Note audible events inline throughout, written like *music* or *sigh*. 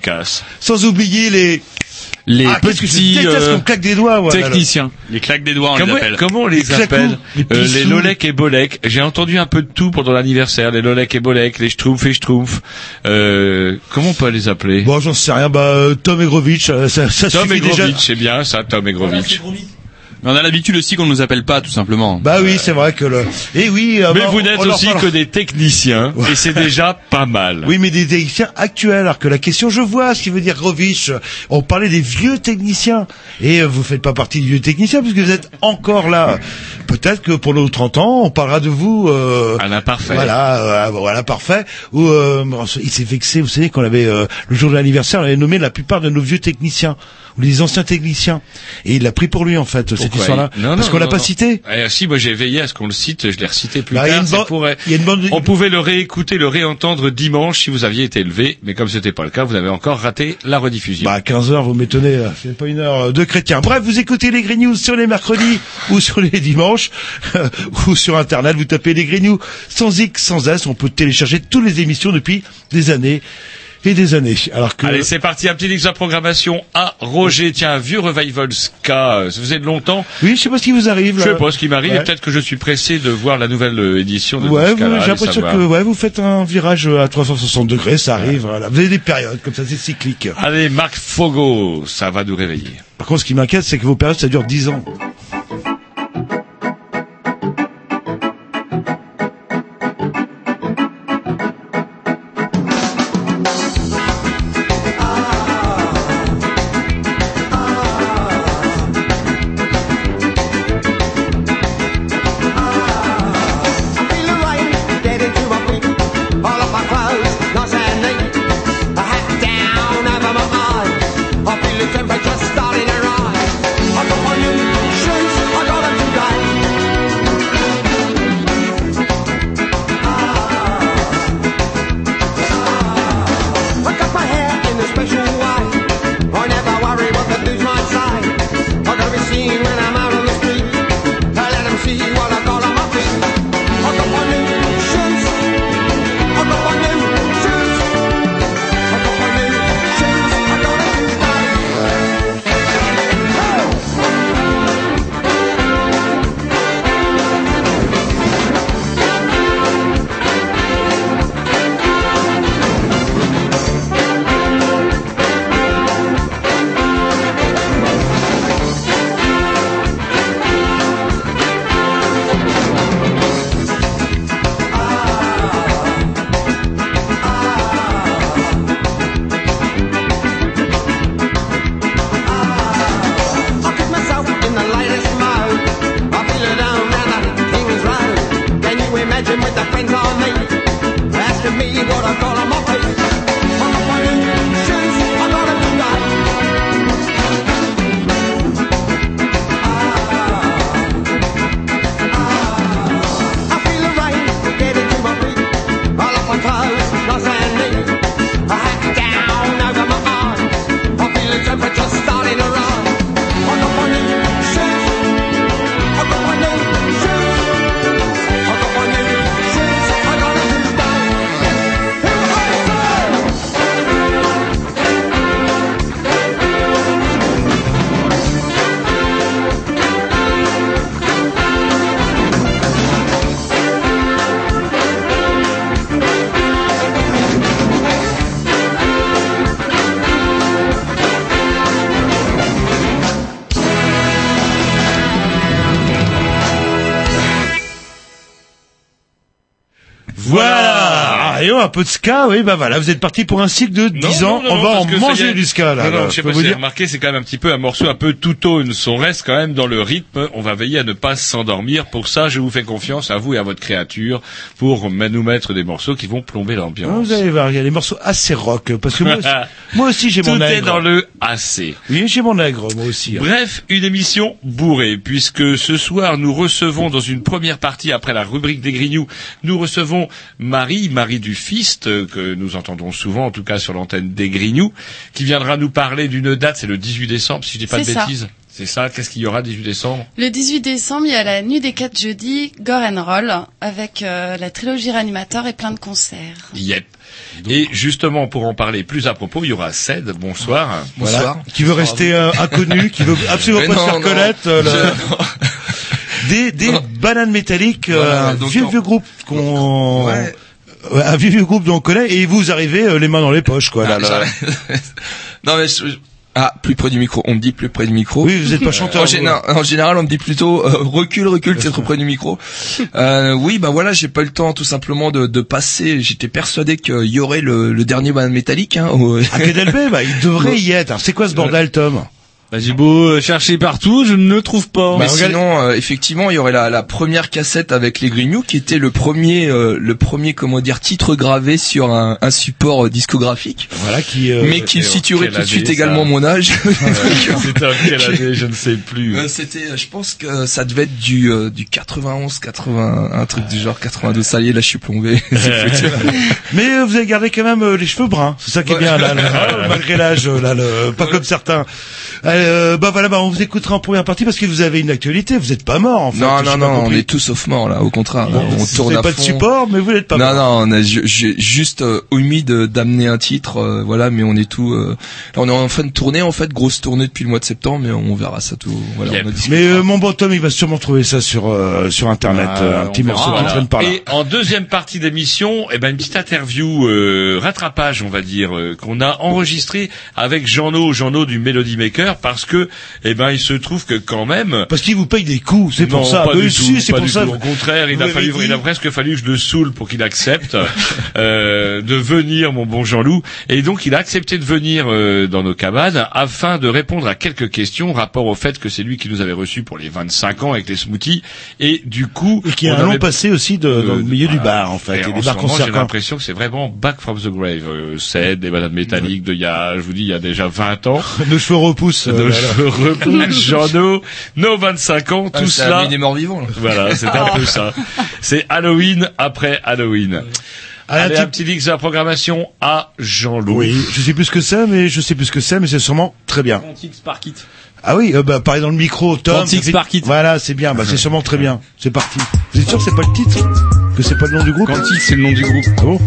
Efficace. sans oublier les Les ah, que petits déteste euh, qu'on claque des doigts voilà, techniciens. Les claques des doigts, on Comment, les appelle. comment on les, Les appelle les Euh. Les Lolek et Bolek? J'ai entendu un peu de tout pendant l'anniversaire. Les Lolek et Bolek, les Schtroumpfs et Schtroumpfs. Euh, comment on peut les appeler? Bon, j'en sais rien. Bah, euh, Tom Egrovitch, euh, ça, ça Tom suffit déjà. Egrovitch, c'est bien ça, Tom Egrovitch. Mais on a l'habitude aussi qu'on nous appelle pas, tout simplement. Bah oui, c'est vrai que le. Et oui. euh, Mais bah, vous n'êtes aussi que des techniciens, et c'est déjà pas mal. Oui, mais des techniciens actuels. Alors que la question, je vois ce qui veut dire Grovitch. On parlait des vieux techniciens. Et euh, vous faites pas partie des vieux techniciens puisque vous êtes encore là. Peut-être que pour nos 30 ans, on parlera de vous. Euh, À l'imparfait. Voilà, euh, voilà, parfait. Ou euh, il s'est vexé, vous savez, qu'on avait euh, le jour de l'anniversaire, on avait nommé la plupart de nos vieux techniciens ou les anciens techniciens, et il l'a pris pour lui en fait cette Pourquoi histoire-là, il- Non, parce qu'on l'a pas non. cité. Eh, si, moi j'ai veillé à ce qu'on le cite, je l'ai recité plus Bah, il y a tard. pourrait- il y a une bande- On pouvait le réécouter, le réentendre dimanche si vous aviez été élevé, mais comme c'était pas le cas, vous avez encore raté la rediffusion. Bah, 15 heures, vous m'étonnez, euh, c'est pas une heure euh, de chrétien. Bref, vous écoutez les Green News sur les mercredis ou sur les dimanches *laughs* ou sur Internet, vous tapez les News sans X, sans S, on peut télécharger toutes les émissions depuis des années et des années. Alors que Allez, c'est parti, un petit mix de programmation à Roger. Tiens, un vieux revival ska, euh, ça faisait de longtemps. oui, je sais pas ce qui vous arrive. Je là. sais pas ce qui m'arrive, Ouais. et peut-être que je suis pressé de voir la nouvelle euh, édition de Ouais, j'ai l'impression que ouais, vous faites un virage à 360 degrés, ça arrive. Voilà. Vous avez des périodes comme ça, c'est cyclique. Allez, Marc Fogo, ça va nous réveiller. Par contre, ce qui m'inquiète, c'est que vos périodes, ça dure 10 ans. Un peu de ska, oui, bah voilà, vous êtes parti pour un cycle de 10 ans, on va en manger est. du ska, là. Non, non, je sais pas vous si vous remarqué, c'est quand même un petit peu un morceau un peu tout tone. On reste quand même dans le rythme. On va veiller à ne pas s'endormir. Pour ça, je vous fais confiance à vous et à votre créature pour nous mettre des morceaux qui vont plomber Ah, l'ambiance. Vous allez voir, il y a des morceaux assez rock, parce que moi aussi, *laughs* moi aussi j'ai Tout mon est nègre. dans le Oui, j'ai mon nègre, moi aussi. hein. Bref, une émission bourrée, puisque ce soir nous recevons dans une première partie, après la rubrique des Grignoux, nous recevons Marie, Marie du Fist, euh, que nous entendons souvent, en tout cas sur l'antenne des Grignoux, qui viendra nous parler d'une date, c'est le 18 décembre, si je dis pas de ça. bêtises. C'est ça, qu'est-ce qu'il y aura 18 décembre? Le 18 décembre, il y a la nuit des 4 jeudis, Gore and Roll, avec euh, la trilogie Réanimateur et plein de concerts. Yep. Et justement, pour en parler plus à propos, il y aura Ced, bonsoir. Voilà. Qui veut rester euh, inconnu, qui veut absolument Mais pas se non, faire non. connaître. euh, le- Des, des bananes métalliques, euh, Voilà, donc vieux vieux groupe qu'on, Ouais. Un vieux vieux groupe dont on connaît, et vous arrivez euh, les mains dans les poches, quoi. là, Ah, là. j'arrête. *laughs* non mais je- ah plus près du micro. On me dit plus près du micro. Oui, vous êtes pas chanteur. En, général, en général, on me dit plutôt euh, recule, recule, c'est trop près du micro. *laughs* Euh, oui, bah voilà, j'ai pas eu le temps tout simplement de, de passer. J'étais persuadé qu'il y aurait le, le dernier banane métallique. Hein, au- d'Elbé, bah, il devrait *laughs* y être. C'est quoi ce bordel, Tom? Bah, j'ai beau euh, chercher partout, je ne le trouve pas. Mais Bah, regarde- sinon, euh, effectivement, il y aurait la, la première cassette avec les Grignoux qui était le premier, euh, le premier, comment dire, titre gravé sur un, un support euh, discographique, Voilà, qui. euh, mais qui situerait tout de suite également mon âge. C'était *laughs* en quelle année, je ne sais plus. Euh, C'était, je pense que ça devait être du euh, du 91, 80, un truc du genre 82. Ça y est, là, je suis plombé. *laughs* *laughs* Mais euh, vous avez gardé quand même euh, les cheveux bruns, c'est ça qui est bien là, là, malgré l'âge, là, le, pas comme certains. Euh, bah voilà, bah on vous écoutera en première partie parce que vous avez une actualité, vous êtes pas mort en fait. non, non, non, on est tous sauf morts là. Au contraire, là, on tourne à pas de support, mais vous n'êtes pas non, mort. non, on a ju- ju- juste euh, omis d'amener un titre, euh, voilà, mais on est tout. euh, là, on est en fin de tournée en fait, grosse tournée depuis le mois de septembre, mais on verra ça tout. Voilà, Yep. on a. Mais euh, mon bon Tom, il va sûrement trouver ça sur euh, sur internet, Ah, euh, un petit on morceau qui traîne par là. Et en deuxième partie d'émission, eh ben une petite interview euh, rattrapage, on va dire, euh, qu'on a enregistré avec Jean-No, Jean-No du Melody Maker, parce que eh ben il se trouve que quand même. Parce qu'il vous paye des coups, c'est pour ça. Pas du tout, c'est pas pour du ça. tout. Au contraire, il a fallu, il a presque fallu que je le saoule pour qu'il accepte euh, *laughs* de venir, mon bon Jean-Loup. Et donc, il a accepté de venir euh, dans nos cabanes afin de répondre à quelques questions rapport au fait que c'est lui qui nous avait reçus pour les 25 ans avec les smoothies. Et du coup, Et qui a un long avait- passé aussi de, dans le euh, milieu du bar en fait, Et et en ce moment, j'ai l'impression que c'est vraiment back from the grave. Euh, c'est des bananes métalliques de il y a, je vous dis, il y a déjà 20 ans. *laughs* Nos cheveux repoussent. Euh, *laughs* Nos là, là. cheveux repoussent, Jean-No, nos 25 ans, Ah, tout cela. des morts vivants. là. Voilà, c'est un peu ça. C'est Halloween après Halloween. Allez, un Allez, petit- un petit sur la programmation à Jean-Loup. Oui, je sais plus ce que c'est, mais je sais plus ce que c'est, mais c'est sûrement très bien. Quantique Sparkit. Ah oui, euh, bah, dans le micro, Tom. Fait- Sparkit. Voilà, c'est bien, bah, c'est sûrement très bien. C'est parti. Vous êtes sûr que c'est pas le titre? Que c'est pas le nom du groupe? Quantique, c'est le nom du groupe. Ah bon?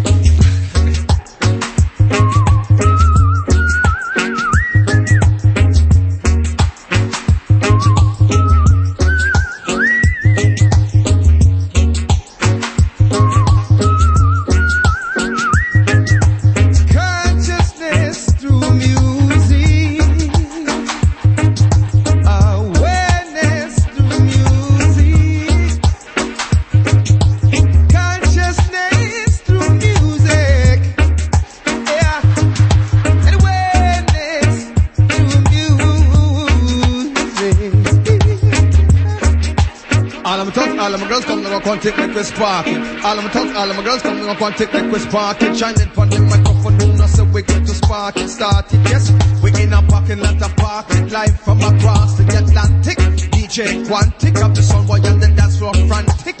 We spark it. All of my thugs, all of my girls coming up and take like we spark it. Shining from the microphone, not say we get to spark it, start it. Yes, we in a parking lot of park it live from across the Atlantic. DJ Quantic up the sun boy and the dance floor frantic.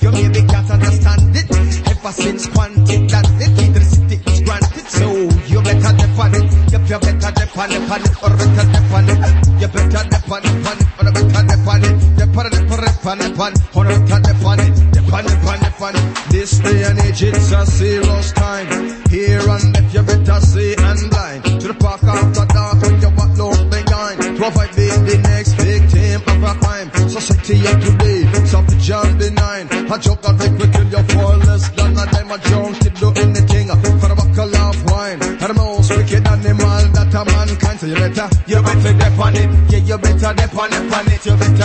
You maybe can't understand it. Ever since Quantic that it, electricity is granted. So you better on it. Yep, you better on it, on it, or better on it. You better on it, on it, or better dep on it. Dep on it, on it, on it, or better on it. It, on it. This day and age it's a serious time. Here and if you better see and blind. To the park after dark when you walk low behind. To avoid being the next victim of a crime. Society of today, something John benign. A joke that make we kill you for less than a dime. A junkie do anything for a buckle of wine. And the most wicked animal that a mankind. So you better, you better dep on it. Yeah, you better dep on it, it. You better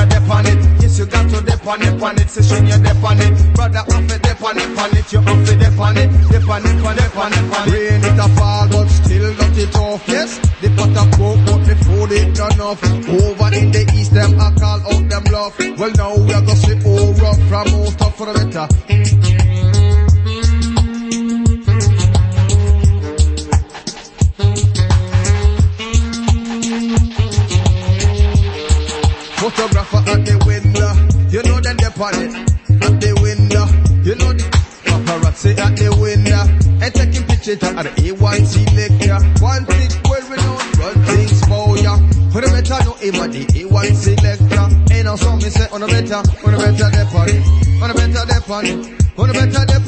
dep on it, on it. Session you dep on it. Brother, off it, dep on it, on it. You off it, dep on it. Dep on it, on it, on it, on it. Rain it a fall, but still got it off. Yes, the of coke, but the food it done off. Over in the east, them I call out them bluff. Well, now we are gonna see all rough from most of for the better. Him at the A1 selector. Ain't no song me say on the better, on the better dep on it. On the better dep on it. On the better dep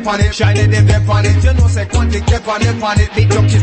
Them on it. China them dep on it. You know say Quantic dep on it, on it. Big Junkies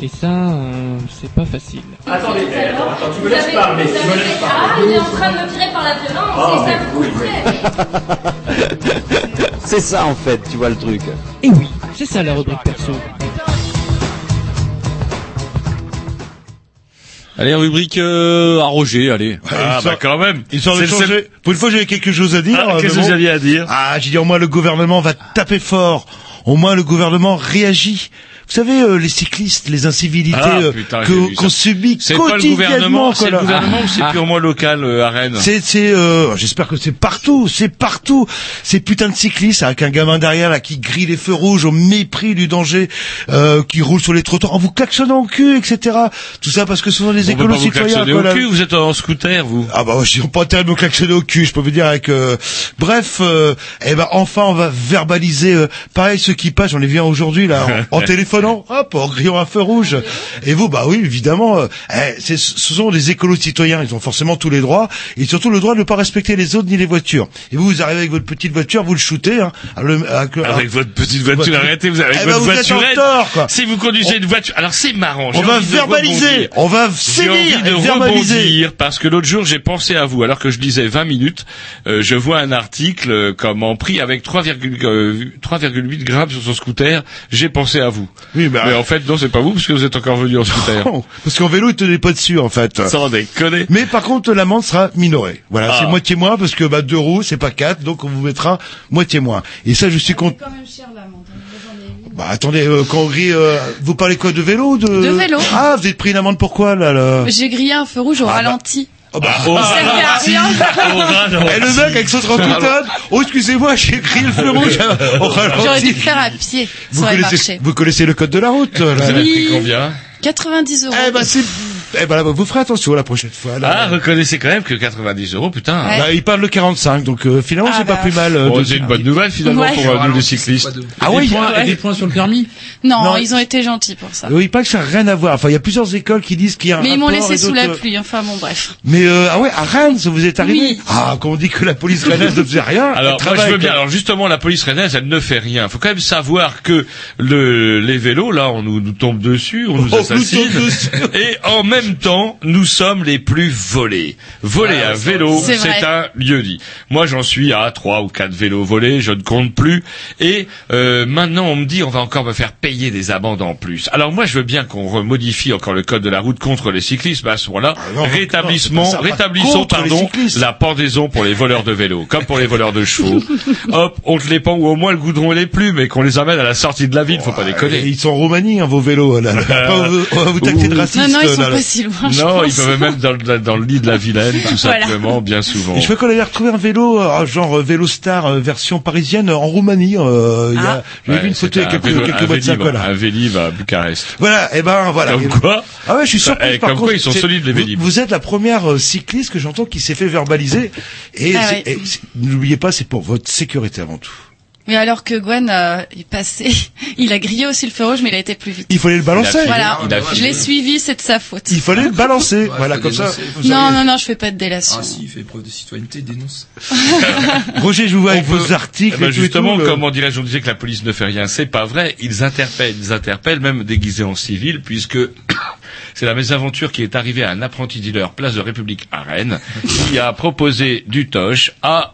Et ça, euh, c'est pas facile. Attendez, attends, attends, tu me laisses parler, tu me laisses Ah, il est en train de me tirer par la violence, Ah, et ça vous plaît. C'est ça en fait, tu vois le truc. Et oui, c'est ça la rubrique perso. Allez, rubrique euh, à Roger, allez. Ah, bah quand même. Histoire de le changer. Pour une fois, j'avais quelque chose à dire. Ah, qu'est-ce que vous aviez à dire Ah, j'ai dit au moins le gouvernement va taper fort. Au moins le gouvernement réagit. Vous savez, euh, les cyclistes, les incivilités Ah, euh, qu'on subit C'est pas le quotidiennement. gouvernement, c'est le ou c'est Ah. purement local euh, à Rennes C'est, c'est, euh, j'espère que c'est partout, c'est partout. Ces putains de cyclistes avec un gamin derrière là qui grille les feux rouges au mépris du danger, euh, qui roule sur les trottoirs en vous klaxonnant au cul, etc. Tout ça parce que ce sont des On écolos vous citoyens. quoi, au cul, vous êtes en scooter, vous. Ah bah je pas intérêt de me klaxonner au cul, je peux vous dire avec. euh, Bref, euh, eh ben enfin on va verbaliser. euh, pareil ceux qui passent, ai vu un aujourd'hui là, en, en *laughs* téléphonant, hop, en grillant un feu rouge. Et vous, bah oui, évidemment, euh, eh, ce sont des écolos citoyens, ils ont forcément tous les droits et surtout le droit de ne pas respecter les autres ni les voitures. Et vous, vous arrivez avec votre petite voiture, vous le shootez. Hein, le- avec, le- Avec votre petite voiture, Votre- arrêtez, vous avez Eh votre ben, vous êtes en voiturette. tort, quoi. Si vous conduisez une voiture, alors c'est marrant. On va verbaliser, on va J'ai envie de verbaliser. rebondir parce que l'autre jour j'ai pensé à vous alors que je lisais 20 minutes. euh, je vois un article euh, comme en prix avec 3,8 euh, 3,8 grammes sur son scooter. J'ai pensé à vous. Oui, bah- Mais en fait non, c'est pas vous parce que vous êtes encore venu en *laughs* scooter. Oh, Parce qu'en vélo, il tenait pas dessus en fait. Sans déconner. Mais par contre, l'amende sera minorée. Voilà, Ah. c'est moitié moins parce que bah deux roues, c'est pas quatre, donc on vous mettra moitié moins. Et ça, je suis content. quand même cher l'amende. Bah attendez, euh, quand on grille, euh, vous parlez quoi de vélo ou de De vélo. Ah, vous êtes pris une amende pourquoi là, là J'ai grillé un feu rouge au bah. ralenti. Oh, bah, Oh. Et le mec avec son trottinette, oh excusez-moi, j'ai grillé le feu rouge. *laughs* J'aurais dû le faire à pied. Vous connaissez, marché. vous connaissez le code de la route là. Vous avez Oui. pris combien? 90 euros. Eh ben c'est, eh ben là, vous ferez attention la prochaine fois. Là. Ah, reconnaissez quand même que 90 euros, putain. Ouais. Bah, il parle de 45, donc euh, finalement Ah, c'est pas bah. plus mal. euh, Bon, de- c'est une bonne nouvelle finalement Ouais. pour euh, nous les cyclistes. Ah oui, points, ouais. des points sur le permis Non, Non. ils ont été gentils pour ça. Oui, pas que ça n'a rien à voir. Enfin, il y a plusieurs écoles qui disent qu'il y a un Mais ils m'ont laissé sous la d'autres- pluie. Enfin bon, bref. Mais euh, ah ouais, à Rennes, vous êtes arrivé. Oui. Ah, quand on dit que la police rennaise ne faisait rien. Alors, moi, je veux bien. Alors, justement, la police rennaise, elle ne fait rien. Il faut quand même savoir que le, les vélos, là, on nous, nous tombe dessus, on nous assassine. nous tombe dessus. Et en même temps, nous sommes les plus volés. Voler Ah, un vélo, C'est un lieu dit. Moi, j'en suis à trois ou quatre vélos volés, je ne compte plus. Et euh, maintenant, on me dit, on va encore me faire payer des amendes en plus. Alors, moi, je veux bien qu'on remodifie encore le code de la route contre les cyclistes. Mais à ce moment-là, Ah non, non, rétablissement, pas rétablissons, pardon, la pendaison pour les voleurs de vélos, comme pour les voleurs de chevaux. *laughs* Hop, on te les pend ou au moins le goudron et les plumes, mais qu'on les amène à la sortie de la ville, faut pas Et déconner. ils sont en Roumanie, hein, vos vélos. Là. on va vous- on va vous tacter de raciste. Non, non, ils sont là, là. Je Non, ils peuvent même dans, le- dans le lit de la Vilaine, tout *laughs* Voilà. simplement, bien souvent. Et je crois qu'on avait retrouvé un vélo, euh, genre euh, vélo star euh, version parisienne en Roumanie. Euh, il y a, Ah. Vu Ouais, une photo il y a c'était quelques, vélo- quelques un mois de ça, Vélib, quoi, là. Un Vélib à Bucarest. Voilà, et ben voilà. Comme quoi Ah ouais, je suis surpris. Eh, par comme contre, quoi, ils sont solides, les vous- Vélib. Vous êtes la première cycliste que j'entends qui s'est fait verbaliser. Et, Ah ouais. et n'oubliez pas, c'est pour votre sécurité avant tout. Mais alors que Gwen euh, est passé, *laughs* il a grillé aussi le feu rouge, mais il a été plus vite. Il fallait le balancer. Voilà, il a je l'ai suivi, c'est de sa faute. Il fallait le balancer. Ouais, voilà, comme ça. dénoncer. Non, non, non, je fais pas de délation. Ah si, il fait preuve de citoyenneté, dénonce. *laughs* Roger, je vous vois avec peut- vos articles. Eh ben et tout et justement, tout, comme on dirait, on disait que la police ne fait rien, c'est pas vrai. Ils interpellent, ils interpellent même déguisés en civil, puisque c'est la mésaventure qui est arrivée à un apprenti dealer place de République à Rennes, qui a proposé du toche à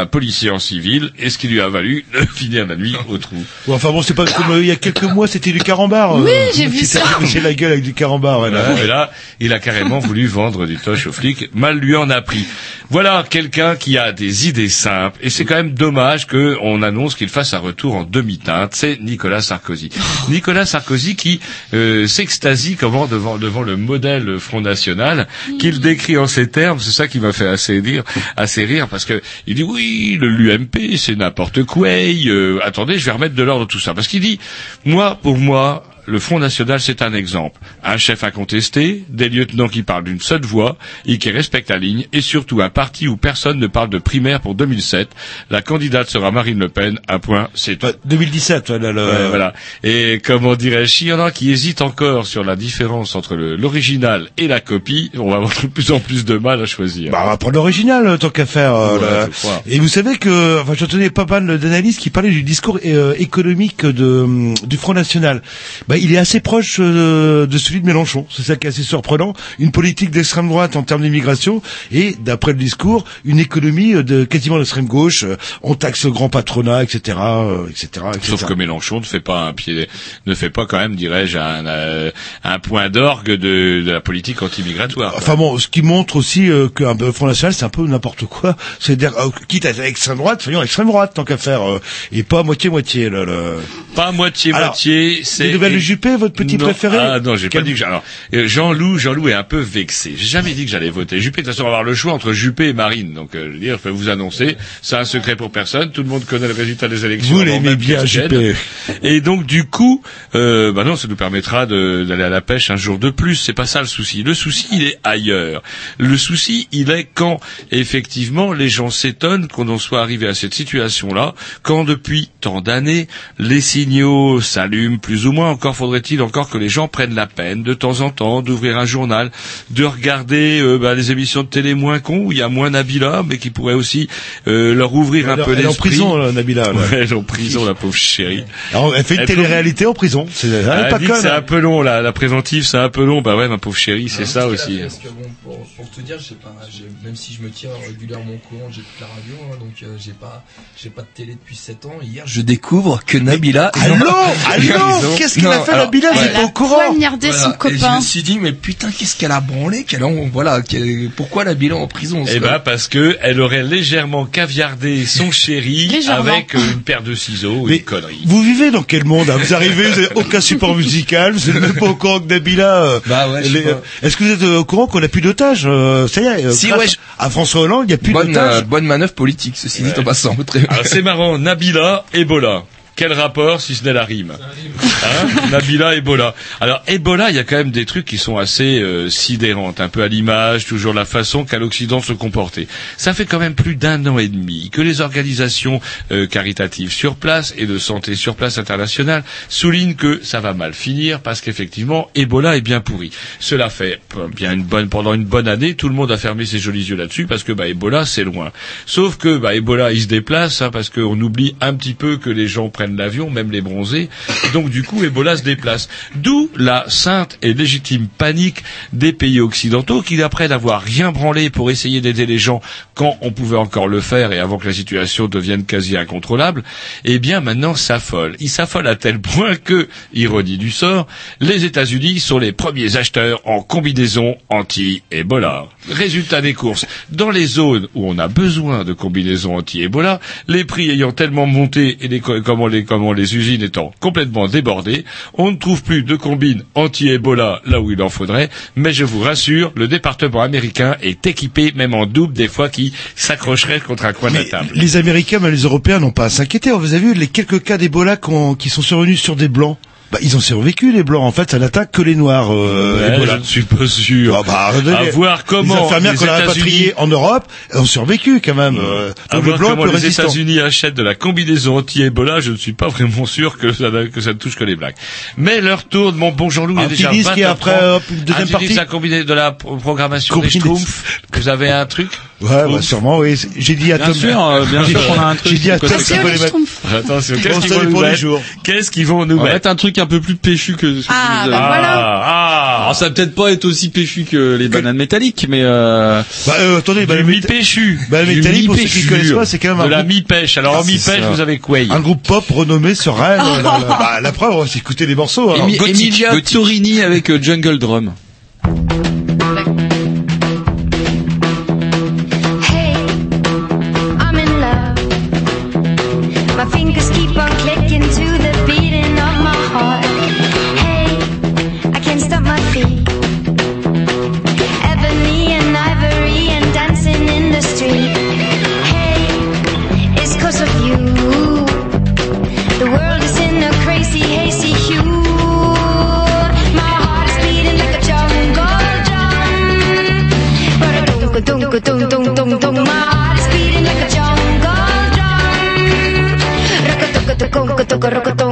un policier en civil, et ce qui lui a valu de *laughs* finir la nuit au trou. Ouais, enfin bon, c'est pas comme euh, il y a quelques mois, c'était du carambar. Oui, euh, j'ai vu ça. accroché la gueule avec du carambar. ouais, et là, il a carrément voulu vendre du toche aux flics. Mal lui en a pris. Voilà quelqu'un qui a des idées simples. Et c'est quand même dommage qu'on annonce qu'il fasse un retour en demi-teinte. C'est Nicolas Sarkozy. Nicolas Sarkozy qui euh, s'extasie comment devant devant le modèle Front National qu'il décrit en ces termes. C'est ça qui m'a fait assez dire, assez rire parce que il dit oui, le l'UMP c'est n'importe quoi. Euh, attendez, je vais remettre de l'ordre tout ça parce qu'il dit moi pour moi le Front National, c'est un exemple. Un chef incontesté, des lieutenants qui parlent d'une seule voix et qui respectent la ligne, et surtout un parti où personne ne parle de primaire pour 2007. La candidate sera Marine Le Pen, un point, c'est tout. 2017, voilà. le- Ouais, voilà. Et comment dirais-je, il y en a qui hésitent encore sur la différence entre l'original et la copie, on va avoir de plus en plus de mal à choisir. Bah, on va prendre l'original, euh, tant qu'à faire. euh, Ouais. Et vous savez que, enfin, j'entendais pas mal d'analystes qui parlaient du discours euh, économique de, hum, du Front National. Bah, il est assez proche euh, de celui de Mélenchon. C'est ça qui est assez surprenant. Une politique d'extrême droite en termes d'immigration et, d'après le discours, une économie euh, de quasiment d'extrême gauche. Euh, On taxe le grand patronat, etc., euh, etc., etc. Sauf que Mélenchon ne fait pas un pied, ne fait pas quand même, dirais-je, un, euh, un point d'orgue de, de la politique anti-migratoire. Enfin bon, ce qui montre aussi euh, qu'un euh, Front National, c'est un peu n'importe quoi. *laughs* C'est-à-dire, euh, quitte à être extrême droite, soyons extrême droite tant qu'à faire, euh, et pas moitié-moitié. là, là. Pas moitié moitié, c'est Juppé, votre petit Non. préféré Ah non, j'ai Quel- pas dit que alors euh, Jean-Loup, Jean-Loup est un peu vexé. J'ai jamais dit que j'allais voter Juppé. De toute façon, on va avoir le choix entre Juppé et Marine. Donc, euh, je veux dire, je peux vous annoncer, c'est un secret pour personne. Tout le monde connaît le résultat des élections. Vous l'aimez bien. Juppé. Et donc, du coup, euh, bah non, ça nous permettra d'aller à la pêche un jour de plus. C'est pas ça le souci. Le souci, il est ailleurs. Le souci, il est quand effectivement les gens s'étonnent qu'on en soit arrivé à cette situation-là, quand depuis tant d'années les signaux s'allument plus ou moins. Encore faudrait-il encore que les gens prennent la peine de temps en temps d'ouvrir un journal, de regarder euh, bah, les émissions de télé moins cons où il y a moins Nabila, mais qui pourrait aussi euh, leur ouvrir un peu elle est en l'esprit. prison, là, Nabila, là. Ouais, elle est en prison, la pauvre chérie. Alors, elle fait une Elle télé-réalité en prison. C'est elle elle pas c'est hein. un peu long, la, la préventive, c'est un peu long. Bah ouais, ma pauvre chérie, c'est ça aussi. Parce que bon, pour, pour te dire, pas, même si je me tiens régulièrement au courant, j'ai la radio, hein, donc euh, j'ai pas, j'ai pas de télé depuis 7 ans. Hier, je découvre que Nabila. est Allô Allô. *laughs* Qu'est-ce qu'elle Non, a fait, alors, Nabila Vous ouais. pas au courant Poignarder son Voilà. Et je copain. me suis dit, mais putain, qu'est-ce qu'elle a branlé qu'elle en, voilà, qu'elle- pourquoi Nabila en prison Eh ben parce que elle aurait légèrement caviardé son chéri Légèrement. avec euh, une paire de ciseaux, Mais une connerie. Vous vivez dans quel monde hein? Vous arrivez, vous n'avez aucun support musical, vous n'êtes même pas au courant que Nabila. euh, Bah ouais, pas. Est-ce que vous êtes euh, au courant qu'on n'a plus d'otages euh, Ça y est. euh, Si, ouais, je- À François Hollande, il n'y a plus bonne, d'otages? euh, bonne manœuvre politique, ceci dit en passant. Très- Alors c'est marrant, Nabila, Ebola. Quel rapport si ce n'est la rime hein Nabila, Ebola. Alors Ebola, il y a quand même des trucs qui sont assez euh, sidérantes, un peu à l'image, toujours la façon qu'a l'Occident se comporter. Ça fait quand même plus d'un an et demi que les organisations euh, caritatives sur place et de santé sur place internationale soulignent que ça va mal finir parce qu'effectivement Ebola est bien pourri. Cela fait bien une bonne pendant une bonne année, tout le monde a fermé ses jolis yeux là-dessus parce que bah Ebola c'est loin. Sauf que bah Ebola il se déplace hein, parce qu'on oublie un petit peu que les gens prennent l'avion, même les bronzés. Donc du coup Ebola se déplace. D'où la sainte et légitime panique des pays occidentaux qui après n'avoir rien branlé pour essayer d'aider les gens quand on pouvait encore le faire et avant que la situation devienne quasi incontrôlable, eh bien maintenant s'affolent. Ils s'affolent à tel point que, ironie du sort, les États-Unis sont les premiers acheteurs en combinaison anti-Ebola. Résultat des courses. Dans les zones où on a besoin de combinaisons anti-Ebola, les prix ayant tellement monté et comment, les, comment les usines étant complètement débordées, on ne trouve plus de combines anti-Ebola là où il en faudrait, mais je vous rassure, le département américain est équipé même en double des fois qui s'accrocherait contre un coin de la table. les Américains, mais les Européens n'ont pas à s'inquiéter. Vous avez vu les quelques cas d'Ebola qui sont survenus sur des blancs bah, ils ont survécu les blancs. En fait, ça n'attaque que les noirs. Euh, Ouais, Ebola. je ne suis pas sûr. Ah bah, regardez, à voir comment les infirmières qu'on a États-Unis- rapatriées en Europe ont survécu quand même. Euh, À le voir blanc est comment plus les. États-Unis achètent de la combinaison anti-Ebola, je ne suis pas vraiment sûr que ça, que ça ne touche que les blacks. Mais leur tourne, mon bon Un est petit déjà disque et 20h30. après, une deuxième partie. combiner de la pro- programmation des Combiner. Schtroumpfs. Vous avez un truc? Ouais, bah, sûrement, oui. J'ai dit à Bien Tom. sûr, euh, bien J'ai- sûr qu'on a un truc. J'ai dit à Tom Attention, qu'est-ce qu'ils vont nous mettre? Qu'est-ce qu'ils vont nous mettre un truc un peu plus péchu que ce que Ah, vous bah avez. voilà. Ah, Alors ça va peut-être pas être aussi péchu que les bananes métalliques, mais euh, Bah, euh, attendez, bah, du mi-péchu. bah, métallique, pour ceux qui connaissent pas, c'est quand même De un la groupe- mi-pêche. Alors, Ah, en mi-pêche, vous avez quoi un groupe pop renommé sur Rennes. *laughs* Bah, la preuve, on va s'écouter des morceaux. alors. Emi- Emilia gothique. Torini avec euh, Jungle Drum. toco, roco.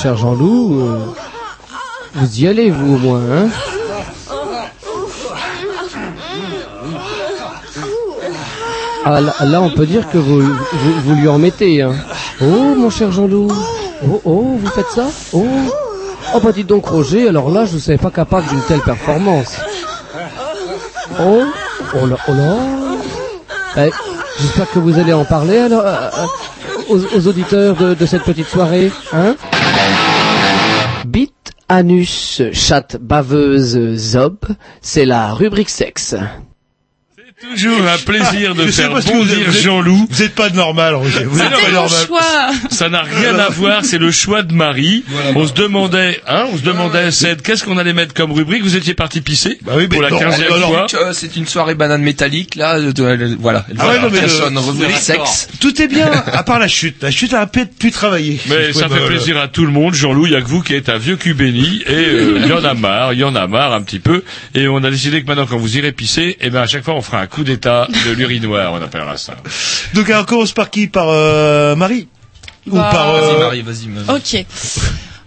Cher Jean-Loup, euh, vous y allez vous au moins, hein. Ah, là, on peut dire que vous, lui en mettez, hein. Oh mon cher Jean-Loup, oh oh, vous faites ça? Oh. Oh bah dites donc Roger, alors là je ne savais pas capable d'une telle performance. Oh Oh là, oh là. Eh, J'espère que vous allez en parler alors euh, euh, aux, auditeurs de, cette petite soirée, hein anus, chatte, baveuse, zob, c'est la rubrique sexe. Toujours un plaisir de faire bondir Jean-Loup. Vous n'êtes pas normal, Roger. Vous Ah êtes non, pas normal. choix. Ça n'a rien à voir, c'est le choix de Marie. on se demandait, hein, on se demandait, Ced, qu'est-ce qu'on allait mettre comme rubrique? Vous étiez parti pisser Bah oui, mais pour la quinzième fois. Euh, c'est une soirée banane métallique là, de, de- de- voilà. Ah ouais, non, mais Personne, le- rubrique c'est sexe. Tout est bien, *laughs* à part la chute. La chute a un peu pu travailler. Mais ça fait plaisir à tout le monde. Jean-Loup, il y a que vous qui êtes un vieux cul béni et euh, il y en a marre, il y en a marre un petit peu. Et on a décidé que maintenant, quand vous irez pisser, eh ben à chaque fois, on fera un coup d'état de l'urinoir, on appellera ça. Donc alors, on commence par qui Par euh, Marie Ou Bah, par... euh, Vas-y Marie, vas-y. Marie. Ok.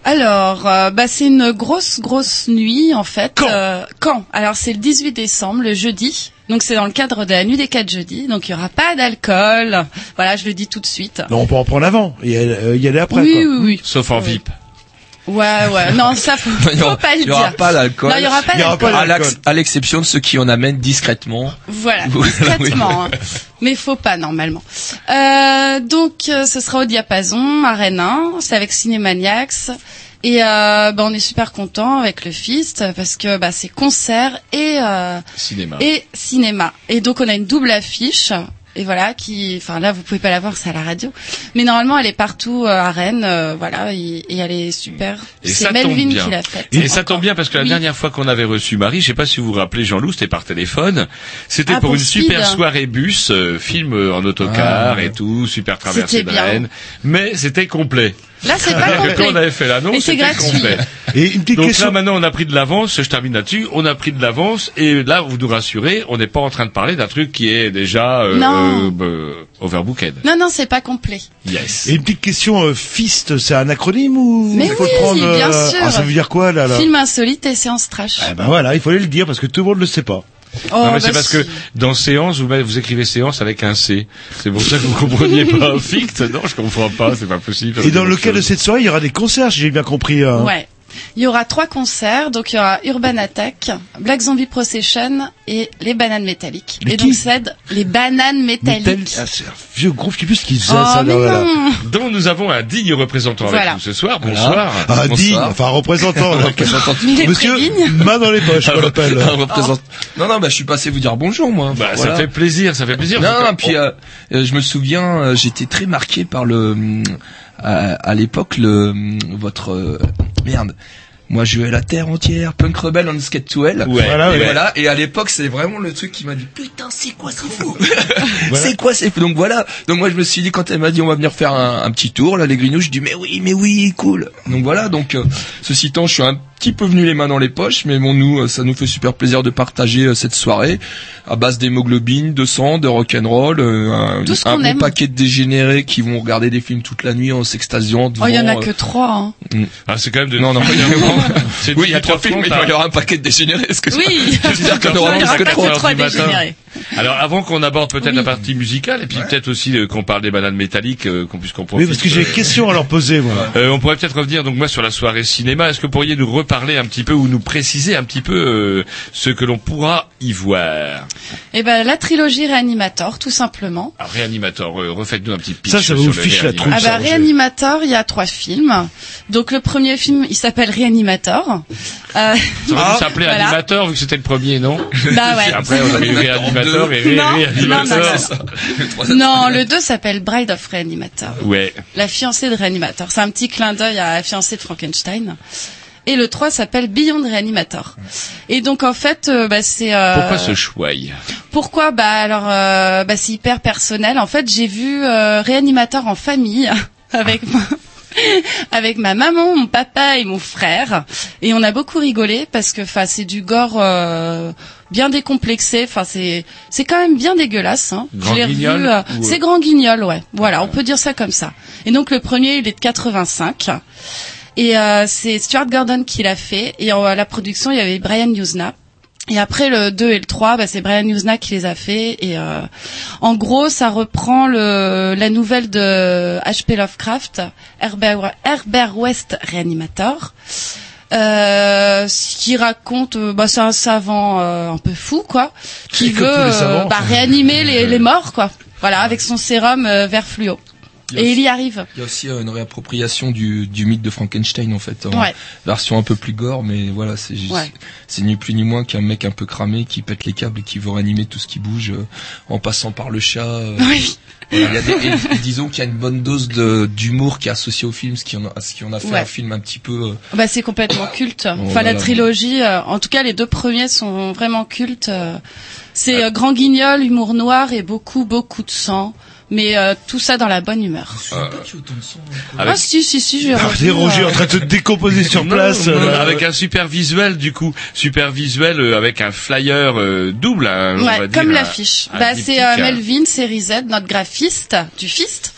Alors, euh, bah, c'est une grosse, grosse nuit, en fait. Quand? Euh, Quand? Alors, c'est le 18 décembre, le jeudi. Donc, c'est dans le cadre de la nuit des 4 jeudis. Donc, il y aura pas d'alcool. Voilà, je le dis tout de suite. Non, on peut en prendre avant et y aller, y aller après. oui, quoi. oui, oui. Sauf en Oui. VIP. Ouais, ouais. Non, ça, faut, *laughs* Il y aura, faut pas le il y aura dire. pas d'alcool. Non, il y aura pas Il y aura pas d'alcool. à l'ex- à l'exception de ceux qui en amènent discrètement. Voilà, *laughs* discrètement. hein. Mais faut pas normalement. Euh, donc euh, ce sera au diapason à Rennes 1, c'est avec Cinémaniacs. Et euh, bah, on est super content avec le Fist parce que bah, c'est concert et euh, Cinéma. et cinéma. Et donc on a une double affiche. Et voilà, qui, enfin là vous pouvez pas la voir, c'est à la radio, mais normalement elle est partout euh, à Rennes, euh, voilà, et, et elle est super. Et C'est ça tombe Melvin bien. qui l'a faite. Et ça tombe bien parce que la Oui. dernière fois qu'on avait reçu Marie, je sais pas si vous vous rappelez Jean-Loup, c'était par téléphone. C'était Ah, pour pour une Speed. super soirée bus, euh, film euh, en autocar et tout, super traversée de. Rennes. Mais c'était complet. Là c'est *laughs* pas complet. quand on avait fait l'annonce, c'est c'était gratuit. complet. Et une petite Donc question. là maintenant on a pris de l'avance, je termine là-dessus, on a pris de l'avance et là vous nous rassurez, on n'est pas en train de parler d'un truc qui est déjà euh, Non. euh, euh, overbooked. Non non c'est pas complet. Yes. Et une petite question, euh, FIST, c'est un acronyme ou Mais il faut oui, le prendre bien euh, sûr. ah, ça veut dire quoi là, là Film insolite et séance trash. Ah ben voilà, il fallait le dire parce que tout le monde le sait pas. Oh, non mais c'est bah parce si. que dans séance vous, mettez- vous écrivez séance avec un C. C'est pour ça que vous compreniez pas *laughs* fict. Non, je comprends pas, c'est pas possible. Et dans le cas de cette soirée, il y aura des concerts, si j'ai bien compris. hein. Ouais. Il y aura trois concerts, donc il y aura Urban Attack, Black Zombie Procession et les Bananes Métalliques. Et donc c'est les Bananes Métalliques. Métal- Ah, c'est un vieux groupe, je sais plus ce qu'ils faisaient, Oh, ça. mais non, voilà. non. dont nous avons un digne représentant Voilà. avec nous ce soir. Voilà. Bonsoir. Bonsoir. digne, enfin représentant. *laughs* là. Il est Monsieur, main dans les poches, on l'appelle. Un représente- Non, non, bah, je suis passé vous dire bonjour, moi. Bah, Voilà. Ça fait plaisir, ça fait plaisir. Non, puis euh, euh, je me souviens, euh, j'étais très marqué par le, hum, à, à l'époque le hum, votre euh, merde. Moi, je vais la terre entière, punk rebelle on skate to hell. Ouais, Voilà, et ouais. voilà. Et à l'époque, c'est vraiment le truc qui m'a dit putain, c'est quoi, c'est fou? *laughs* C'est quoi, c'est fou. Donc voilà. Donc moi, je me suis dit quand elle m'a dit on va venir faire un, un petit tour, là, les Grignoux, je dis mais oui, mais oui, cool. Donc voilà. Donc euh, ceci étant, je suis un petit peu venu les mains dans les poches, mais bon, nous, euh, ça nous fait super plaisir de partager euh, cette soirée à base d'hémoglobine, de sang, de rock'n'roll, euh, un, Tout ce un qu'on bon aime. paquet de dégénérés qui vont regarder des films toute la nuit en s'extasiant devant. Oh, il y en a que trois. Hein. Ah, c'est quand même de. Non, non, *laughs* oui, il y a trois 18h30, films, mais il hein. doit y avoir un paquet de dégénérés. Que Oui. *laughs* Je veux dire qu'il y en aura Il y aura plus que trois. dégénérés. Alors, avant qu'on aborde peut-être Oui. la partie musicale, et puis peut-être aussi euh, qu'on parle des bananes métalliques, euh, qu'on puisse qu'on Oui, parce que j'ai des questions à leur poser, moi. Euh, on pourrait peut-être revenir donc moi sur la soirée cinéma. Est-ce que vous pourriez nous reparler un petit peu ou nous préciser un petit peu euh, ce que l'on pourra y voir Et ben la trilogie Reanimator, tout simplement. Alors, Réanimator, euh, refaites-nous un petit pitch. Ça, ça vous fiche la trouille. Ah bah Roger. Reanimator, il y a trois films. Donc le premier film, il s'appelle Reanimator. Euh, Ça aurait dû *laughs* s'appeler voilà. Animator vu que c'était le premier, non Bah ouais. Après, on a eu Réanimator et Ré- Non, Réanimator. non, non, non. Non, le 2 s'appelle Bride of Reanimator. Ouais. La fiancée de Reanimator. C'est un petit clin d'œil à la fiancée de Frankenstein. Et le 3 s'appelle Beyond Reanimator. Et donc en fait, euh, bah, c'est euh, Pourquoi ce choix pourquoi? Bah alors, euh, bah, c'est hyper personnel. En fait, j'ai vu euh, Réanimateur en famille *laughs* avec ma, *laughs* avec ma maman, mon papa et mon frère, et on a beaucoup rigolé parce que, enfin, c'est du gore euh, bien décomplexé. Enfin, c'est c'est quand même bien dégueulasse. Hein. Grand Je l'ai euh, ou- C'est grand guignol, ouais. Voilà, on peut dire ça comme ça. Et donc le premier, il est de 85. Et euh, c'est Stuart Gordon qui l'a fait. Et euh, à la production, il y avait Brian Usna. Et après le 2 et le 3, bah, c'est Brian Usna qui les a fait. Et euh, en gros, ça reprend le, la nouvelle de H.P. Lovecraft, Herbert, Herbert West Reanimator. Euh, ce qui raconte, euh, bah, c'est un savant euh, un peu fou, quoi, qui veut euh, savants. bah, réanimer les, les morts, quoi. Voilà, avec son sérum euh, vert fluo. Et il y arrive. Il y a aussi euh, une réappropriation du, du mythe de Frankenstein en fait, en Ouais. version un peu plus gore, mais voilà, c'est juste- Ouais. c'est ni plus ni moins qu'un mec un peu cramé qui pète les câbles et qui veut réanimer tout ce qui bouge euh, en passant par le chat. euh, Oui. voilà, il y a des, et- et disons qu'il y a une bonne dose d'humour qui est associée au film, ce qui en a, ce qui en a fait Ouais. un film un petit peu. euh, Bah c'est complètement culte. Enfin voilà. la trilogie, en tout cas les deux premiers sont vraiment cultes. C'est euh, grand guignol, humour noir et beaucoup beaucoup de sang, mais euh, tout ça dans la bonne humeur. Ah si si si, j'ai Ah, revu, des Roger euh, en train de te décomposer sur place. non, euh, non, là. avec un super visuel du coup, super visuel euh, avec un flyer euh, double, hein, on va Ouais, dire, comme un- l'affiche. un Bah diptyque, c'est euh, hein. Melvin, série Z, notre graphiste du Fist.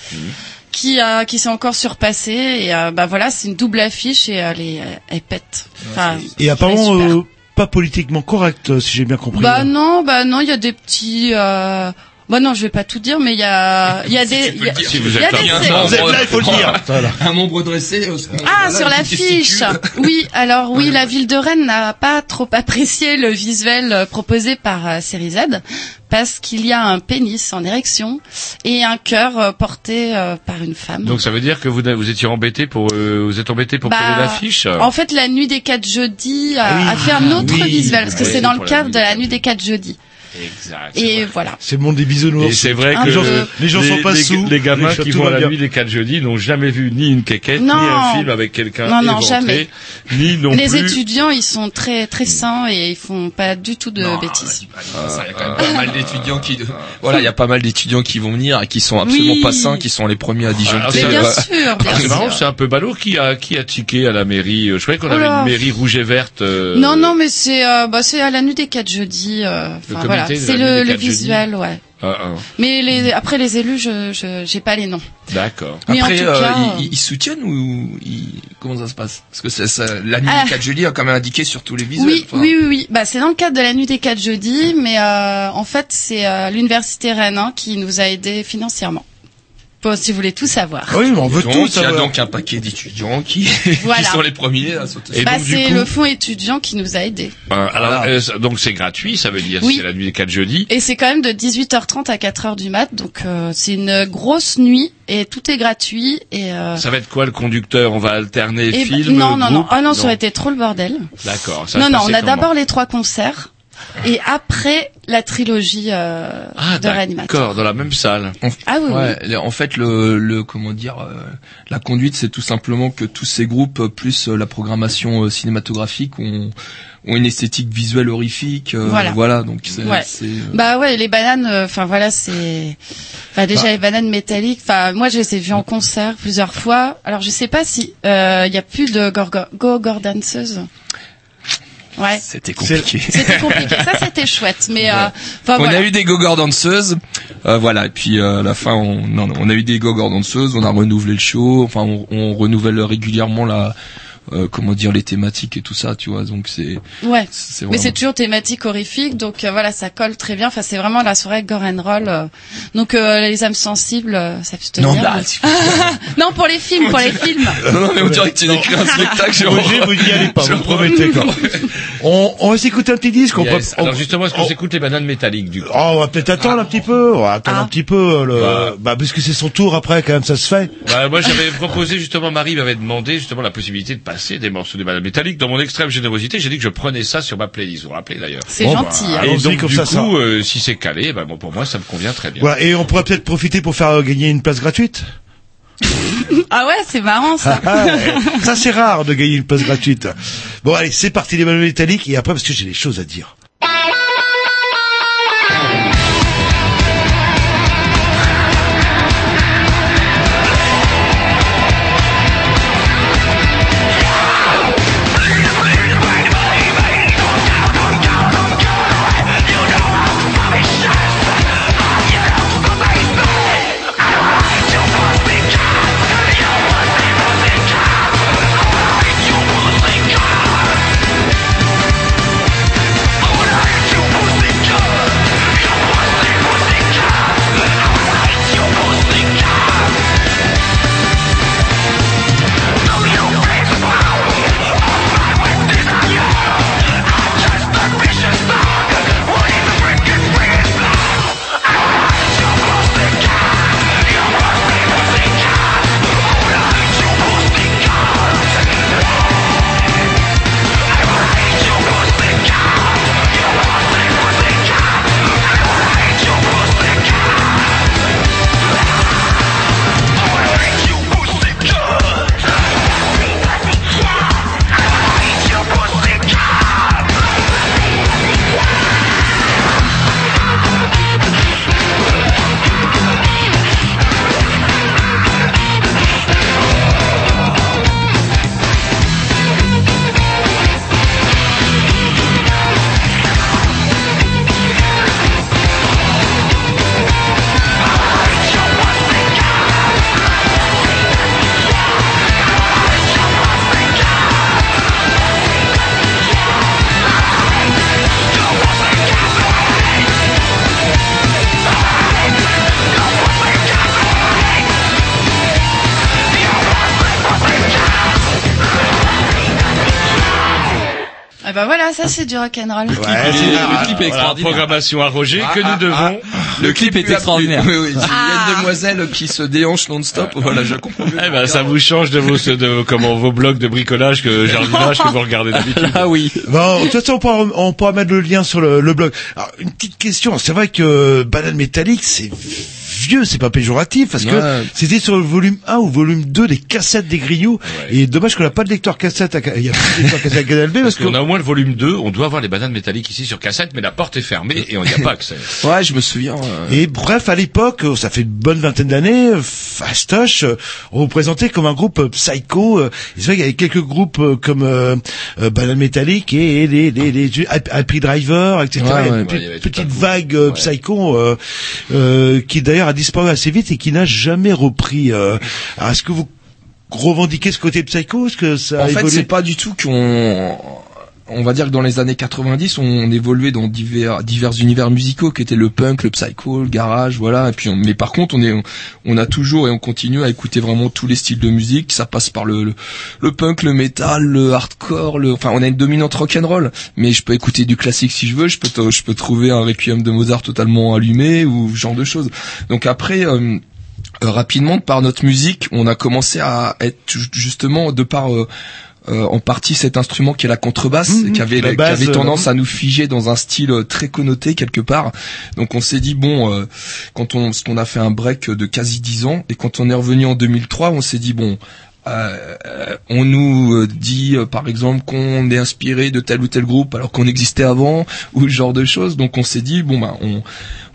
Qui, euh, qui s'est encore surpassé et euh, bah voilà c'est une double affiche et elle est elle pète. Enfin, Et apparemment, elle est super. euh, pas politiquement correct, euh, si j'ai bien compris. Bah non, bah non, il y a des petits. Euh... Bah non, je vais pas tout dire, mais il y a, il y a *laughs* des. il y a- Si vous il y a êtes des là. très- Vous êtes là, il faut le dire. Voilà. un nombre dressé. euh, Ah, voilà, sur l'affiche. Oui, alors oui, la ville de Rennes n'a pas trop apprécié le visuel euh, proposé par euh, Série Z parce qu'il y a un pénis en érection et un cœur porté euh, par une femme. Donc ça veut dire que vous, vous étiez embêté pour, euh, vous êtes embêté pour Bah, l'affiche? En fait, la nuit des quatre jeudis a, Oui. a fait un autre Oui. visuel parce que Oui, c'est dans le cadre de la nuit des quatre jeudis. Exact. Et vrai. voilà. C'est le monde des bisounours. Et c'est vrai que Les gens, sont pas les, sous. les gamins Les- qui vont à la bien. nuit des 4 jeudis n'ont jamais vu ni une quéquette, ni un film avec quelqu'un Non, non, jamais. ni non les plus. étudiants, ils sont très très sains et ils font pas du tout de Non, bêtises. ça, Il y a quand même pas mal d'étudiants qui, voilà, il y a pas mal d'étudiants qui vont venir et qui sont absolument Oui. pas sains, qui sont les premiers à disjoncter. Bien sûr, bien Ah, c'est marrant, c'est un peu ballot qui a qui a tiqué à la mairie. Je croyais qu'on avait Oula. une mairie rouge et verte. euh, Non, non, mais c'est euh, bah, c'est à la nuit des quatre jeudis. euh, voilà, c'est le, des le jeudis. visuel, ouais. ah, ah, Mais les, après les élus, je je j'ai pas les noms. D'accord. Mais Après, en tout euh, cas, ils, ils- soutiennent ou ils- comment ça se passe? Parce que c'est, la nuit Ah. du 4 jeudi a quand même indiqué sur tous les visuels. Oui, enfin. oui, oui, oui. Bah, c'est dans le cadre de la nuit des quatre jeudis, mais euh, en fait, c'est euh, l'université Rennes hein, qui nous a aidés financièrement Bon, si vous voulez tout savoir. Oui, mais on veut Donc, tout il y a savoir. donc un paquet d'étudiants qui, *laughs* Voilà. qui sont les premiers à sauter. Bah, c'est le fonds étudiant qui nous a aidés. Euh, alors, Voilà. euh, donc c'est gratuit, ça veut dire Oui. c'est la nuit des 4 jeudis. Et c'est quand même de 18h30 à 4h du mat, donc euh, c'est une grosse nuit et tout est gratuit et. Euh, Ça va être quoi le conducteur? On va alterner et bah- film, non, non, non, ah non, ça aurait été trop le bordel. D'accord. Non, non, on a d'abord les trois concerts et après la trilogie euh, Ah, de réanimateur. d'accord, dans la même salle. Ah oui, Ouais, en fait, le, le comment dire, euh, la conduite, c'est tout simplement que tous ces groupes euh, plus euh, la programmation euh, cinématographique ont, ont une esthétique visuelle horrifique. euh, Voilà. donc c'est. Ouais. c'est, euh, Bah ouais, les bananes, enfin voilà, c'est, enfin déjà Bah. les bananes métalliques. Enfin moi, je les ai vues en concert plusieurs fois. Alors je sais pas si il y a plus de gorgo- go-go danseuses. Ouais. C'était compliqué. C'était compliqué. Ça c'était *laughs* chouette, mais euh, enfin on voilà. a eu des gogor danseuses, euh, voilà. Et puis euh, à la fin, on, non, non, on a eu des gogor danseuses. On a renouvelé le show. Enfin, on, on renouvelle régulièrement la, euh, comment dire, les thématiques et tout ça, tu vois. Donc c'est. Ouais. c'est Mais vraiment- c'est toujours thématique horrifique, donc euh, voilà, ça colle très bien. Enfin, c'est vraiment la soirée gore and roll. euh. Donc euh, les âmes sensibles, euh, ça peut se tenir. Non, bah, tu- *laughs* non, pour les films, pour les *laughs* films. Non, non, mais on dirait que tu écris un spectacle. genre- Roger, vous n'y allez pas, vous me promettez quoi. *laughs* On, on va s'écouter un petit disque. On Yes. peut- on- Alors justement, est-ce qu'on s'écoute les bananes métalliques du coup Oh, on va peut-être attendre un petit peu. On va attendre Ah. un petit peu. Le... Bah. Bah, parce que c'est son tour après, quand même, ça se fait. Bah, moi, j'avais proposé justement, Marie m'avait demandé justement la possibilité de passer des morceaux de bananes métalliques. Dans mon extrême générosité, j'ai dit que je prenais ça sur ma playlist. Vous vous rappelez d'ailleurs C'est Bon, gentil. bah, hein. Et donc comme du ça, coup, ça. euh, si c'est calé, bah, bon, pour moi, ça me convient très bien. Voilà. Et on pourrait peut-être profiter pour faire euh, gagner une place gratuite. *laughs* Ah ouais, c'est marrant ça. Ah, ouais. ça, c'est rare de gagner une place gratuite. Bon, allez, c'est parti les ballons métalliques. Et après, parce que j'ai des choses à dire. C'est du rock'n'roll. Le clip est extraordinaire. programmation à Roger que nous devons. Le clip est extraordinaire. Oui, oui. Il y a Ah. une demoiselle qui se déhanche non-stop. Voilà, je comprends. Eh ben, ça vous change de vos, de comment, vos blogs de bricolage que jardinage que vous regardez d'habitude. Ah oui. Bon, de toute façon, on pourra, on pourra mettre le lien sur le, le blog. Alors, une petite question. C'est vrai que Banane Métallique, c'est vieux, c'est pas péjoratif, parce que Ouais. c'était sur le volume 1 ou volume 2 des cassettes des grignoux. Et dommage qu'on n'a pas de lecteur cassette à, il y a plus de lecteur *laughs* cassette à Canal B, parce Parce qu'on a au moins le volume 2, on doit avoir les bananes métalliques ici sur cassette, mais la porte est fermée et on n'y a pas accès. *laughs* Ouais, je me souviens. euh, Et bref, à l'époque, euh, ça fait une bonne vingtaine d'années, Fastoche, euh, on vous présentait comme un groupe euh, psycho. euh, et C'est vrai qu'il y avait quelques groupes comme euh, euh, Banane Métallique et les, les, les, les Happy Driver, etc. Ouais, ouais. une Ouais, avait petite, vague Ouais. psycho qui d'ailleurs a disparu assez vite et qui n'a jamais repris. euh. Est-ce que vous revendiquez ce côté psycho Est-ce que ça a En fait, c'est pas du tout qu'on on va dire que dans les années 90, on évoluait dans divers, divers univers musicaux qui étaient le punk, le psycho, le garage, voilà. Et puis, mais par contre, on est, on, a toujours et on continue à écouter vraiment tous les styles de musique. Ça passe par le, le, punk, le metal, le hardcore, le, enfin, on a une dominante rock'n'roll. Mais je peux écouter du classique si je veux. Je peux, je peux trouver un requiem de Mozart totalement allumé ou ce genre de choses. Donc après. euh, euh, rapidement par notre musique, on a commencé à être ju- justement de par euh, euh, en partie cet instrument qui est la contrebasse, Mhm. qui avait La qui base, avait tendance euh, à nous figer dans un style euh, très connoté quelque part. Donc on s'est dit bon, euh, quand on qu'on a fait un break de quasi 10 ans et quand on est revenu en 2003, on s'est dit bon. Euh, euh, on nous euh, dit euh, par exemple qu'on est inspiré de tel ou tel groupe alors qu'on existait avant ou ce genre de choses. Donc on s'est dit bon bah on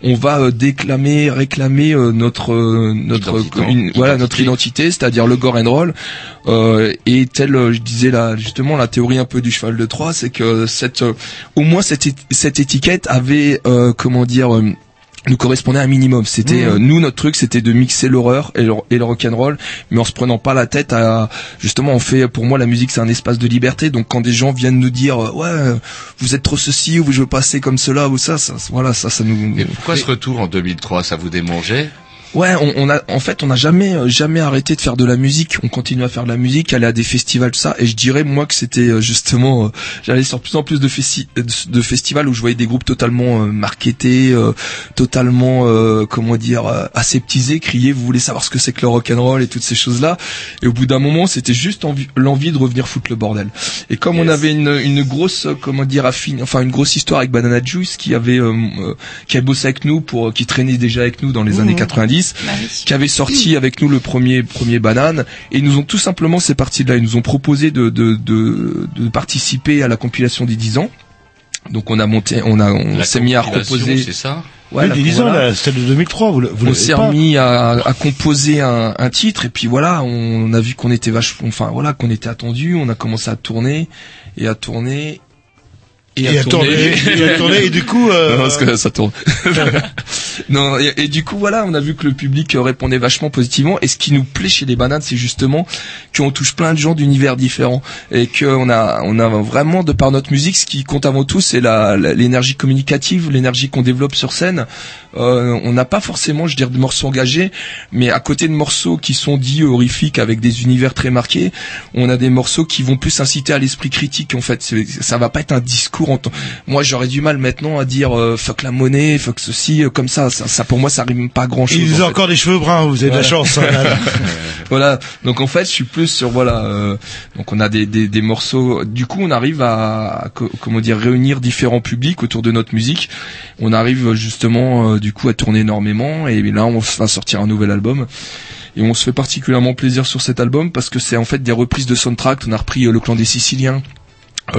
on va euh, déclamer réclamer notre notre Identité. une- voilà notre identité c'est-à-dire le gore and roll. Euh, et tel je disais là justement la théorie un peu du cheval de Troie c'est que cette au moins cette cette étiquette avait euh, comment dire nous correspondait à un minimum. C'était euh, nous notre truc, c'était de mixer l'horreur et le, et le rock'n'roll, mais en se prenant pas la tête à justement on fait pour moi la musique c'est un espace de liberté. Donc quand des gens viennent nous dire euh, ouais vous êtes trop ceci ou je veux passer comme cela ou ça, ça voilà ça ça nous. Mais pourquoi ce retour en 2003 Ça vous démangeait? Ouais, on, on a en fait on n'a jamais euh, jamais arrêté de faire de la musique. On continue à faire de la musique, aller à des festivals tout ça. Et je dirais moi que c'était euh, justement, euh, j'allais sur plus en plus de, festi- euh, de festivals où je voyais des groupes totalement euh, marketés, euh, totalement euh, comment dire euh, aseptisés, crier vous voulez savoir ce que c'est que le rock and roll et toutes ces choses là. Et au bout d'un moment c'était juste envie- l'envie de revenir foutre le bordel. Et comme on avait une, une grosse comment dire affine, enfin une grosse histoire avec Banana Juice qui avait qui a bossé avec nous pour qui traînait déjà avec nous dans les Mhm. années 90 qui avait sorti avec nous le premier premier banane. Et ils nous ont tout simplement c'est parti de là ils nous ont proposé de de de, de participer à la compilation des 10 ans. Donc on a monté on a on s'est mis à proposer c'est ça? Ouais, oui, la- des 10 ans, voilà. là, celle de 2003, vous, le- vous on s'est remis à, à composer un, un titre. Et puis voilà on a vu qu'on était vachement enfin voilà qu'on était attendu. On a commencé à tourner et à tourner Et à tourner, et à tourner, et du coup, euh, Non, parce que ça tourne. *laughs* non, et, et du coup, voilà, on a vu que le public répondait vachement positivement. Et ce qui nous plaît chez les bananes, c'est justement qu'on touche plein de gens d'univers différents et qu'on a, on a vraiment de par notre musique, ce qui compte avant tout, c'est la, l'énergie communicative, l'énergie qu'on développe sur scène. Euh, on n'a pas forcément, je dirais, de morceaux engagés, mais à côté de morceaux qui sont dits horrifiques avec des univers très marqués, on a des morceaux qui vont plus inciter à l'esprit critique. En fait, ça va pas être un discours. En Moi, j'aurais du mal maintenant à dire euh, fuck la monnaie, fuck ceci, euh, comme ça. Ça, ça, pour moi, ça rime pas grand chose. Il a encore des cheveux bruns, vous avez de la chance. hein, là, là. *laughs* voilà. Donc en fait, je suis plus sur voilà. euh, donc on a des, des, des morceaux. Du coup, on arrive à, à co- comment dire réunir différents publics autour de notre musique. On arrive justement du coup à tourner énormément et là on va sortir un nouvel album. Et on se fait particulièrement plaisir sur cet album parce que c'est en fait des reprises de soundtrack. On a repris Le Clan des Siciliens,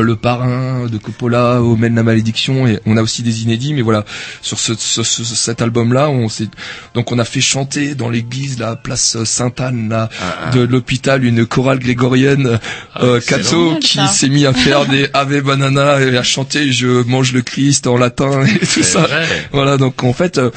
Le Parrain de Coppola, Omen la Malédiction, et on a aussi des inédits. Mais voilà, sur ce, ce- ce- cet album-là, on s'est donc on a fait chanter dans l'église, la place Sainte-Anne, là, de l'hôpital, une chorale grégorienne, euh, Cato, excellent. qui s'est mis à faire des Ave Banana et à chanter Je mange le Christ en latin et tout ça. vrai. Voilà, donc en fait, euh,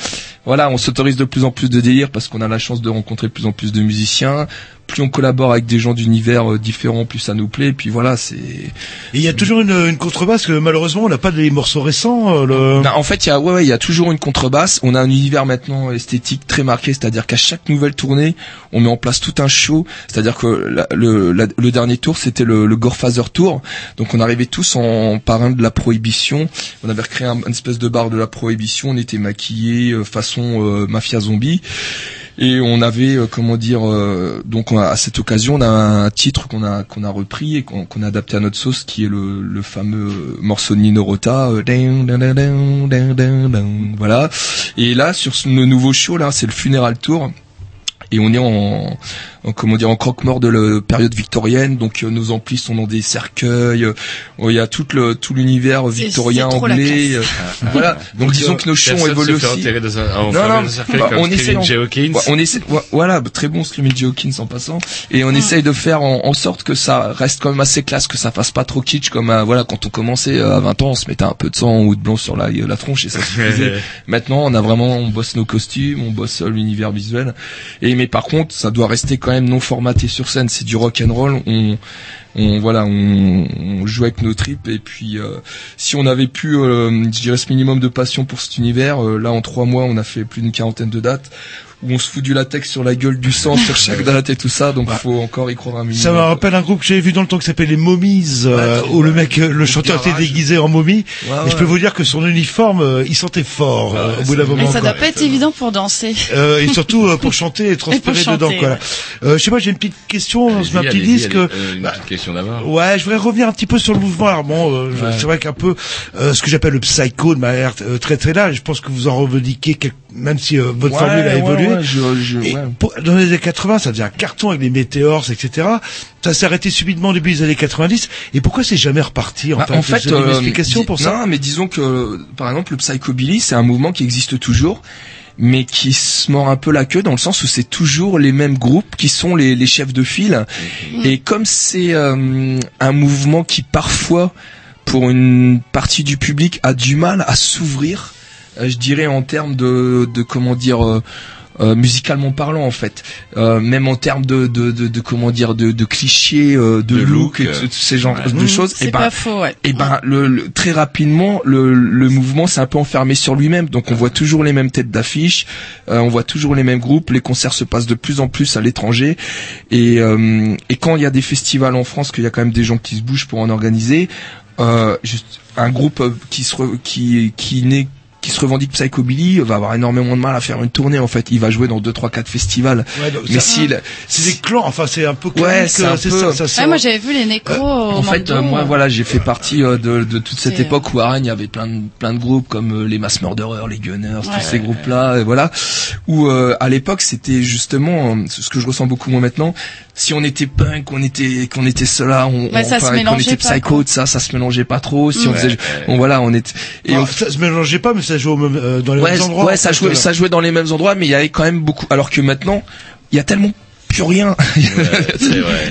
voilà, on s'autorise de plus en plus de délire parce qu'on a la chance de rencontrer de plus en plus de musiciens. Plus on collabore avec des gens d'univers euh, différents, plus ça nous plaît. Et puis voilà, c'est. Et il y a toujours une, une contrebasse que malheureusement on n'a pas des morceaux récents. euh, le... Non, en fait, il y a, ouais, ouais, il y a toujours une contrebasse. On a un univers maintenant esthétique très marqué, c'est-à-dire qu'à chaque nouvelle tournée, on met en place tout un show. C'est-à-dire que la- le, la- le dernier tour, c'était le, le Tour. Donc, on arrivait tous en parrain de la prohibition. On avait recréé un, une espèce de bar de la prohibition. On était maquillés euh, façon euh, mafia zombie. Et on avait, euh, comment dire, euh, donc à cette occasion, on a un titre qu'on a qu'on a repris et qu'on qu'on a adapté à notre sauce, qui est le, le fameux morceau de Nino Rota, euh, voilà. Et là, sur le nouveau show là, c'est le Funeral Tour. Et on est en, comment dire en croque-mort de la période victorienne, donc euh, nos amplis sont dans des cercueils. euh, Il y a tout le tout l'univers victorien anglais. euh, voilà. *laughs* Donc, disons que nos se fait aussi. enterrer dans un- ah, on bah, essaie, on essaie, voilà, très bon Screaming Jay Hawkins en passant, et on essaye de faire en, en sorte que ça reste quand même assez classe, que ça fasse pas trop kitsch comme euh, voilà quand on commençait euh, à 20 ans, on se mettait un peu de sang ou de blanc sur la, la tronche et ça suffisait. Maintenant, on a vraiment, on bosse nos costumes, on bosse euh, l'univers visuel. Et mais par contre, ça doit rester quand même non formaté sur scène. C'est du rock and roll. On on voilà, on, on joue avec nos tripes et puis euh, si on avait pu, euh, ce minimum de passion pour cet univers, euh, là en trois mois on a fait plus d'une quarantaine de dates où on se fout du latex sur la gueule du sang sur chaque date et tout ça, donc faut encore y croire un minimum. Ça me rappelle un groupe que j'avais vu dans le temps qui s'appelait les Momies, euh, où le mec, euh, le chanteur était déguisé en momie. Ouais, Et je peux vous dire que son uniforme, euh, il sentait fort euh, au bout d'un moment. Mais ça doit pas être évident pour danser. Euh, et surtout euh, pour *laughs* chanter et transpirer chanter, dedans. Quoi. Euh, je sais pas, j'ai une petite question dans ma petite Allez-y, disque. allez, euh, une petite question d'abord. Ouais, je voudrais revenir un petit peu sur le mouvement. Alors bon, euh, c'est vrai qu'un peu euh, ce que j'appelle le psycho de manière euh, très très large. Je pense que vous en revendiquez, même si euh, votre Ouais, formule a ouais, ouais, je- je- Et ouais. pour- dans les années 80, ça faisait un carton avec les météores, etc. Ça s'est arrêté subitement au début des années 90. Et pourquoi c'est jamais reparti en Bah, fait en fait, avez une euh, explication pour ça Non, mais disons que, par exemple, le psychobilly, c'est un mouvement qui existe toujours, mais qui se mord un peu la queue dans le sens où c'est toujours les mêmes groupes qui sont les, les chefs de file. Et comme c'est euh, un mouvement qui parfois, pour une partie du public, a du mal à s'ouvrir, euh, je dirais en termes de, de comment dire. euh, euh, musicalement parlant en fait Euh, même en termes de, de, de, de comment dire de, de clichés euh, de, De look, look, et tout- ces genres ouais. de Mmh, choses c'est et ben pas faux, ouais. et ben le, le- très rapidement le, le mouvement s'est un peu enfermé sur lui-même donc on voit toujours les mêmes têtes d'affiche euh, on voit toujours les mêmes groupes les concerts se passent de plus en plus à l'étranger et euh, et quand il y a des festivals en France qu'il y a quand même des gens qui se bougent pour en organiser euh, juste un groupe euh, qui se re- qui qui n'est qui se revendique psychobilly va avoir énormément de mal à faire une tournée en fait il va jouer dans deux trois quatre festivals Ouais, donc mais ça- s'il C'est des clans. Enfin, c'est un peu Ouais, c'est un euh, peu- ça. ça Ouais, moi j'avais vu les nécros au en fait, euh, moi, voilà, j'ai fait partie euh, de, de toute cette époque où à Rennes, il y avait plein de, plein de groupes comme euh, les Mass Murderers, les Gunners, Ouais. tous ces groupes-là, et voilà. Où euh, à l'époque, c'était justement euh, ce que je ressens beaucoup moins maintenant. Si on était punk, on était, qu'on était cela, on, on- ça se enfin, qu'on mélangeait était pas, psycho, quoi. ça, ça se mélangeait pas trop. Si on Ouais. faisait, on, voilà, on était. Et Ah, on- ça se mélangeait pas, mais ça jouait au même, euh, dans les ouais, mêmes endroits. ouais, en ça fait, jouait, euh. ça jouait dans les mêmes endroits, mais il y avait quand même beaucoup. Alors que maintenant, il y a tellement plus rien. *laughs* *laughs* Il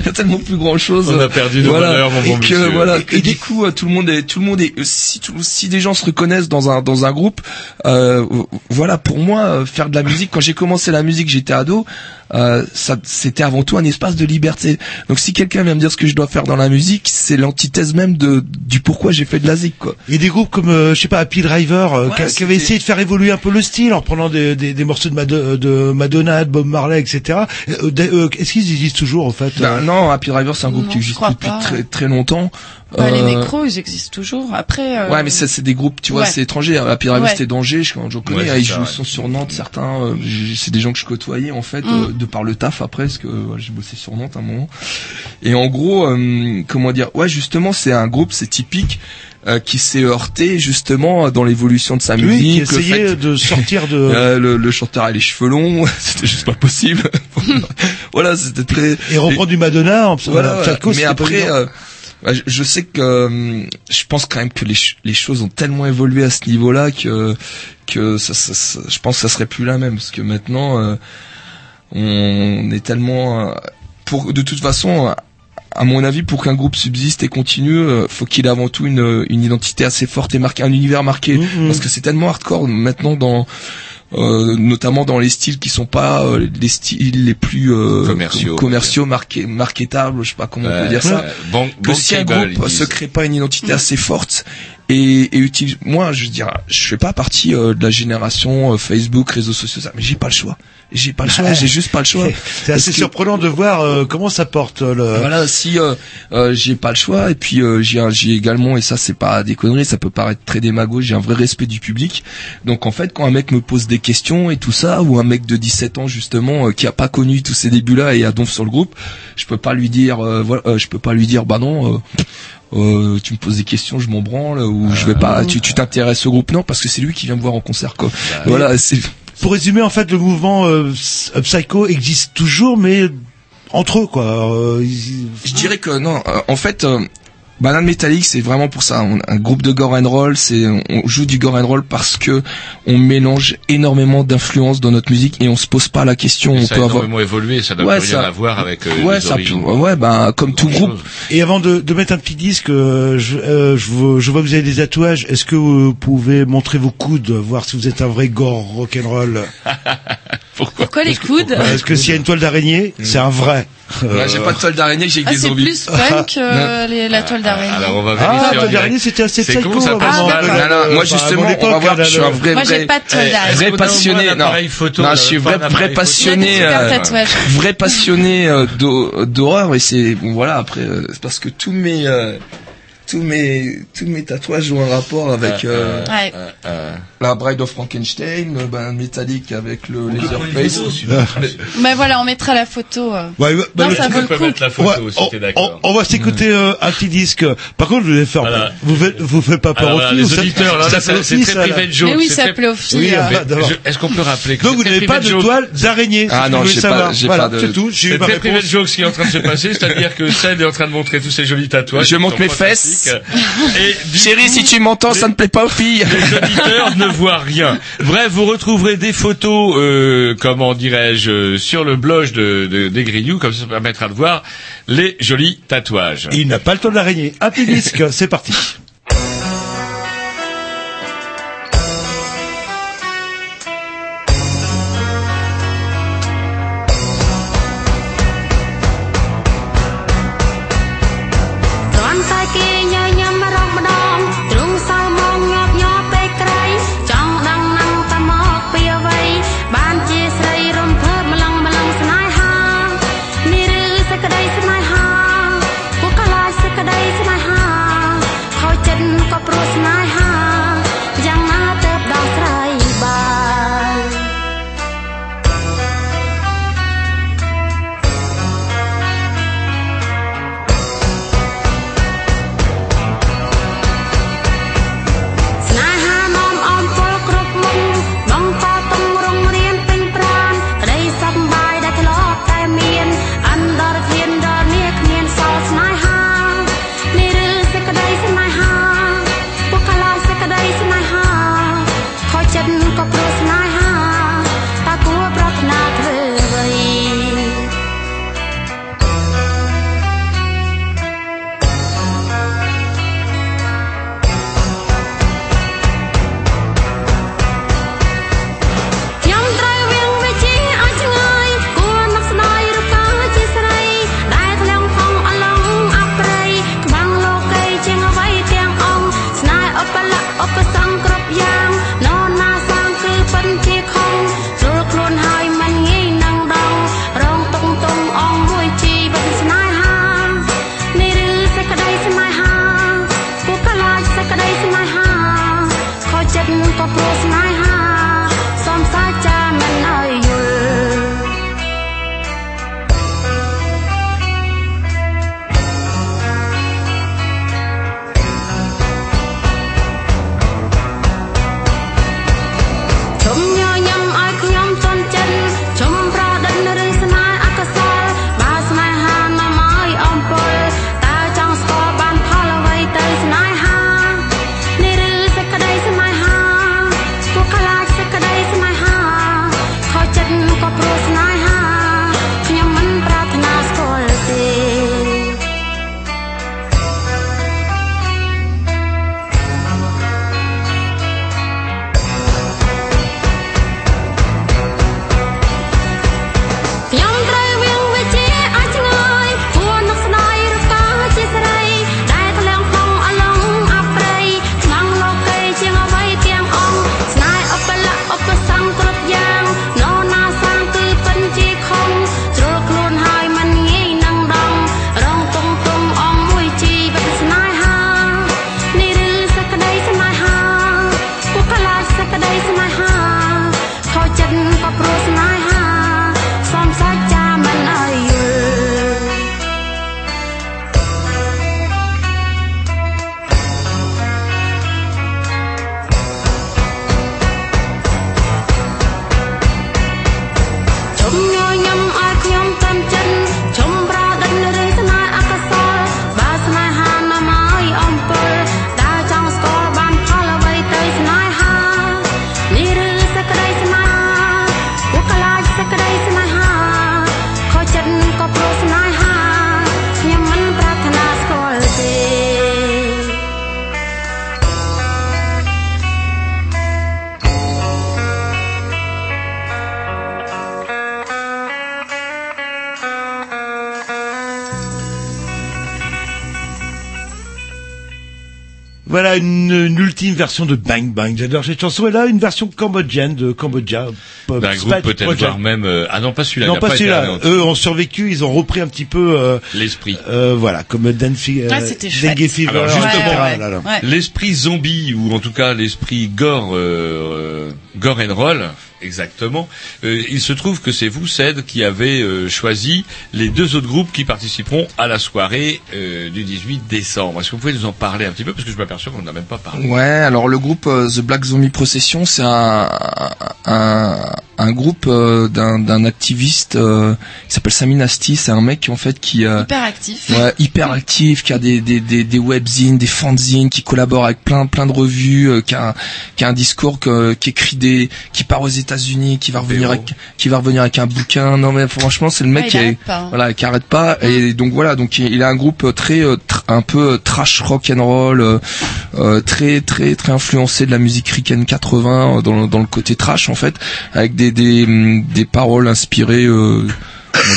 y a tellement plus grand chose. On a perdu nos valeurs, mon et bon que, monsieur. Voilà, que du coup, euh, tout le monde est, tout le monde est, si, tout- si des gens se reconnaissent dans un, dans un groupe, euh, voilà, pour moi, faire de la musique, quand j'ai commencé la musique, j'étais ado, euh, ça, c'était avant tout un espace de liberté. Donc si quelqu'un vient me dire ce que je dois faire dans la musique, c'est l'antithèse même de, du pourquoi j'ai fait de la zik, quoi. Et des groupes comme, euh, je sais pas, Happy Driver, euh, Ouais, qui, avaient essayé de faire évoluer un peu le style en reprenant des, des, des morceaux de, Mado- de Madonna, de Bob Marley, etc. Euh, d- euh, Est-ce qu'ils existent toujours en fait Ben, euh non, Happy Driver, c'est un groupe Non, qui existe depuis pas. très, très longtemps. Bah, Les Euh, nécros, ils existent toujours. Après. euh, Ouais, mais ça, c'est des groupes, tu vois, ouais. c'est étranger. Happy Driver, Ouais. c'était Danger, je, j'en connais. Ouais, hein, ils ça, jouent ouais. sont sur Nantes, certains. euh, c'est des gens que je côtoyais, en fait, Mm. euh, de par le taf après, parce que euh, j'ai bossé sur Nantes un moment. Et en gros, euh, comment dire, ouais, justement, c'est un groupe, c'est typique, euh, qui s'est heurté, justement, dans l'évolution de sa Lui musique. qui le essayait fait- de sortir de... *laughs* Euh, le, le chanteur a les cheveux longs, *laughs* c'était juste pas possible. *laughs* voilà, c'était très. Et reprendre du Madonna en Voilà, voilà. Psycho, mais après, euh, je, je sais que euh, je pense quand même que les, ch- les choses ont tellement évolué à ce niveau-là que que ça, ça- ça- je pense que ça serait plus la même parce que maintenant euh, on est tellement euh, pour de toute façon à mon avis pour qu'un groupe subsiste et continue euh, faut qu'il ait avant tout une, une identité assez forte et marquée un univers marqué Mhm. parce que c'est tellement hardcore maintenant dans euh, notamment dans les styles qui sont pas euh, les styles les plus euh, Commerciaux, commerciaux marqués, marketables, je sais pas comment on peut dire ça. Ban- que si un groupe se crée pas une identité assez forte et, et utilise, moi je veux dire, je fais pas partie euh, de la génération euh, Facebook, réseaux sociaux, ça, mais j'ai pas le choix. J'ai pas le choix, Ouais. j'ai juste pas le choix. *laughs* C'est- assez que- surprenant de voir euh, comment ça porte euh, le... voilà, si euh, euh, j'ai pas le choix et puis euh, j'ai également et ça c'est pas des conneries, ça peut paraître très démago, j'ai un vrai respect du public. Donc en fait, quand un mec me pose des questions et tout ça ou un mec de 17 ans justement euh, qui a pas connu tous ces débuts-là et a donf sur le groupe, je peux pas lui dire euh, voilà, euh, je peux pas lui dire bah non euh, euh, tu me poses des questions, je m'en branle ou je vais pas tu tu t'intéresses au groupe non parce que c'est lui qui vient me voir en concert quoi. voilà, c'est Pour résumer, en fait, le mouvement euh, ps- Psycho existe toujours, mais entre eux, quoi. Euh, ils- Je dirais que non. euh, en fait, euh, Banane Metallic, c'est vraiment pour ça. On- un groupe de gore and roll, c'est on joue du gore and roll parce que on mélange énormément d'influences dans notre musique et on se pose pas la question. Et on ça peut a avoir. énormément évolué, ça n'a Ouais, rien ça- à voir avec euh, Ouais, les ça origines. peut- ouais, ben comme tout groupe. Et avant de, de mettre un petit disque, euh, je, euh, je, vois, je vois que vous avez des tatouages. Est-ce que vous pouvez montrer vos coudes, voir si vous êtes un vrai gore rock'n'roll? *laughs* Pourquoi? Les coudes? Est-ce que s'il y a une toile d'araignée, c'est un vrai Ouais, j'ai pas de toile d'araignée, j'ai que Ah, des c'est zombies. plus punk que *laughs* les- la toile d'araignée. Alors on va Ah, vérifier. la en direct. dernière, c'était assez C'est psycho. con, ça passe apparemment, mal. Non, la- non, moi justement, on va voir, là, je suis un vrai, Moi, vrai, pas de toile Eh, d'araignée. vrai passionné, non. photo, non, là, je suis pas vrai, un appareil vrai passionné, euh, vrai passionné euh, d'hor- d'horreur et c'est bon voilà après euh, c'est parce que tous mes euh, tous mes tous mes tatouages ont un rapport avec euh, Ouais. la Bride of Frankenstein, le ben, métallique avec le Leatherface. *laughs* Mais voilà, on mettra la photo. euh. Ouais, ouais, Non, bah, ça vaut le coup. mettre la photo Ouais, si on, t'es d'accord. on- on va s'écouter euh, un petit disque. Par contre, je vais faire. Voilà. Vous faites, vous faites pas peur aux voilà, filles, les auditeurs, là, c'est très privé de joke. Mais oui, c'est ça plaît aux filles. Euh. Est-ce qu'on peut rappeler que Donc c'est vous n'avez pas de toile d'araignée. Ah non, j'ai pas- j'ai voilà, pas de- c'est tout. J'ai eu C'est ma très privé de joke ce qui est en train de se passer, c'est-à-dire que Ced est en train de montrer tous ses jolis tatouages. Je montre mes fesses. *laughs* Et Chérie, coup, si tu m'entends, ça ne plaît pas aux filles. les *laughs* auditeurs ne voient rien. Bref, vous retrouverez des photos, euh, comment dirais-je, euh, sur le blog de, de- des Grignoux, comme ça, ça permettra de voir les jolis tatouages. Il n'a pas le temps de l'araignée. Un petit disque, c'est parti. Une, une ultime version de Bang Bang. J'adore cette chanson. Et là, une version cambodgienne de Cambodgia. Pop D'un groupe peut-être voire même euh, ah non pas celui-là. il Non, pas celui-là. Eux ont survécu. Ils ont repris un petit peu euh, L'esprit. euh, voilà, comme Danfi, euh, Ah, c'était chouette. Fever, Alors justement. Ouais, ouais, ouais. L'esprit zombie ou en tout cas l'esprit gore, gore and roll, exactement. Euh, il se trouve que c'est vous, Ced, qui avez euh, choisi les deux autres groupes qui participeront à la soirée euh, du 18 décembre. Est-ce que vous pouvez nous en parler un petit peu? Parce que je m'aperçois qu'on n'a même pas parlé. Ouais, alors le groupe euh, The Black Zombie Procession, c'est un, un, un groupe euh, d'un d'un activiste euh, qui s'appelle Sami Nasti. C'est un mec en fait qui euh, Hyper actif. ouais, hyper actif, qui a des, des, des, des webzines, des fanzines, qui collabore avec plein plein de revues, euh, qui, a, un- qui a un discours que- qui écrit des, qui part aux États-Unis, qui va revenir avec, qui va revenir avec un bouquin. Non mais franchement, c'est le mec Ah, il qui est, arrête pas, hein. voilà, qui arrête pas. Et donc voilà, donc il a un groupe très, euh, tr- un peu euh, trash rock and roll, euh, euh, très très très influencé de la musique ricaine 80 euh, dans, le- dans le côté trash en fait, avec des des, hum, des paroles inspirées. Euh,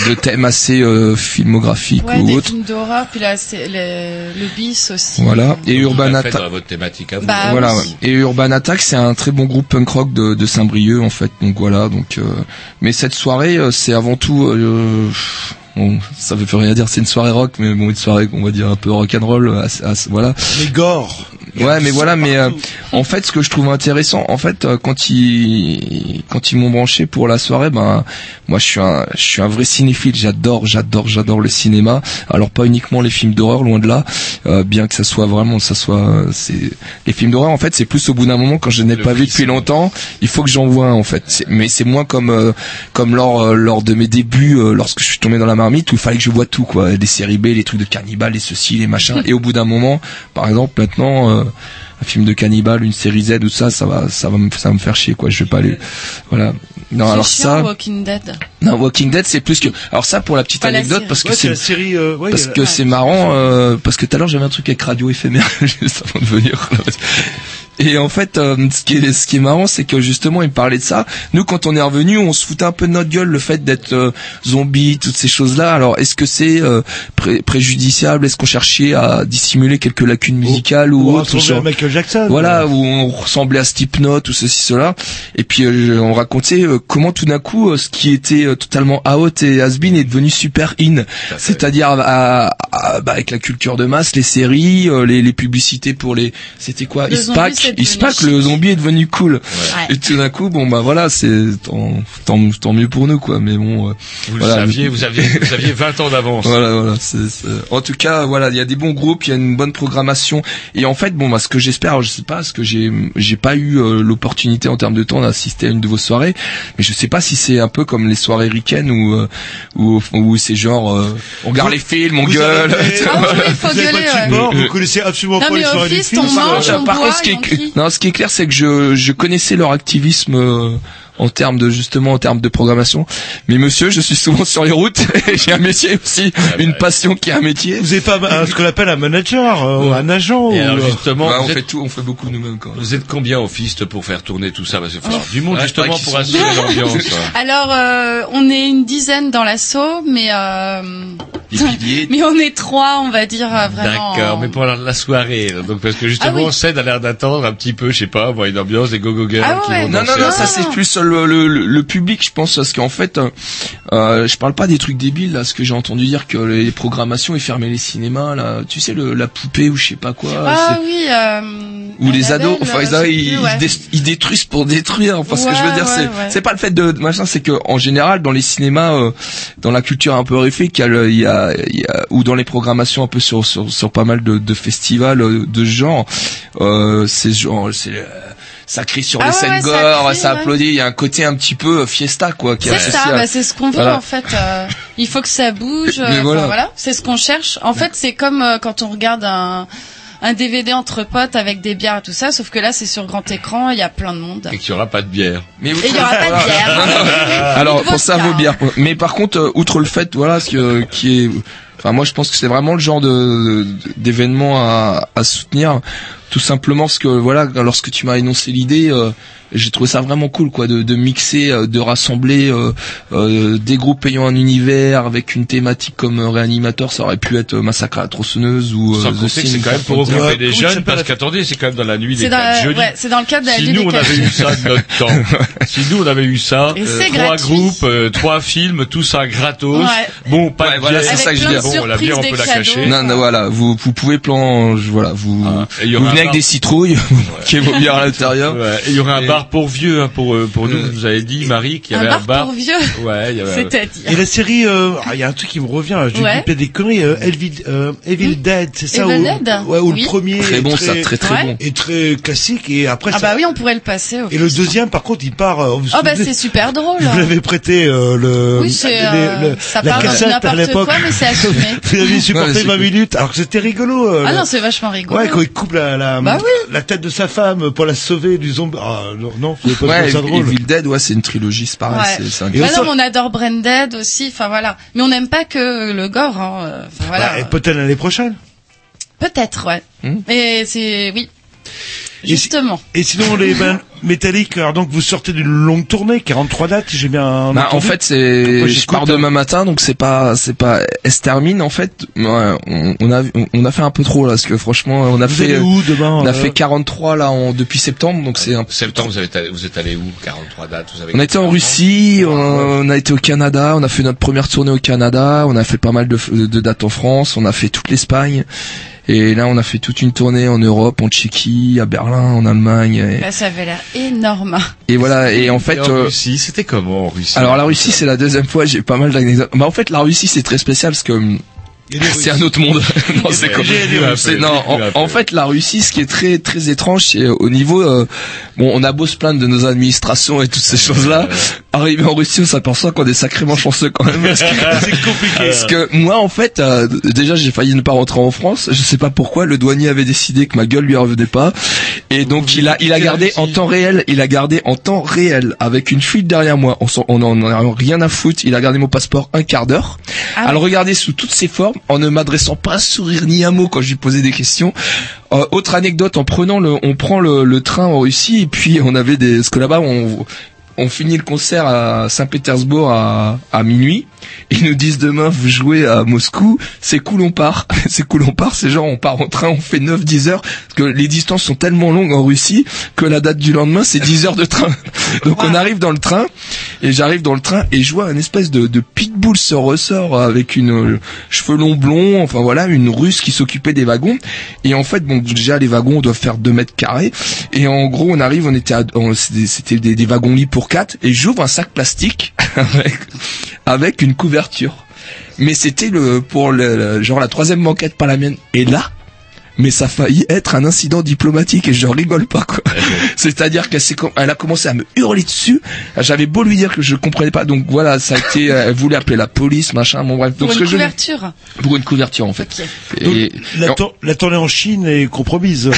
de thèmes assez euh, filmographiques Ouais, ou des autres. films d'horreur, puis là, c'est le, le bis aussi. Voilà. Et Urban Attack. votre thématique à vous. Bah, voilà. ouais. Et Urban Attack, c'est un très bon groupe punk rock de, de Saint-Brieuc en fait. Donc voilà. Donc, euh, mais cette soirée, euh, c'est avant tout. Euh, bon, ça veut rien dire. C'est une soirée rock, mais bon, une soirée, on va dire un peu rock and roll. euh, voilà. Mais gore. Ouais, mais voilà, mais euh, en fait, ce que je trouve intéressant, en fait, euh, quand ils quand ils m'ont branché pour la soirée, ben moi, je suis un je suis un vrai cinéphile. J'adore, j'adore, j'adore le cinéma. Alors pas uniquement les films d'horreur, loin de là, euh, bien que ça soit vraiment, ça soit, c'est les films d'horreur. En fait, c'est plus au bout d'un moment quand je n'ai pas vu depuis longtemps, il faut que j'en vois un, en fait. Mais c'est moins comme euh, comme lors euh, lors de mes débuts, euh, lorsque je suis tombé dans la marmite, où il fallait que je vois tout, quoi, les séries B, les trucs de cannibales, les ceci, les machins. Et au bout d'un moment, par exemple, maintenant. Euh, un film de cannibale, une série Z ou ça, ça va, ça va me, ça va me faire chier quoi. Je vais pas aller. Voilà. Non, C'est alors chiant, ça, Walking Dead. non, Walking Dead, c'est plus que. Alors ça, pour la petite Pas anecdote, parce que Ouais, c'est la série. euh, ouais, parce que c'est marrant, euh, parce que tout à l'heure j'avais un truc avec radio éphémère *laughs* juste avant de venir. Et en fait, euh, ce qui est ce qui est marrant, c'est que justement, il me parlait de ça. Nous, quand on est revenu, on se foutait un peu de notre gueule le fait d'être euh, zombie, toutes ces choses-là. Alors, est-ce que c'est euh, pré- préjudiciable? Est-ce qu'on cherchait à dissimuler quelques lacunes musicales ou, Ou autres ressembler à genre- Michael Jackson. voilà, où on ressemblait à Slipknot ou ceci cela. Et puis euh, on racontait euh, comment tout d'un coup, euh, ce qui était euh, totalement out et has-been est devenu super in. C'est-à-dire à- à- bah, avec la culture de masse, les séries, euh, les, les publicités pour les, c'était quoi, Le Ispac, c'est devenu Ispac, le zombie est devenu cool. Ouais. Et tout d'un coup, bon bah voilà, c'est tant, tant, tant mieux pour nous quoi. Mais bon, euh, Vous le voilà. saviez, vous aviez, vous aviez *laughs* 20 ans d'avance. Voilà, voilà. En tout cas, voilà, il y a des bons groupes, il y a une bonne programmation. Et en fait, bon, bah, ce que j'espère, je sais pas, parce que j'ai, j'ai pas eu euh, l'opportunité en termes de temps d'assister à une de vos soirées, mais je sais pas si c'est un peu comme les soirées ricaines où, euh, où, où c'est genre, euh, on regarde les films, on gueule. avez- Ah oui, il faut vous avez pas gueuler, de ouais. support, vous connaissez absolument Non, pas les soirées du fist, film. on ça, mange, euh, on Par boit contre, ce qui est. non, ce qui est clair, c'est que je, je connaissais leur activisme euh, en termes de justement en termes de programmation. Mais monsieur, je suis souvent sur les routes. *laughs* et J'ai un métier aussi, une passion qui est un métier. Vous n'avez pas un- ce qu'on appelle un manager, euh, ou un agent. Et ou, alors euh, justement, Ouais, on fait tout, on fait beaucoup nous-mêmes quand même. vous êtes combien au fist pour faire tourner tout ça? Parce qu'il faut avoir du monde Ouais, justement pour sont- assurer *laughs* l'ambiance. Alors, euh, on est une dizaine dans l'assaut, mais euh, *laughs* mais on est trois, on va dire vraiment. D'accord, en- mais pour la, la soirée, là, donc parce que justement, Ah oui. Ced a l'air d'attendre un petit peu, je sais pas, moi, une ambiance des go-go girls Ah qui vont Non, non, danser non, ça c'est plus le, le, le, le public, je pense, parce qu'en fait, euh, euh, je parle pas des trucs débiles, là, ce que j'ai entendu dire que les programmations, ils fermaient les cinémas, là, tu sais, le, la poupée ou je sais pas quoi. Ah oui. Euh, Ou les ados, enfin euh, ils, ils, plus, ouais. ils dé- ils détruisent pour détruire. Enfin, ce que je veux dire, ouais, c'est c'est pas le fait de de machin, c'est que en général dans les cinémas, euh, dans la culture un peu horrifique, il y a, le- il y a, il y a- ou dans les programmations un peu sur sur, sur pas mal de, de festivals euh, de ce genre, euh, c'est genre c'est euh, ça crie sur Ah les ouais, scènes ouais, ça crie, applaudit. Il y a un côté un petit peu euh, fiesta quoi. C'est ça, à- bah, c'est ce qu'on veut Voilà. en fait. euh, il faut que ça bouge. *laughs* Mais euh, enfin, voilà. voilà, c'est ce qu'on cherche. En fait, c'est comme euh, quand on regarde un un DVD entre potes avec des bières et tout ça, sauf que là c'est sur grand écran, il y a plein de monde. Et qu'il y aura pas de bière. Mais Et il y aura pas de bière. *laughs* Alors pour ça vaut bien. Mais par contre, euh, outre le fait, voilà, ce que, qui est, enfin moi je pense que c'est vraiment le genre de de- d'événement à, à soutenir tout simplement parce que voilà, lorsque tu m'as énoncé l'idée, euh, j'ai trouvé ça vraiment cool, quoi, de, de mixer, euh, de rassembler euh, euh, des groupes ayant un univers avec une thématique comme euh, réanimateur, ça aurait pu être euh, Massacre à la tronçonneuse ou euh, Sans The compter que c'est quand même pour Carpenter. occuper des jeunes, parce qu'attendez, c'est quand même dans la nuit des C'est dans, quatre jeudis. ouais, c'est dans le cadre de la Si nuit nous des on avait eu ça de notre *laughs* temps, si nous on avait eu ça, euh, trois gratuit. groupes, euh, trois films, tout ça gratos. Ouais. Bon, pas Ouais, voilà, c'est ça que je veux dire. Bon, la bière on peut la cacher. Non, non, voilà, vous, vous pouvez plan, voilà, vous, Ah, vous avec des citrouilles, *laughs* qui vont bien à l'intérieur. Ouais, et il y aurait un Et- bar pour vieux, hein, pour euh, pour nous. Euh, Vous avez dit Marie qu'il y avait un bar. pour vieux. Ouais, il y avait. un- Et C'est-à-dire. la série, euh, ah, il y a un truc qui me revient, je Ouais. dis des conneries, euh, Evil, euh, Evil Dead, c'est ça Evil où, Dead ouais, Oui. le premier Très bon, ça, très très bon. est très classique et après Ah bah oui, on pourrait le passer. et le deuxième par contre il part. Oh bah c'est super drôle. Je vous l'avais prêté le, Oui, c'est, ça à n'importe l'époque. quoi, mais c'est assumé. *laughs* vous aviez supporté Ouais, c'est 20 cool. minutes, alors que c'était rigolo. euh, Ah non, c'est vachement rigolo. Ouais, quand il coupe la, la, Bah oui. la tête de sa femme pour la sauver du zombie. Ah, non, non, vous pas Ouais, ça drôle. Evil Dead, ouais, c'est une trilogie, c'est pareil, Ouais. c'est- Et Bah on non, mais on adore Branded aussi, enfin voilà. Mais on n'aime pas que le gore, hein. euh, Enfin voilà. Bah, et peut-être l'année prochaine. Peut-être, ouais. Hmm. Mais c'est, oui. Et si- Justement. Et sinon, les *laughs* ben, métalliques, alors donc vous sortez d'une longue tournée, 43 dates, j'ai bien Bah, en fait, c'est, je pars hein demain matin, donc c'est pas, c'est pas, elle se termine, en fait. Ouais, on, on a, on a fait un peu trop, là, parce que franchement, on a vous fait, où demain on a euh, fait 43, là, en, depuis septembre, donc c'est un Septembre, vous, avez vous êtes allé où 43 dates. Vous avez On a été en Russie, on, on a été au Canada, on a fait notre première tournée au Canada, on a fait pas mal de, de dates en France, on a fait toute l'Espagne. Et là, on a fait toute une tournée en Europe, en Tchéquie, à Berlin, en Allemagne. Et, Bah, ça avait l'air énorme. et voilà. Et en fait, Et en euh, Russie, c'était comment en Russie? Alors la Russie, c'est la deuxième fois. J'ai pas mal d'anecdotes. Bah en fait, la Russie, c'est très spécial parce que c'est un autre monde. *laughs* non, c'est peu, c'est- non, en, en fait, la Russie, ce qui est très très étrange, c'est euh, au niveau. euh, bon, on a beau se plaindre de nos administrations et toutes ces choses-là. Arrivé en Russie, on s'aperçoit qu'on est sacrément chanceux quand même. Parce que, C'est *laughs* compliqué. parce que moi, en fait, euh, déjà, j'ai failli ne pas rentrer en France. Je sais pas pourquoi. Le douanier avait décidé que ma gueule lui revenait pas, et donc il a il a gardé en temps réel. Il a gardé en temps réel avec une fuite derrière moi. On s'en- on en a rien à foutre. Il a gardé mon passeport un quart d'heure Ah à le regarder sous toutes ses formes, en ne m'adressant pas un sourire ni un mot quand je lui posais des questions. Euh, autre anecdote, le, on prend le, train en Russie et puis on avait des, parce que là-bas on, finit le concert à Saint-Pétersbourg à minuit. Ils nous disent demain vous jouez à Moscou, c'est cool on part. *laughs* c'est cool on part, c'est genre on part en train, on fait 9-10 heures, parce que les distances sont tellement longues en Russie que la date du lendemain c'est 10 heures de train. *laughs* Donc on arrive dans le train, et j'arrive dans le train et je vois un espèce de, de pitbull se ressort avec une euh, cheveux longs blonds, enfin voilà, une russe qui s'occupait des wagons. Et en fait, bon, déjà les wagons doivent faire 2 mètres carrés. Et en gros, on arrive, on était, à- c'était des, des wagons lits pour 4 et j'ouvre un sac plastique avec, avec une couverture. Mais c'était le pour le, genre la troisième banquette, pas la mienne. Et là, mais ça a failli être un incident diplomatique et je rigole pas quoi. *laughs* C'est-à-dire qu'elle elle a commencé à me hurler dessus. J'avais beau lui dire que je comprenais pas. Donc voilà, ça a été elle voulait appeler la police, machin, bon bref. Donc Pour ce une je couverture. pour une couverture en fait. Ok. Donc, Et, la, tour- la tournée en Chine est compromise.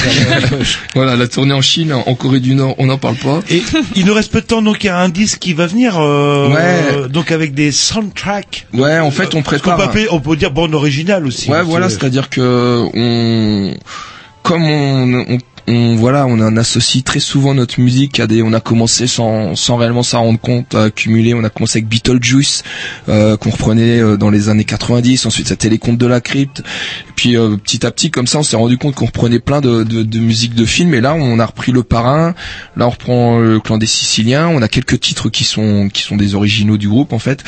*laughs* voilà, la tournée en Chine, en Corée du Nord, on n'en parle pas. Et il nous reste peu de temps, donc il y a un disque qui va venir, euh, Ouais. donc avec des soundtracks. Ouais, en fait, on prépare. peut un- appeler- on peut dire bande originale aussi. Ouais, parce voilà, c'est-à-dire que on, comme on, on, on- voilà, on en associe très souvent notre musique à des, on a commencé sans, sans réellement s'en rendre compte, à accumuler. On a commencé avec Beetlejuice, euh, qu'on reprenait euh, dans les années 90. Ensuite, c'était les contes de la crypte. Et puis euh, petit à petit, comme ça, on s'est rendu compte qu'on reprenait plein de, de, de musique de films. Et là, on a repris le Parrain. Là, on reprend euh, le Clan des Siciliens. On a quelques titres qui sont qui sont des originaux du groupe en fait.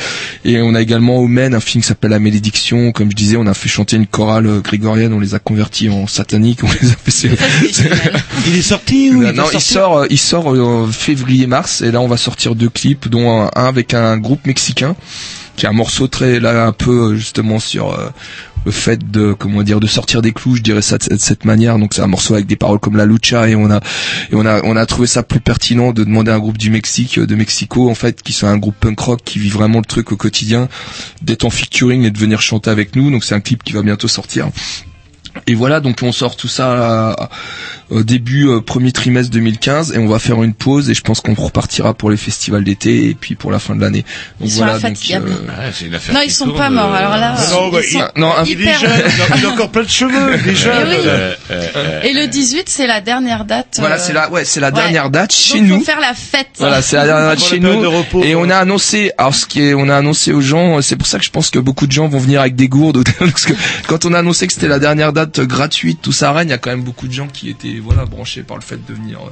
Et on a également Omen, un film qui s'appelle La Malédiction. Comme je disais, on a fait chanter une chorale euh, grégorienne. On les a convertis en sataniques. *laughs* On les a fait. *laughs* *laughs* Il est sorti ou il non, il sort, euh, il sort euh, février-mars. Et là, on va sortir deux clips, dont un, un avec un groupe mexicain qui est un morceau très là un peu euh, justement sur euh, le fait de comment dire de sortir des clous je dirais ça de, cette- de cette manière donc c'est un morceau avec des paroles comme la lucha et on a et on a on a trouvé ça plus pertinent de demander à un groupe du Mexique de Mexico en fait qui sont un groupe punk rock qui vit vraiment le truc au quotidien d'être en featuring et de venir chanter avec nous donc c'est un clip qui va bientôt sortir et voilà, donc on sort tout ça début euh, premier trimestre 2015 et on va faire une pause et je pense qu'on repartira pour les festivals d'été et puis pour la fin de l'année. Donc Ils sont voilà. Donc, infatigables. C'est une affaire Non, ils sont tourne, pas morts. euh, Alors là, Ah non, ils bah, sont il- non, hyper- a- encore plein de cheveux, *laughs* jeune. Eh oui. euh, euh, euh, Et le 18, c'est la dernière date. Voilà, euh, c'est la ouais, c'est la ouais. dernière date chez donc, nous. Faut faire la fête. Voilà, c'est la dernière date chez nous. de repos, et on a annoncé, alors ce qui est, on a annoncé aux gens, c'est pour ça que je pense que beaucoup de gens vont venir avec des gourdes, ou- *laughs* parce que quand on a annoncé que c'était la dernière date gratuite, tout ça règne, il y a quand même beaucoup de gens qui étaient, voilà, branchés par le fait de venir euh,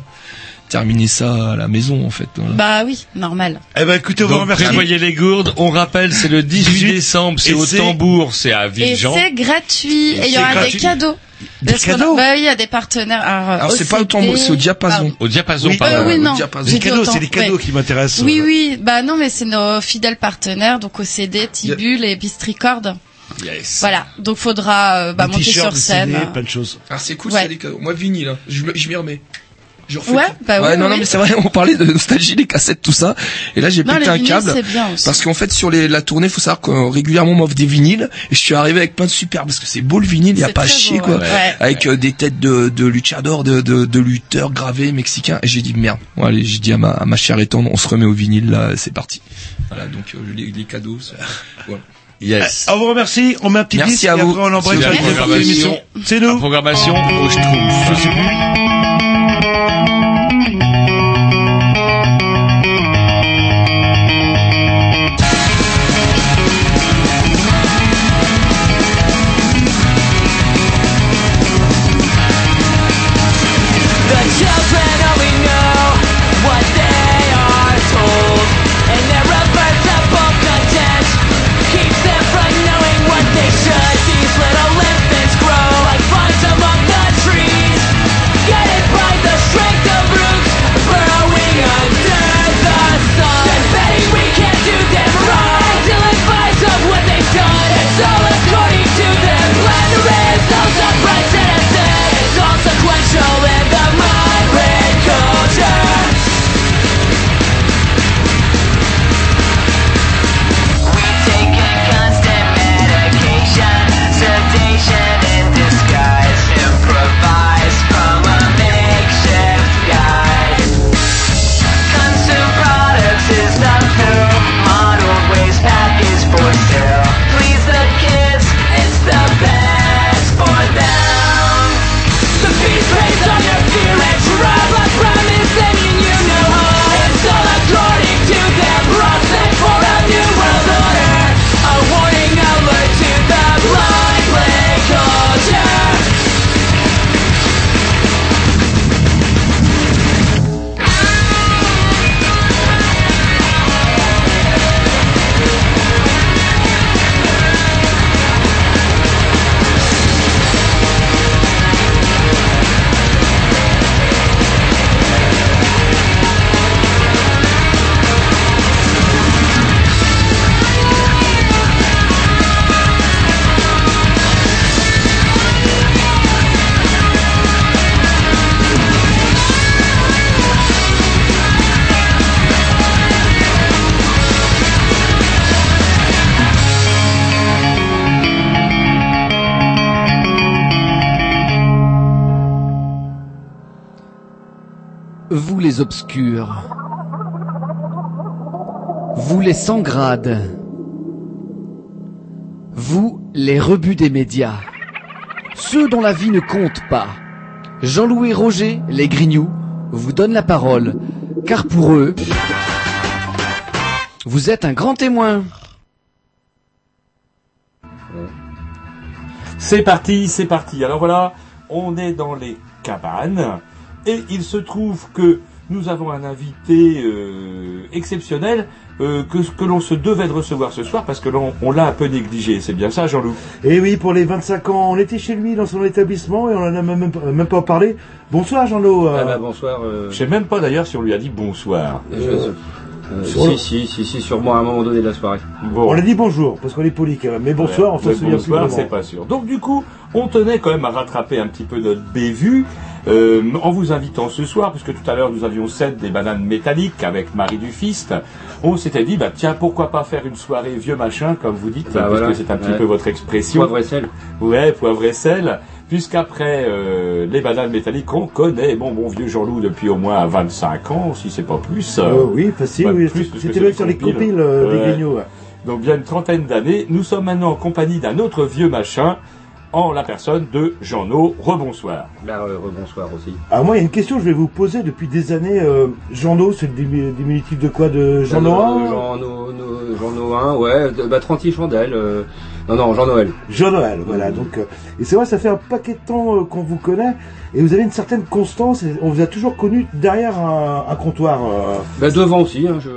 terminer ça à la maison, en fait. voilà. Bah oui, normal. Eh ben, écoutez, on vous remercie. prévoyez les gourdes. On rappelle, c'est le 18 18, décembre, c'est et au tambour, c'est à Et Villejean. c'est gratuit. Et il y aura gratuit. des cadeaux. Des Parce cadeaux Bah oui, il y a des partenaires. Alors, Alors c'est pas OCD, autant, c'est au diapason. pardon. Au diapason, Oui. pardon. Euh, oui, au non. diapason. Les cadeaux, c'est les cadeaux ouais. qui m'intéressent. Oui, oui. Bah non, mais c'est nos fidèles partenaires, donc OCD, Tibul et Bistricord. Yes. Voilà. Donc faudra euh, bah, monter sur scène. CD, plein de choses. Alors c'est cool, Ouais. c'est des cadeaux. Moi vinyle, hein. je m'y remets. Je refais Ouais, tout. bah oui, ouais, non, oui, non, mais c'est vrai, on parlait de nostalgie, les cassettes, tout ça. Et là, j'ai pété les un vinyles, câble. c'est bien aussi. Parce qu'en fait, sur les, la tournée, faut savoir que régulièrement, on m'offre des vinyles. Et je suis arrivé avec plein de super, parce que c'est beau le vinyle, il y a pas à chier, beau, quoi. ouais. Ouais. Avec euh, des têtes de, de luchadors, de, de, de lutteurs gravés mexicains. Et j'ai dit, merde. Bon, allez, j'ai dit à ma, à ma chère étendre, on se remet au vinyle, là, c'est parti. Voilà, donc, euh, les, les cadeaux, ça- *laughs* voilà. Yes. On vous remercie, on met un petit Merci disque à et vous. après on embraye C'est la la programmation. l'émission. C'est La nous. programmation au Schtroumpf. Vous les obscurs. Vous les sans grades. Vous les rebuts des médias. Ceux dont la vie ne compte pas. Jean-Louis Roger, les grignoux, vous donnent la parole, car pour eux, vous êtes un grand témoin. C'est parti, c'est parti. Alors voilà, on est dans les cabanes et il se trouve que nous avons un invité euh, exceptionnel euh, que, que l'on se devait de recevoir ce soir parce que l'on on l'a un peu négligé. C'est bien ça, Jean-Loup? Et oui, pour les 25 ans, on était chez lui dans son établissement et on en a même, pas parlé. Bonsoir Jean-Lo. euh, Ah bah, bonsoir. Je sais même pas d'ailleurs si on lui a dit bonsoir. Je- euh, sur le- si, si, si, si, sûrement à un moment donné de la soirée. On a dit bonjour, parce qu'on est poli quand même. Mais bonsoir, on Ouais, s'en mais souvient plus bonsoir, c'est pas sûr. Donc du coup, on tenait quand même à rattraper un petit peu notre bévue euh, en vous invitant ce soir, puisque tout à l'heure nous avions sept des bananes métalliques avec Marie Dufiste. On s'était dit, bah tiens, pourquoi pas faire une soirée vieux machin, comme vous dites, Bah, puisque voilà. c'est un petit Ouais. peu votre expression. Poivre et sel. Ouais, poivre et sel. Puisqu'après euh, les bananes métalliques qu'on connaît, mon bon vieux Jean-Loup depuis au moins 25 ans, si c'est pas plus. Euh, oui, facile, Pas oui, c'était même sur les compiles, euh, des ouais. Donc bien une trentaine d'années, nous sommes maintenant en compagnie d'un autre vieux machin, en la personne de Jean-No. Rebonsoir. Euh, rebonsoir aussi. Alors moi, il y a une question que je vais vous poser depuis des années. Euh, Jean-No, c'est le dimi- diminutif de quoi De Jean Euh, Noël Jean No- No- Jean Noël, ouais, de- bah 30 chandelles. Non, non, Jean Noël. Jean Noël, voilà. Donc, euh, et c'est vrai, ça fait un paquet de temps euh, qu'on vous connaît, et vous avez une certaine constance. Et on vous a toujours connu derrière un, un comptoir. euh, Bah devant aussi, hein, je...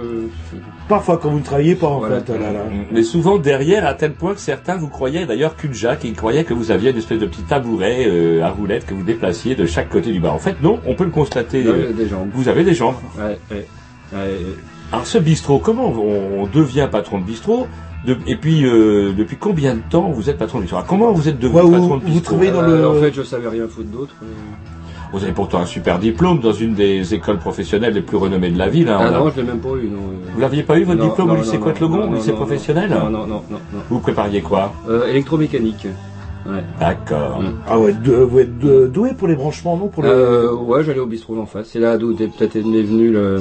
Parfois, quand vous ne travaillez pas, en Voilà. fait. là, là. Mais souvent derrière, à tel point que certains vous croyaient d'ailleurs qu'une Jacques, ils croyaient que vous aviez une espèce de petit tabouret euh, à roulettes que vous déplaciez de chaque côté du bar. En fait, non, on peut le constater. Ouais, euh, des jambes. Vous avez des jambes. Ouais, ouais. ouais. Alors ce bistrot, comment on, on devient patron de bistrot? De- Et puis, euh, depuis combien de temps vous êtes patron de bistrot Alors, Comment vous êtes devenu Ouais, vous- patron de vous bistrot travaillez dans Euh, le- En fait, je savais rien foutre d'autre. euh. Vous avez pourtant un super diplôme dans une des écoles professionnelles les plus renommées de la ville. hein. Ah On a- non, je l'ai même pas eu, non. euh. Vous l'aviez pas eu votre Non, diplôme non, au lycée non, non, au non, lycée non, professionnel? Non, non, non, non. non. Vous prépariez quoi? Euh, électromécanique. Ouais. D'accord. Ah ouais, de- vous êtes de- doué pour les branchements, non pour le... Euh, ouais, j'allais au bistrot en face. C'est là d'où t'es- peut-être m'est venu le-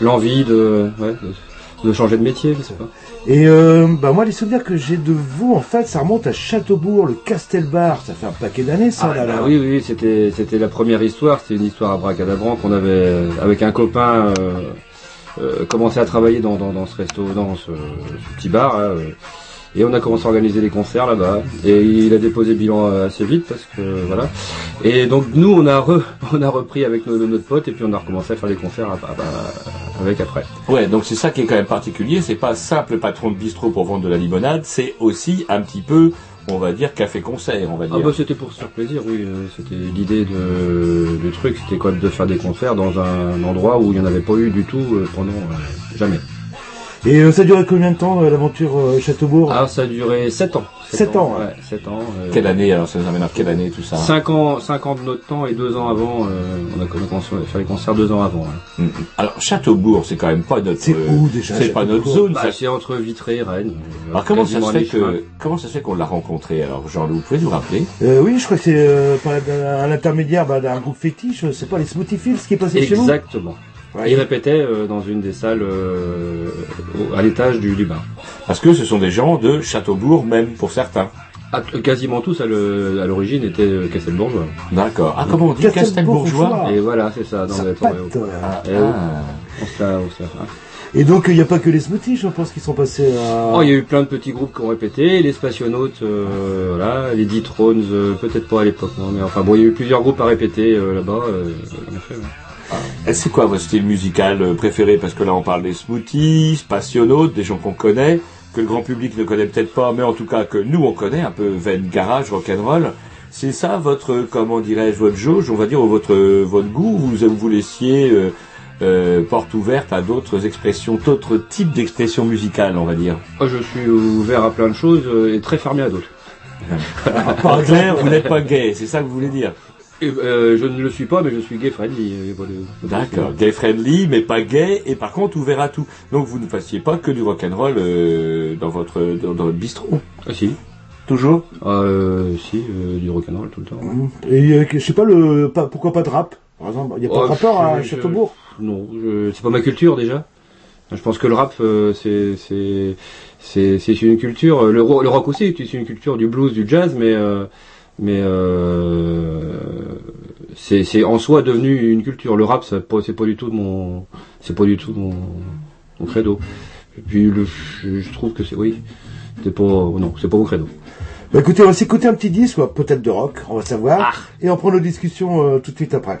l'envie de, ouais, de, de changer de métier, je sais pas. Et euh, bah moi, les souvenirs que j'ai de vous, en fait, ça remonte à Châteaubourg, le Castelbar. Ça fait un paquet d'années, ça, Ah, là, bah là. oui, oui, c'était c'était la première histoire. C'était une histoire à Bracadabran qu'on avait euh, avec un copain euh, euh, commencé à travailler dans, dans, dans ce resto, dans ce, ce petit bar. euh, et on a commencé à organiser des concerts là-bas. Et il a déposé bilan assez vite parce que voilà. Et donc nous, on a re- *laughs* on a repris avec nos, notre pote et puis on a recommencé à faire des concerts à- à- avec après. Ouais, donc c'est ça qui est quand même particulier. C'est pas simple patron de bistrot pour vendre de la limonade, c'est aussi un petit peu, on va dire, café-concert, on va dire. Ah bah c'était pour se faire plaisir, oui. euh, C'était l'idée de, du truc, c'était quoi de faire des concerts dans un endroit où il n'y en avait pas eu du tout euh, pendant euh, jamais. Et euh, ça durait combien de temps, euh, l'aventure euh, Châteaubourg? Ah, ça a duré 7 ans. Sept ans, ouais. ouais. 7 ans. euh, Quelle année alors Ça nous amène à quelle année tout ça? 5 ans, 5 ans de notre temps et 2 ans avant, euh, on a commencé à faire les concerts 2 ans avant. ouais. Mm. Alors Châteaubourg, c'est quand même pas notre. C'est euh, où, déjà, C'est pas notre zone. Bah, ça. c'est entre Vitré et Rennes. Alors comment ça se fait que comment ça se fait qu'on l'a rencontré Alors Jean-Loup, vous pouvez nous rappeler? Euh, oui, je crois que c'est euh, par un intermédiaire bah, d'un groupe fétiche, c'est pas les Smoothie Fields qui est passé chez vous? Exactement. Ouais. Il répétait euh, dans une des salles euh, au- à l'étage du, du bar. Parce que ce sont des gens de Châteaubourg, même pour certains. Ah, t- quasiment tous à le- à l'origine étaient euh, Castelbourgeois. D'accord. Ah comment on dit Castelbourgeois. Castelbourgeois Et voilà, c'est ça, dans Ça le pâte, Toréo. ouais. Ah, Eh. On se la- on se la- hein. Et donc, il n'y a pas que les smoothies, je pense, qui sont passés à... Oh, il y a eu plein de petits groupes qui ont répété, les Spationautes, euh, voilà, les D-Thrones, euh, peut-être pas à l'époque, non, mais enfin bon, il y a eu plusieurs groupps à répéter euh, là-bas, euh, en effet, ouais. C'est quoi votre style musical euh, préféré? Parce que là, on parle des smoothies, passionnautes, des gens qu'on connaît, que le grand public ne connaît peut-être pas, mais en tout cas que nous, on connaît, un peu veine garage, rock'n'roll. C'est ça votre, comment dirais-je, votre jauge, on va dire, ou votre, votre goût? Vous vous laissiez euh, euh, porte ouverte à d'autres expressions, d'autres types d'expressions musicales, on va dire Moi, je suis ouvert à plein de choses euh, et très fermé à d'autres. *laughs* En clair, vous n'êtes pas gay, c'est ça que vous voulez dire euh, je ne le suis pas, mais je suis gay friendly. euh. D'accord, gay friendly, mais pas gay, et par contre ouvert à tout. Donc vous ne fassiez pas que du rock'n'roll euh, dans votre dans, dans votre bistrot. Ah si. Toujours Euh, si, euh, du rock'n'roll tout le temps. ouais. Et euh, je sais pas, le, pas, pourquoi pas de rap Par exemple, il n'y a pas Oh, de rappeur à je- Châteaubourg? Non, je- c'est pas ma culture déjà. Je pense que le rap, euh, c'est c'est c'est c'est une culture. Le, ro- le rock aussi, c'est une culture du blues, du jazz, mais euh, mais euh, c'est c'est en soi devenu une culture. Le rap, ça pas- c'est pas du tout de mon c'est pas du tout mon, mon credo. Et puis le, je, trouve que c'est oui, c'est pas non, c'est pas mon credo. Bah écoutez, on va s'écouter un petit disque, peut-être de rock, on va savoir. Ah. Et on prend nos discussions euh, tout de suite après.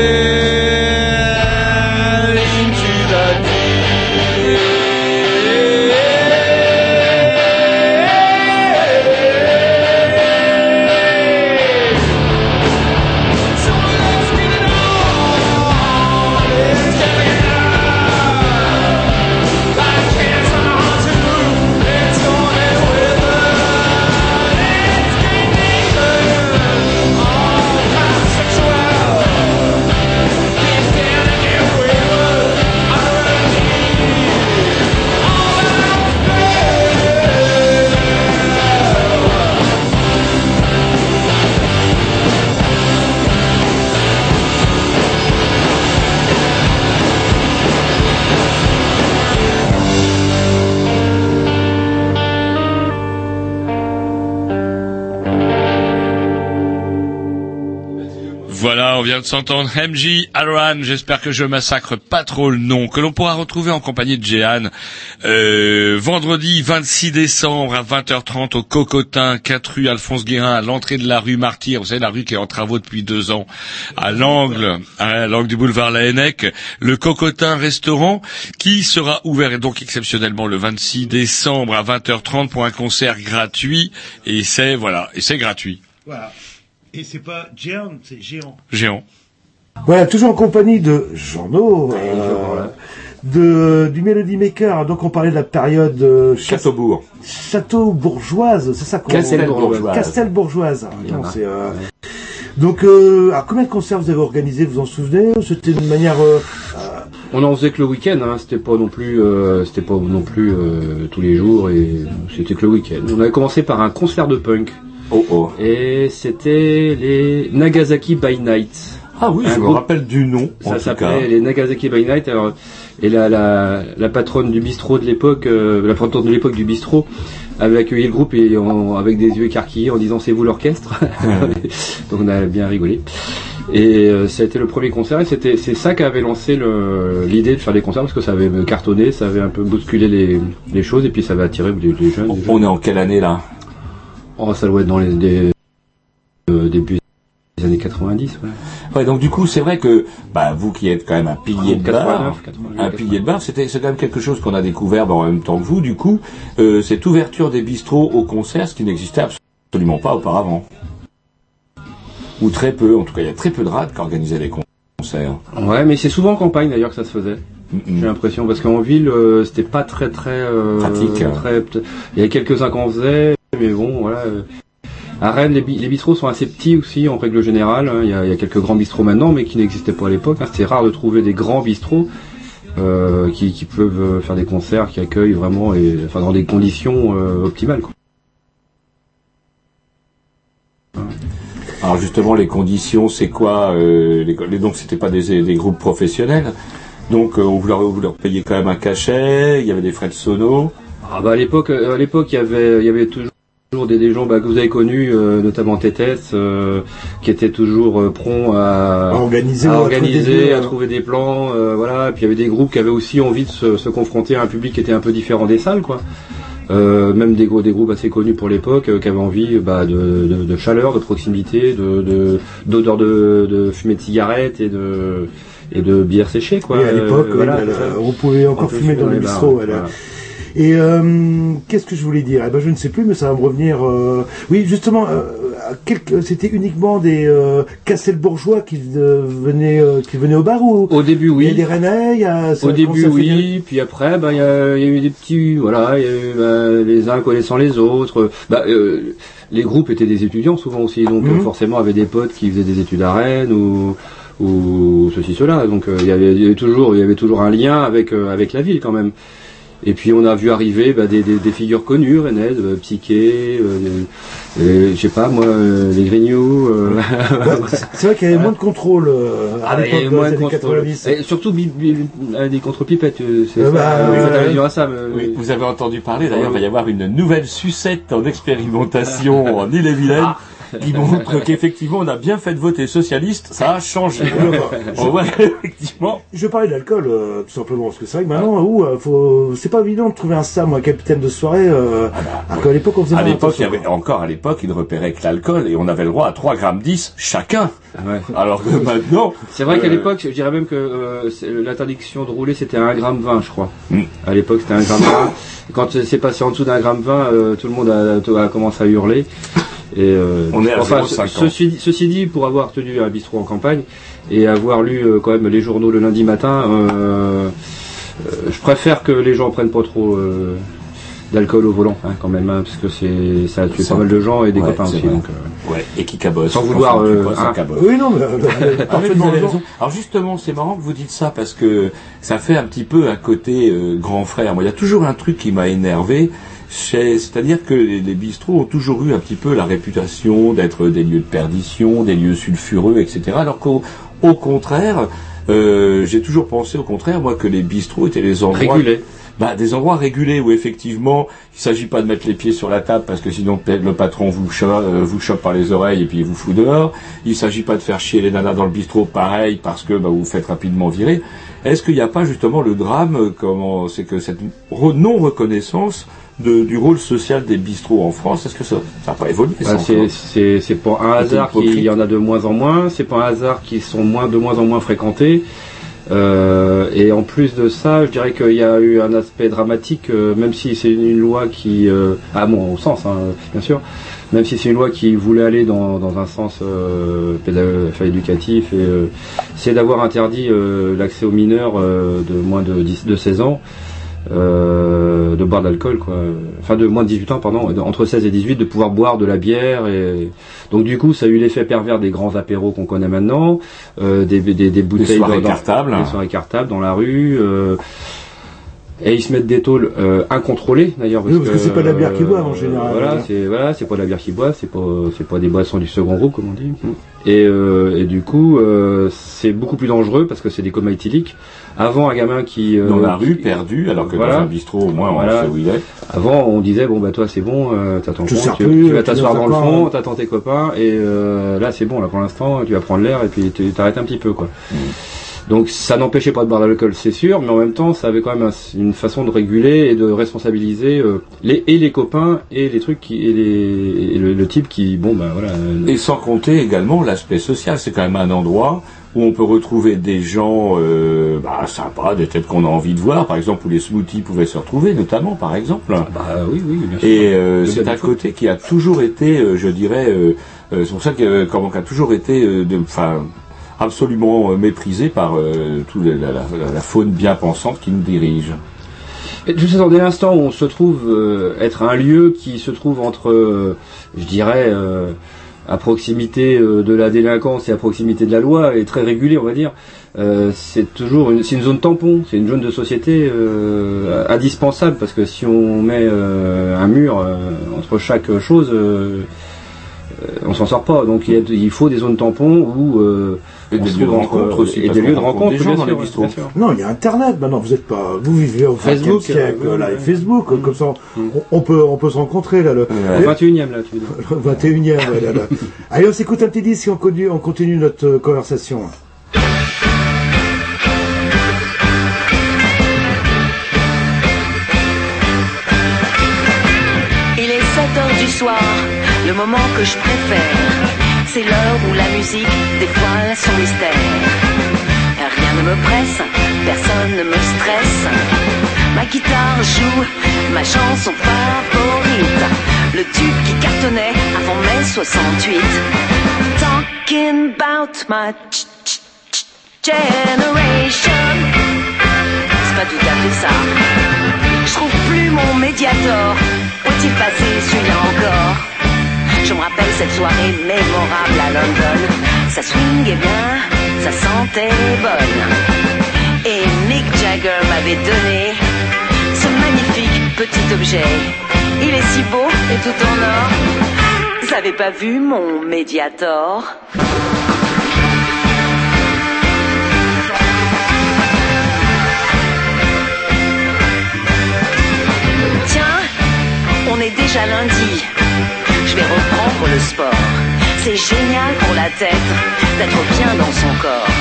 vient de s'entendre MJ Alran. J'espère que je massacre pas trop le nom, que l'on pourra retrouver en compagnie de Jehan euh, vendredi 26 décembre à 20h30 au Cocotin, 4 rue Alphonse Guérin, à l'entrée de la rue Martyr. Vous savez, la rue qui est en travaux depuis deux ans, à l'angle, à l'angle du boulevard Laennec. Le Cocotin restaurant qui sera ouvert et donc exceptionnellement le 26 décembre à 20h30 pour un concert gratuit. Et c'est, voilà, et c'est gratuit. Voilà. Et c'est pas géant, c'est géant. Géant. Voilà, toujours en compagnie de Jean-No, euh, de, du Melody Maker. Donc on parlait de la période euh, Châteaubourg. Château bourgeoise, c'est ça qu'on Castelbourgeoise. Castelbourgeoise. Il y en Non, a. c'est, euh, Donc, euh, alors, combien de concerts vous avez organisé Vous en souvenez C'était une manière. euh, On en faisait que le week-end, hein. c'était pas non plus, euh, c'était pas non plus euh, tous les jours et c'était que le week-end. On avait commencé par un concert de punk. Oh oh. Et c'était les Nagasaki by Night. Ah oui, Un je me rappelle du nom. Ça s'appelait les Nagasaki by Night. Alors, et la, la, la patronne du bistrot de l'époque, euh, la patronne de l'époque du bistrot, avait accueilli le groupe et en- avec des yeux écarquillés en disant c'est vous l'orchestre. *laughs* Donc on a bien rigolé. Et euh, ça a été le premier concert et c'était c'est ça qui avait lancé le- l'idée de faire des concerts parce que ça avait cartonné, ça avait un peu bousculé les, les choses et puis ça avait attiré les, les jeunes. les On est en quelle année là? Oh, ça doit être dans les euh, début des années 90. Ouais. Ouais, donc du coup, c'est vrai que bah, vous qui êtes quand même un pilier de bar, 89, 89, un pilier de bar, c'était c'est quand même quelque chose qu'on a découvert bah, en même temps que vous. Du coup, euh, cette ouverture des bistrots au concert, ce qui n'existait absolument pas auparavant, ou très peu. En tout cas, il y a très peu de rades qui organisaient les concerts. Ouais, mais c'est souvent en campagne d'ailleurs que ça se faisait. J'ai l'impression parce qu'en ville, euh, c'était pas très très euh, Pratique. très- Il y avait quelques uns qu'on faisait, mais bon, voilà. euh. À Rennes, les, bi- les bistrots sont assez petits aussi en règle générale. hein. Il y, a, il y a quelques grands bistrots maintenant, mais qui n'existaient pas à l'époque. hein. C'était rare de trouver des grands bistrots euh, qui, qui peuvent euh, faire des concerts, qui accueillent vraiment, et, enfin dans des conditions euh, optimales. Quoi. Alors justement, les conditions, c'est quoi euh, les, Donc, c'était pas des, des groupes professionnels. Donc, on vous leur, vous leur payez quand même un cachet. Il y avait des frais de sono. Ah bah à l'époque, à l'époque, il y avait, il y avait toujours des, des gens bah, que vous avez connus, euh, notamment Tétès, euh, qui étaient toujours euh, prompts à, À organiser à, ou à trouver organiser, des- à trouver des plans, euh, voilà. Et puis il y avait des groupes qui avaient aussi envie de se, se confronter à un public qui était un peu différent des salles, quoi. Euh, même des, gros, des groupes assez connus pour l'époque euh, qui avaient envie bah, de, de, de chaleur, de proximité, de de- d'odeur de, de fumée de cigarette et de et de bière séchée quoi. Oui, à l'époque, voilà, on pouvait encore fumer dans les bistrots. voilà. Et euh, qu'est-ce que je voulais dire? Eh ben, Je ne sais plus, mais ça va me revenir. euh, Oui, justement, euh, c'était uniquement des euh, Castelbourgeois qui venaient, euh, qui venaient au bar ou? Au début, oui. Il y a des Rennais, il y a. Au début, fait oui, puis après, bah, il y, a, il y a eu des petits, voilà, il y a eu bah, les uns connaissant les autres. Bah, euh, les groupes étaient des étudiants souvent aussi, donc Mhm. forcément avaient des potes qui faisaient des études à Rennes ou ou ceci cela. Donc euh, il y avait, y toujours, il y avait toujours un lien avec euh, avec la ville quand même. Et puis on a vu arriver bah, des, des, des figures connues, rennaises, euh, Psyché, euh, euh, je sais pas moi, euh, les Grignoux. euh, Ouais, c'est- vrai qu'il y avait moins de contrôle euh, à Ah, l'époque moins de contrôle. 90. Et surtout bi- bi- des contre-pipettes, euh, c'est Euh, ça, bah, euh, oui, vous avez entendu parler, d'ailleurs, il va y avoir une nouvelle sucette en Ah. expérimentation *laughs* en Ille-et-Vilaine. Qui montre qu'effectivement on a bien fait de voter socialiste, ça a changé. *laughs* On voit effectivement. Je vais parler d'alcool, euh, tout simplement, parce que c'est vrai que maintenant, où, euh, faut... c'est pas évident de trouver un star, moi, capitaine de soirée, euh, alors qu'à l'époque, on faisait À pas l'époque, il y avait encore à l'époque, ils ne repéraient que l'alcool et on avait le droit à 3 grammes 10 chacun. Ouais. Alors que maintenant. C'est vrai qu'à euh, l'époque, je dirais même que euh, l'interdiction de rouler c'était 1 gramme 20 je crois. Mm. À l'époque c'était 1 gramme 20. Quand c'est passé en dessous d'un gramme 20, euh, tout le monde a, a commencé à hurler. Et euh, On est à enfin, 0,50. ce- ceci, dit- ceci dit, pour avoir tenu un bistrot en campagne et avoir lu euh, quand même les journaux le lundi matin, euh, euh, je préfère que les gens prennent pas trop euh, d'alcool au volant, hein, quand même, hein, parce que c'est ça a tué pas mal de gens et des ouais, copains aussi. Donc, euh, Ouais, et qui cabosse. Sans vouloir, euh, ça hein. cabosse. Oui, non, mais, *laughs* parfaitement raison. Alors justement, c'est marrant que vous dites ça parce que ça fait un petit peu un côté euh, grand frère. Moi, il y a toujours un truc qui m'a énervé. C'est- C'est-à-dire que les, les bistrots ont toujours eu un petit peu la réputation d'être des lieux de perdition, des lieux sulfureux, etc. Alors qu'au au contraire, euh, j'ai toujours pensé au contraire, moi, que les bistrots étaient les endroits Régulés. bah, des endroits régulés où effectivement il s'agit pas de mettre les pieds sur la table parce que sinon peut-être le patron vous chope, euh, vous chope par les oreilles et puis il vous fout dehors. Il s'agit pas de faire chier les nanas dans le bistrot pareil parce que bah, vous vous faites rapidement virer. Est-ce qu'il n'y a pas justement le drame euh, comment c'est que cette non reconnaissance de, du rôle social des bistrots en France est-ce que ça n'a pas évolué Bah, c'est pas un hasard qu'il y en a de moins en moins. C'est pas un hasard qu'ils sont moins de moins en moins fréquentés. Euh, et en plus de ça, je dirais qu'il y a eu un aspect dramatique, euh, même si c'est une loi qui, euh, à mon sens, hein, bien sûr, même si c'est une loi qui voulait aller dans, dans un sens euh, enfin, éducatif, et c'est d'avoir interdit l'accès aux mineurs de moins de, 10, de 16 ans de boire de l'alcool, quoi. Enfin, de moins de 18 ans, pardon, entre 16 et 18, de pouvoir boire de la bière. Et donc, du coup, ça a eu l'effet pervers des grands apéros qu'on connaît maintenant, euh, des, des, des bouteilles soirées dans- dans- cartables. des soirées cartables dans la rue. Euh, et ils se mettent des tôles euh, incontrôlées d'ailleurs Oui, parce que c'est pas de la bière qu'ils boivent, en général. Voilà, c'est voilà, c'est pas de la bière qu'ils boivent, c'est pas c'est pas des boissons du second groupe comme on dit. Et, euh, et du coup, euh, c'est beaucoup plus dangereux parce que c'est des comas éthyliques. Avant, un gamin qui euh, dans la rue perdu alors que Voilà. dans un bistrot au moins on Voilà. sait où il est Avant, on disait bon bah toi c'est bon, euh, t'as ton Tu vas t'asseoir dans le fond, t'attends tes copains et euh, là c'est bon là pour l'instant tu vas prendre l'air et puis tu t'arrêtes un petit peu quoi. Donc ça n'empêchait pas de boire de l'alcool c'est sûr, mais en même temps ça avait quand même un- une façon de réguler et de responsabiliser euh, les et les copains et les trucs qui et, les, et le, le type qui bon bah voilà. euh, Et sans compter également l'aspect social, c'est quand même un endroit où on peut retrouver des gens euh, bah, sympas, des têtes qu'on a envie de voir, par exemple où les smoothies pouvaient se retrouver, notamment par exemple. Bah oui, oui, bien sûr. Et euh, c'est un côté qui a toujours été, euh, je dirais, c'est pour ça que a toujours été, enfin, absolument euh, méprisé par euh, toute la, faune bien pensante qui nous dirige. Et Juste dans l'instant où on se trouve euh, être un lieu qui se trouve entre, je dirais, à proximité de la délinquance et à proximité de la loi, et très régulé, on va dire, c'est toujours une, zone tampon, c'est une zone de société indispensable parce que si on met un mur entre chaque chose, on s'en sort pas. Donc il, il faut des zones tampons où Et des lieux de rencontre aussi, et des lieux de rencontre des gens dans les bistrots. Non, il y a Internet maintenant. Vous êtes pas, vous vivez au 20e Facebook, siècle. euh, là, ouais, et. Facebook, comme ça, on, on peut, on peut se rencontrer là. Le, Au 21e là, tu veux dire. *laughs* le 21e. ouais, là, là. Allez, on s'écoute un petit disque et on continue, on continue notre euh, conversation. Il est 7 heures du soir, le moment que je préfère. C'est l'heure où la musique dévoile son mystère. Rien ne me presse, personne ne me stresse. Ma guitare joue ma chanson favorite. le tube qui cartonnait avant mai 68. Talking about my ch- ch- ch- generation. C'est pas tout à fait ça. Je trouve plus mon médiator. Où est-il passé celui-là encore? Je me rappelle cette soirée mémorable à London. Ça swingait bien, ça sentait bonne. Et Mick Jagger m'avait donné ce magnifique petit objet. Il est si beau et tout en or. Vous avez pas vu mon médiator Tiens, on est déjà lundi. Je vais reprendre le sport. C'est génial pour la tête d'être bien dans son corps.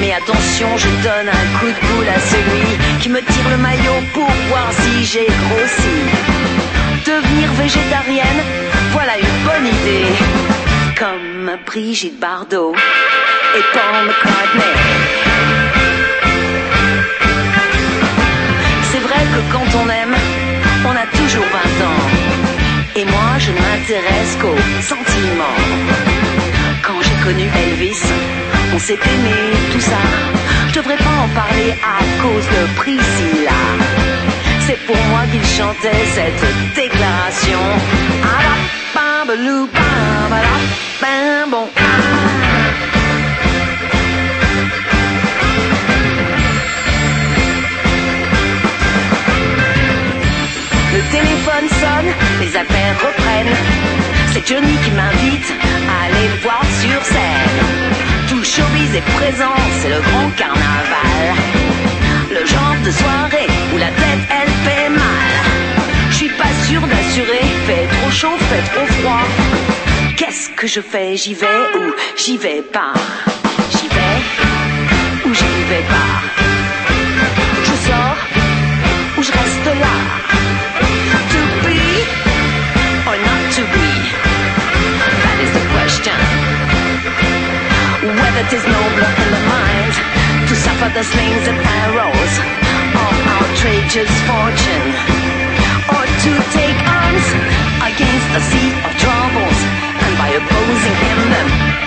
Mais attention, je donne un coup de boule à celui qui me tire le maillot pour voir si j'ai grossi. Devenir végétarienne, voilà une bonne idée. Comme Brigitte Bardot et Paul McCartney. C'est vrai que quand on aime, on a toujours 20 ans. M'intéresse qu'aux. Quand j'ai connu Elvis, on s'est aimé, tout ça. Je devrais pas en parler à cause de Priscilla. C'est pour moi qu'il chantait cette déclaration. Ah la bam. Les affaires reprennent. C'est Johnny qui m'invite à aller le voir sur scène. Tout le showbiz est présent, c'est le grand carnaval. Le genre de soirée où la tête elle fait mal. Je suis pas sûr d'assurer, fait trop chaud, fait trop froid. Qu'est-ce que je fais? J'y vais ou j'y vais pas? J'y vais ou j'y vais pas? Je sors ou je reste là be? That is the question. Whether 'tis nobler in the mind To suffer the slings and arrows Of outrageous fortune Or to take arms against a sea of troubles And by opposing him them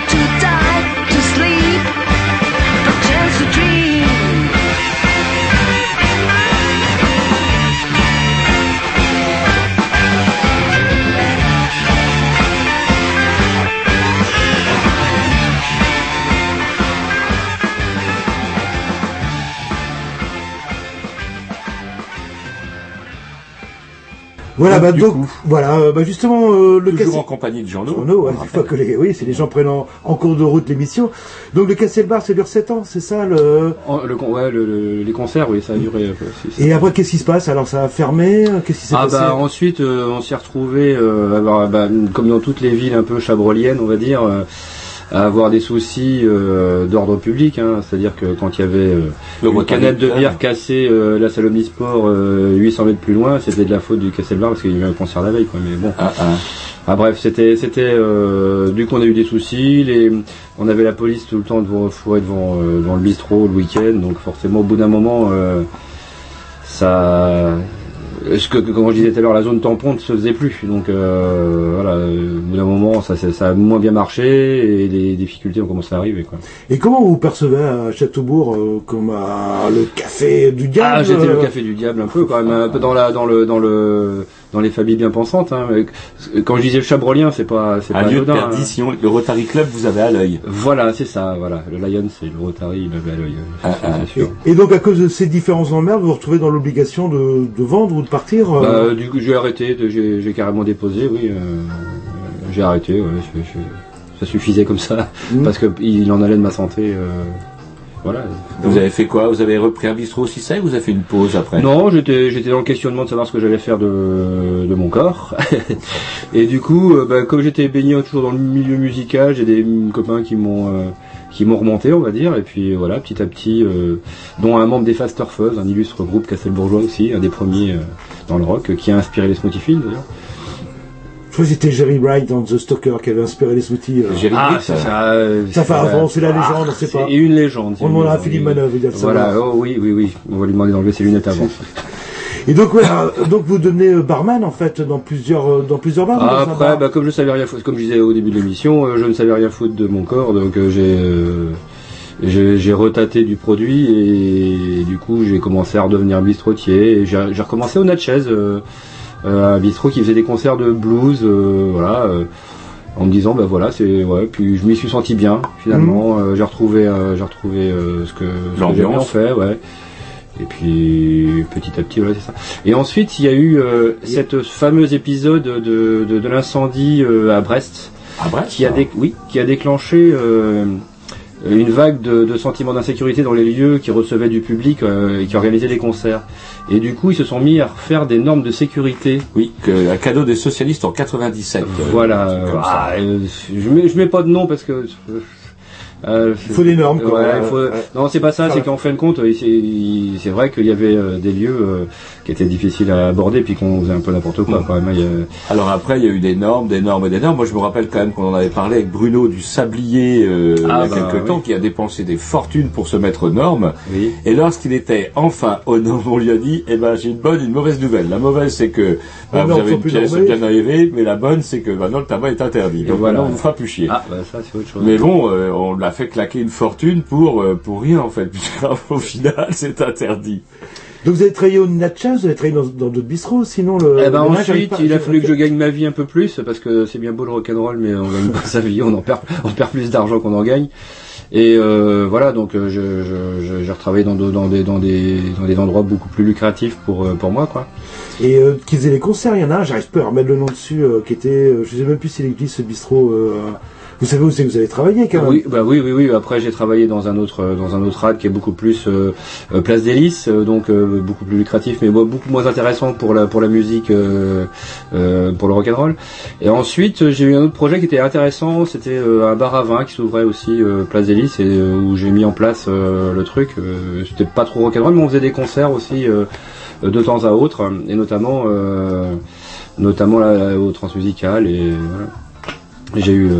Voilà, Donc, bah du donc, coup. voilà, euh, bah justement, euh, le Toujours en compagnie de Jean-Loup. Jean-Loup, ouais, une fois que les, oui, c'est les gens prennent en, en cours de route l'émission. Donc le Castel Bar, ça dure 7 ans, c'est ça le. Oh, le, ouais, le- le- les concerts, oui, ça a duré. euh, Et après, qu'est-ce qui se passe? Alors ça a fermé Qu'est-ce qui s'est Ah passé? bah ensuite euh, on s'est retrouvé euh, bah, comme dans toutes les villes un peu chabroliennes on va dire euh, à avoir des soucis euh, d'ordre public hein. c'est-à-dire que quand il y avait euh, Le une canette de bière cassée euh, la salle Omnisport euh, 800 mètres plus loin c'était de la faute du Castelbar parce qu'il y avait un concert la veille quoi. Mais bon. Ah, bref c'était c'était du coup on a eu des soucis. Les on avait la police tout le temps devant fourrée devant devant le bistrot le week-end. Donc forcément au bout d'un moment ça ce que, que- comme je disais tout à l'heure, la zone tampon ne se faisait plus. Donc euh, voilà, au bout d'un moment, ça, ça, ça a moins bien marché et les difficultés ont commencé à arriver. Quoi. Et comment vous percevez à Châteaubourg euh, comme à le café du diable Ah, j'étais le euh, café du diable un peu quand même, un peu dans la, dans le, dans le, dans les familles bien pensantes. Hein. Quand je disais le chabrolien, c'est pas, c'est Un pas lieu de anodin, hein. perdition. Le Rotary Club, vous avez à l'œil. Voilà, c'est ça. Voilà, le Lion, c'est le Rotary, il avait à l'œil. Ah, c'est sûr. Et donc à cause de ces différences emmerdes, vous vous retrouvez dans l'obligation de, de vendre ou de partir euh, Bah, du coup, j'ai arrêté, j'ai j'ai carrément déposé, oui. euh, j'ai arrêté, ouais, je- je- ça suffisait comme ça, Mmh. parce que il en allait de ma santé. euh, voilà. Vous avez fait quoi? Vous avez repris un bistrot aussi sec ou vous avez fait une pause après? Non, j'étais j'étais dans le questionnement de savoir ce que j'allais faire de, de mon corps. *laughs* et du coup, euh, bah, comme j'étais baigné toujours dans le milieu musical, j'ai des copains qui m'ont euh, qui m'ont remonté, on va dire. Et puis voilà, petit à petit, euh, dont un membre des Faster Fuzz, un illustre groupe Castelbourgeois aussi, un des premiers euh, dans le rock, qui a inspiré les Smoothie Fields d'ailleurs. Crois que c'était Jerry Wright dans The Stalker qui avait inspiré les smoothies. euh. ah, c'est ça. euh, Ça fait c'est- avant, c'est la Ah, légende, on sait pas. C'est une légende. On une demandera à Philippe. Manœuvre, il doit le Voilà, oh oui, oui, oui. On va lui demander d'enlever ses lunettes avant. *laughs* Et donc, ouais, euh, donc vous devenez euh, barman en fait dans plusieurs, euh, dans plusieurs bars. Ah, dans après, bar bah, comme je savais rien foutre, comme je disais au début de l'émission, euh, je ne savais rien foutre de mon corps, donc euh, j'ai euh, j'ai retaté du produit et, du coup j'ai commencé à redevenir bistrotier. Et J'ai j'ai recommencé au Natchez, euh, euh, un bistrot qui faisait des concerts de blues, euh, voilà, euh, en me disant bah voilà c'est ouais. Puis je m'y suis senti bien finalement. Euh, j'ai retrouvé euh, j'ai retrouvé euh, ce que ce que j'aimais en fait, ouais. Et puis petit à petit, voilà, c'est ça. Et ensuite, il y a eu euh, cette fameux épisode de, de, de l'incendie euh, à Brest, qui a dé- oui, qui a déclenché euh, une vague de, de sentiments d'insécurité dans les lieux qui recevaient du public euh, et qui organisaient des concerts. Et du coup, ils se sont mis à refaire des normes de sécurité. Oui, que, un cadeau des socialistes en 97. euh, Voilà. ça. ah, euh, je mets, je mets pas de nom parce que. Euh, Il faut des normes, quoi. Ouais, faut- ouais. Non, c'est pas ça. C'est qu'en fin de compte, il- c'est vrai qu'il y avait euh, des lieux euh, qui étaient difficiles à aborder, puis qu'on faisait un peu n'importe quoi. Quand même, il y a- Alors après, il y a eu des normes, des normes et des normes. Moi, je me rappelle quand même qu'on en avait parlé avec Bruno du Sablier euh, Ah, il y a bah, quelques temps, qui a dépensé des fortunes pour se mettre aux normes. Oui. Et lorsqu'il était enfin aux normes, on lui a dit, eh ben, j'ai une bonne et une mauvaise nouvelle. La mauvaise, c'est que bah, Les vous avez une pièce bien arrivée, mais la bonne, c'est que maintenant le tabac est interdit. Donc voilà. maintenant, on vous fera plus chier. Ah, bah ça, c'est autre chose. Mais bon, euh, on l'a fait claquer une fortune pour euh, pour rien en fait, *laughs* puisqu'au final, c'est interdit. Donc vous avez travaillé au Natchez, vous avez travaillé dans dans d'autres bistrots, sinon le. Eh ben le ensuite, il a fallu que je gagne ma vie un peu plus parce que c'est bien beau le rock'n'roll, mais on gagne pas *laughs* sa vie, on en perd, on perd plus d'argent qu'on en gagne. Et euh, voilà, donc euh, je, je, je- j'ai retravaillé dans, de- dans des dans des dans des endroits beaucoup plus lucratifs pour euh, pour moi quoi. Et euh, qui faisait les concerts, il y en a un, j'arrive pas à remettre le nom dessus, euh, qui était, je sais même plus s'il existe ce bistrot. euh, vous savez où c'est que vous avez travaillé quand même Oui, bah oui, oui, oui. Après, j'ai travaillé dans un autre, euh, dans un autre rad qui est beaucoup plus euh, euh, place d'hélice, euh, donc beaucoup plus lucratif, mais beaucoup moins intéressant pour la pour la musique, pour le rock and roll. Et ensuite, j'ai eu un autre projet qui était intéressant. C'était un bar à vin qui s'ouvrait aussi place d'hélice et où j'ai mis en place le truc. C'était pas trop rock and roll, mais on faisait des concerts aussi de temps à autre, et notamment, notamment là, au transmusical et voilà. J'ai eu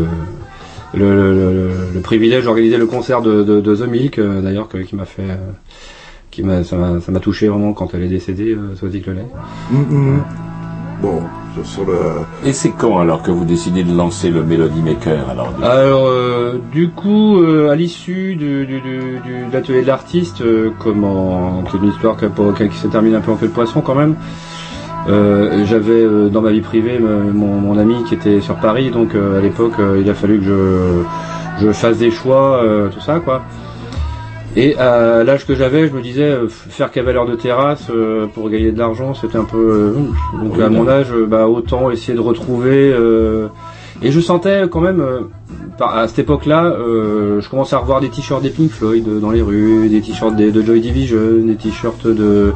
le, le, le, le privilège d'organiser le concert de, de, de The Milk, euh, d'ailleurs, que- qui m'a fait, euh, qui m'a, ça m'a, ça m'a touché vraiment quand elle est décédée, euh, Sophie Clolet. Mm, mm. Bon, sur- sur le. Et c'est quand alors que vous décidez de lancer le Melody Maker alors du- Alors, euh, du coup, euh, à l'issue du, du, du, du- de l'atelier de l'artiste, euh, comment, c'est une histoire qui, a pas- qui se termine un peu en queue de poisson quand même. Euh, j'avais euh, dans ma vie privée mon, mon ami qui était sur Paris, donc euh, à l'époque euh, il a fallu que je, je fasse des choix, euh, tout ça quoi. Et à l'âge que j'avais, je me disais euh, faire cavalier de terrasse euh, pour gagner de l'argent, c'était un peu euh, donc à mon âge, bah autant essayer de retrouver. euh, et je sentais quand même, euh, à cette époque-là, euh, je commençais à revoir des t-shirts des Pink Floyd dans les rues, des t-shirts de Joy Division, des t-shirts de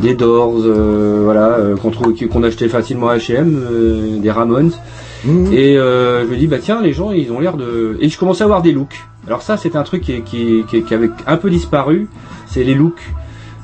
des Doors, euh, voilà, euh, qu'on trouve, qu'on achetait facilement à H&M, euh, des Ramones. Et euh, je me dis bah tiens les gens ils ont l'air de et je commençais à avoir des looks. Alors ça c'est un truc qui, qui, qui, qui avait un peu disparu, c'est les looks.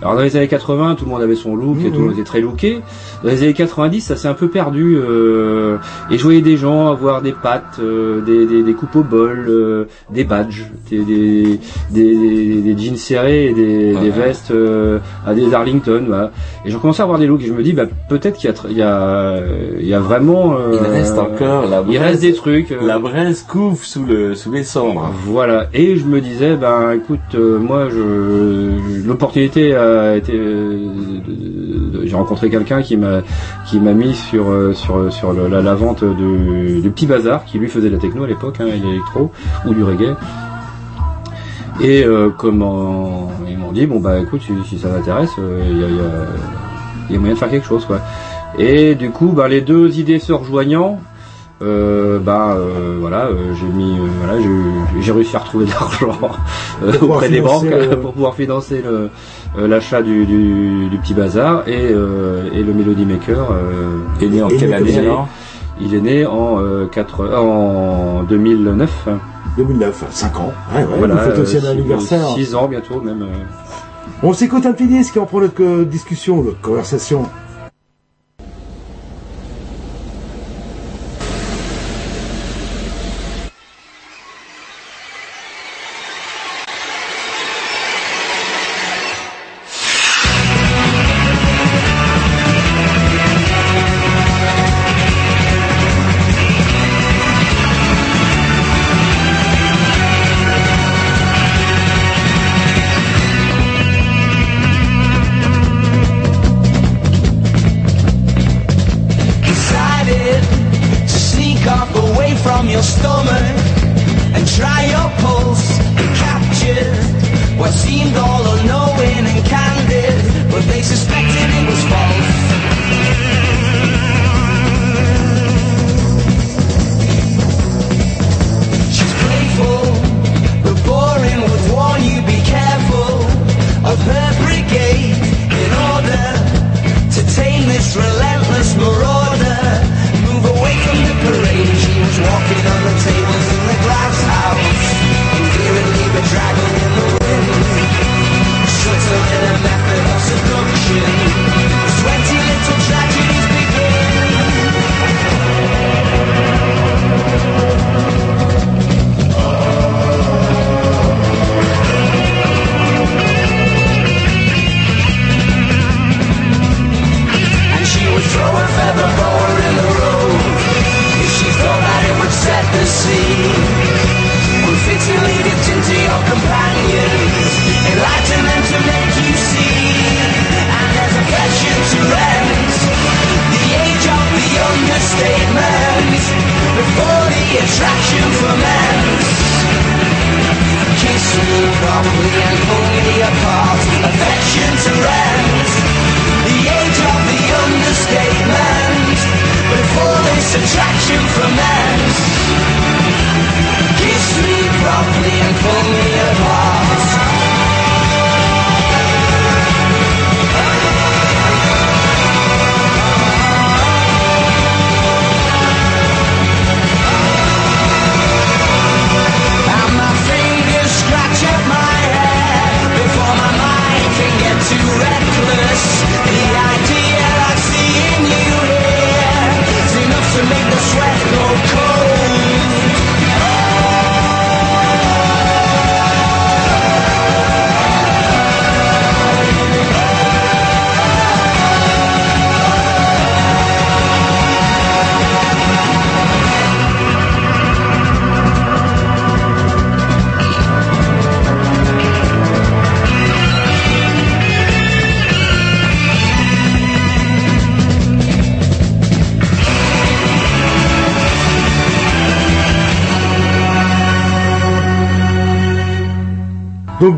Alors dans les années 80 tout le monde avait son look et tout le monde était très looké. Dans les années 90 ça s'est un peu perdu euh, et je voyais des gens avoir des pattes, euh, des, des, des coupes au bol, euh, des badges, des, des, des, jeans serrés et des, des vestes euh, à des Arlington. Voilà. Et j'ai commencé à avoir des looks et je me dis bah peut-être qu'il y a, il y a, il y a vraiment euh, Il reste encore la il braise, reste des trucs. euh, La braise couvre sous le sous les cendres. voilà. Et je me disais, ben écoute, euh, moi, je l'opportunité euh, de- J'ai rencontré quelqu'un qui m'a qui m'a mis sur euh, sur sur la, vente de, du petit bazar, qui lui faisait de la techno à l'époque, hein, l'électro ou du reggae. Et euh, comment ils m'ont dit, bon bah écoute, si, ça t'intéresse, euh, il y, a, y a moyen de faire quelque chose, quoi. Et du coup, bah, les deux idées se rejoignant, euh, bah euh, voilà, euh, j'ai mis, euh, voilà, j'ai- réussi à retrouver de l'argent euh, auprès des banques le- pour pouvoir financer euh, l'achat du, du, du petit bazar et, euh, et le Melody Maker. Euh, est né en quelle né- année, il est- alors Il est né en euh, quatre- en 2009. 2009, 5 ans. Ouais, ouais, Voilà, vous faites aussi un anniversaire. 6 ans bientôt même. On s'écoute un petit disque et on prend notre discussion, notre conversation.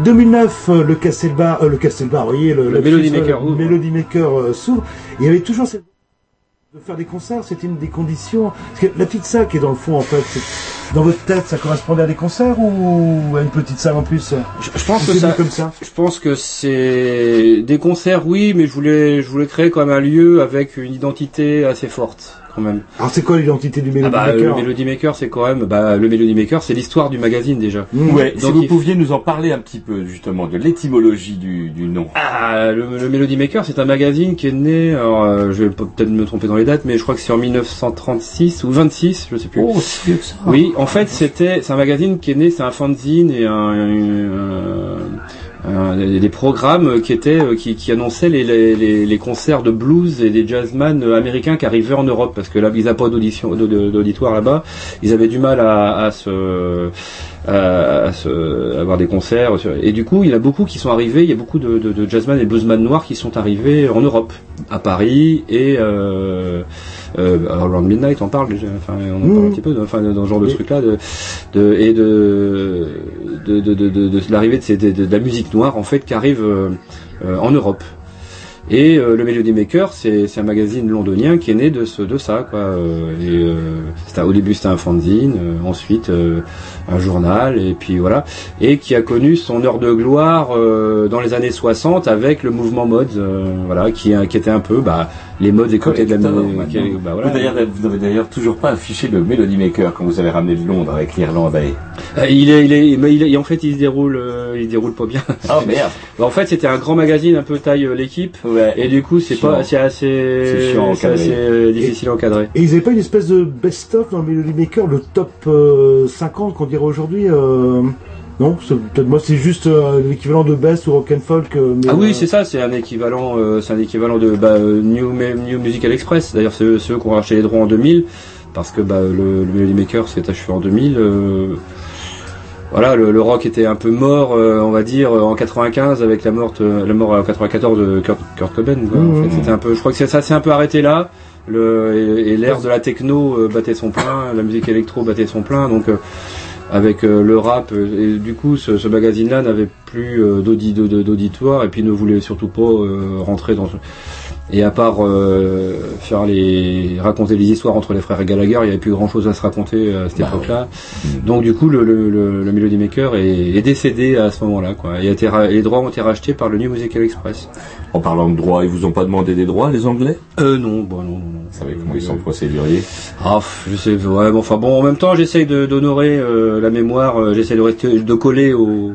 2009, euh, le Castelbar, euh, le Castelbar, vous voyez, le, Melody Maker le. Melody Maker euh, s'ouvre. Il y avait toujours cette de faire des concerts, c'était une des conditions. Parce que la petite salle qui est dans le fond, en fait, dans votre tête, ça correspondait à des concerts ou à une petite salle en plus Je, je pense que ça, comme ça. je pense que c'est des concerts, oui, mais je voulais, je voulais créer quand même un lieu avec une identité assez forte, quand même. Alors c'est quoi l'identité du Ah Melody bah, Maker le Melody Maker, c'est quand même, bah, le Melody Maker, c'est l'histoire du magazine déjà. Ouais, si Donc, vous il- pouviez nous en parler un petit peu justement de l'étymologie du, du nom. Ah, le, le Melody Maker, c'est un magazine qui est né, alors, euh, je vais peut-être me tromper dans les dates, mais je crois que c'est en 1936 ou 26, je sais plus. Oh, c'est vieux que ça. Oui, en fait, c'était, c'est un magazine qui est né, c'est un fanzine et un, un- un- des des programmes qui étaient, euh, qui, qui annonçaient les, les, les- concerts de blues et des jazzman euh, américains qui arrivaient en Europe, parce que là, ils n'avaient pas d'audition, d'aud- d'auditoire là-bas, ils avaient du mal à, à se, à, à se, avoir des concerts. Et du coup, il y a beaucoup qui sont arrivés, il y a beaucoup de, de, de jazzman et bluesman noirs qui sont arrivés en Europe, à Paris et euh, euh, Around Midnight, on parle déjà, enfin, on en parle un petit peu, enfin, dans ce genre de Et- truc-là, de, de, et de, de, de, de, de, de l'arrivée de, ces- de, de, de la musique noire, en fait, qui arrive euh, euh, en Europe. Et euh, le Melody Maker, c'est c'est un magazine londonien qui est né de, ce, de ça. Quoi. Euh, et, euh, au début, c'était un fanzine, euh, ensuite euh, un journal, et puis voilà. Et qui a connu son heure de gloire euh, dans les années 60 avec le mouvement mods, euh, voilà, qui, qui était un peu bah, les mods écoutaient de la musique. bah, voilà. vous, d'ailleurs, vous n'avez d'ailleurs toujours pas affiché le Melody Maker quand vous avez ramené de Londres avec l'Irlandais. Euh, il est, il est, mais il est- en fait, il se déroule, euh, il se déroule pas bien. Oh merde. *laughs* En fait, c'était un grand magazine, un peu taille euh, l'équipe, Ouais. et du coup, c'est pas, c'est assez, chiant difficile à encadrer. Et ils avaient pas une espèce de best-of dans le Melody Maker, le top euh, 50 qu'on dirait aujourd'hui euh, Non, c'est- peut-être moi c'est juste euh, l'équivalent de Best ou Rock and Folk. euh, mais, Ah oui, euh, c'est ça, c'est un équivalent, euh, c'est un équivalent de bah, New, New Musical Express. D'ailleurs, c'est eux, ceux qui ont racheté les droits en 2000, parce que bah, le, le Melody Maker s'est achevé en 2000. euh, voilà, le, le rock était un peu mort, euh, on va dire, en 95 avec la mort, euh, la mort en 94 de Kurt, Kurt Cobain. quoi. En Mmh, fait, mmh. c'était un peu, je crois que ça s'est un peu arrêté là. Le, et, et l'ère de la techno euh, battait son plein, la musique électro battait son plein, donc. Avec euh, le rap euh, et du coup ce, ce magazine là n'avait plus euh, d'auditoire et puis ne voulait surtout pas rentrer dans et à part euh, faire les raconter les histoires entre les frères Gallagher, il n'y avait plus grand chose à se raconter à cette époque-là. Donc du coup, le, le, le, le Melody Maker est, est décédé à ce moment-là, quoi. Et a été ra- les droits ont été rachetés par le New Musical Express. En parlant de droits, ils vous ont pas demandé des droits, les Anglais? Euh, non, bon, non, non. non. Vous savez comment ils sont procéduriers? Ah, je sais, ouais, bon, enfin bon, en même temps, j'essaye de- d'honorer euh, la mémoire, euh, j'essaye de rester, de coller au,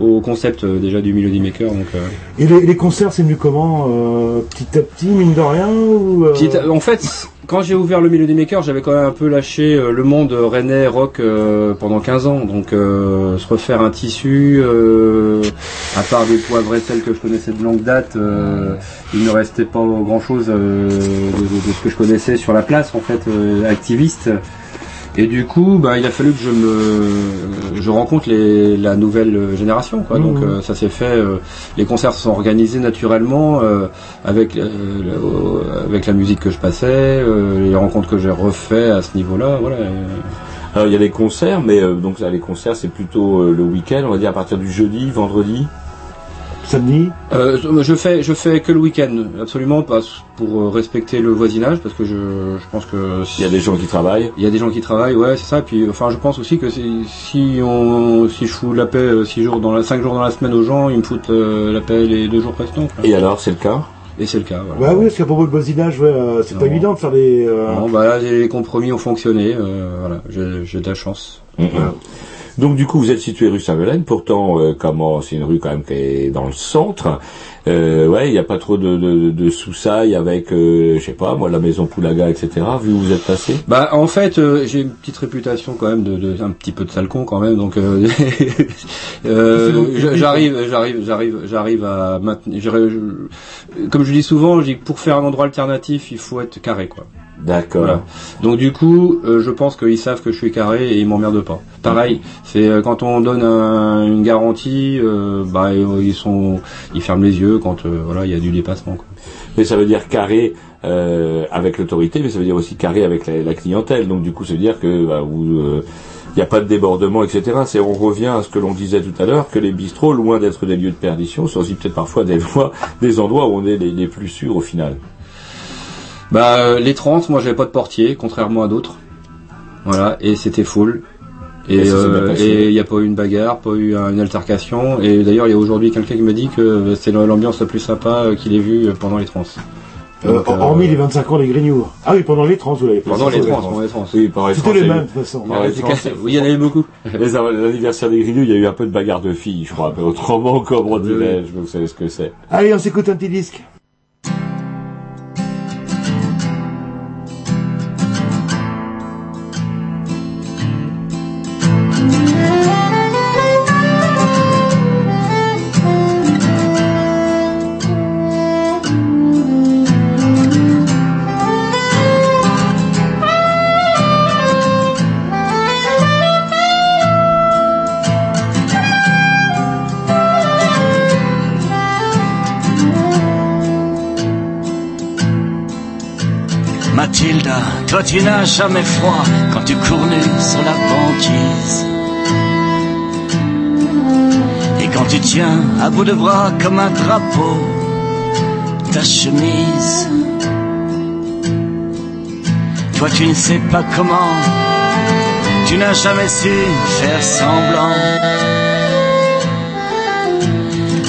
au concept euh, déjà du Melody Maker, donc. euh, Et les, les concerts, c'est venu comment euh, Petit à petit, mine de rien ou, en fait, quand j'ai ouvert le Melody Maker, j'avais quand même un peu lâché le monde rennais rock pendant 15 ans. Donc se refaire un tissu, à part des poivres et sel que je connaissais de longue date, il ne restait pas grand chose de, de- de ce que je connaissais sur la place en fait, activiste. Et du coup, bah, il a fallu que je me, je rencontre les, la nouvelle génération. Quoi. Donc Mhm. euh, ça s'est fait. euh, les concerts se sont organisés naturellement euh, avec avec la musique que je passais, les rencontres que j'ai refait à ce niveau-là. Voilà. Alors il y a les concerts, mais donc là, les concerts c'est plutôt le week-end, on va dire à partir du jeudi, vendredi. Samedi Euh, je fais je fais que le week-end, absolument pas pour euh, respecter le voisinage parce que je, je pense que Il y a des gens qui travaillent. Il y a des gens qui travaillent, ouais, c'est ça. Puis, enfin, je pense aussi que si, si on, si je fous la paix euh, six jours dans la, cinq jours dans la semaine aux gens, ils me foutent euh, la paix les deux jours restants. Et alors, c'est le cas? Et c'est le cas. Voilà. Bah oui, parce qu'à propos de voisinage, ouais, euh, c'est pas évident de faire des. euh, Bon, bah là, les compromis ont fonctionné. euh, voilà, j'ai j'ai de la chance. Donc du coup, vous êtes situé rue Saint-Melaine, pourtant, euh, comment c'est une rue quand même qui est dans le centre. Euh, ouais, il n'y a pas trop de, de, de soussailles avec, euh, je sais pas, moi, la maison Poulaga, etc. Vu où vous êtes passé? Bah, en fait, euh, j'ai une petite réputation quand même de, de un petit peu de sale con quand même, donc euh, *laughs* euh, j'arrive, j'arrive, j'arrive, j'arrive à maintenir. je- Comme je dis souvent, je dis que pour faire un endroit alternatif, il faut être carré, quoi. D'accord. Voilà. Donc du coup, euh, je pense qu'ils savent que je suis carré et ils m'emmerdent pas. Pareil, c'est euh, quand on donne un- une garantie, euh, bah euh, ils sont, ils ferment les yeux quand voilà il y a du dépassement. Quoi. Mais ça veut dire carré euh, avec l'autorité, mais ça veut dire aussi carré avec la, la clientèle. Donc du coup, ça veut dire que bah, vous, euh, il n'y a pas de débordement, etc. C'est on revient à ce que l'on disait tout à l'heure, que les bistrots, loin d'être des lieux de perdition, sont aussi peut-être parfois des voies, des endroits où on est les, les plus sûrs au final. Bah euh, les 30, moi j'avais pas de portier, contrairement à d'autres. Voilà, et c'était full. Et euh, il n'y a pas eu une bagarre, pas eu euh, une altercation. Et d'ailleurs, il y a aujourd'hui quelqu'un qui me dit que euh, c'est l'ambiance la plus sympa euh, qu'il ait vue euh, pendant les trans. euh, Donc, euh, hormis les 25 ans des Grignoux. Ah oui, pendant les trans, vous l'avez Pendant les trans, pendant les trans. Oui, par C'était les mêmes, de toute façon. Oui, il y en avait beaucoup. *laughs* Les- L'anniversaire des Grignoux, il y a eu un peu de bagarre de filles, je crois, mais autrement, comme on dirait, je vous savez ce que c'est. Allez, on s'écoute un petit disque. Toi tu n'as jamais froid quand tu cours nu sur la banquise. Et quand tu tiens à bout de bras comme un drapeau ta chemise. Toi tu ne sais pas comment, tu n'as jamais su faire semblant.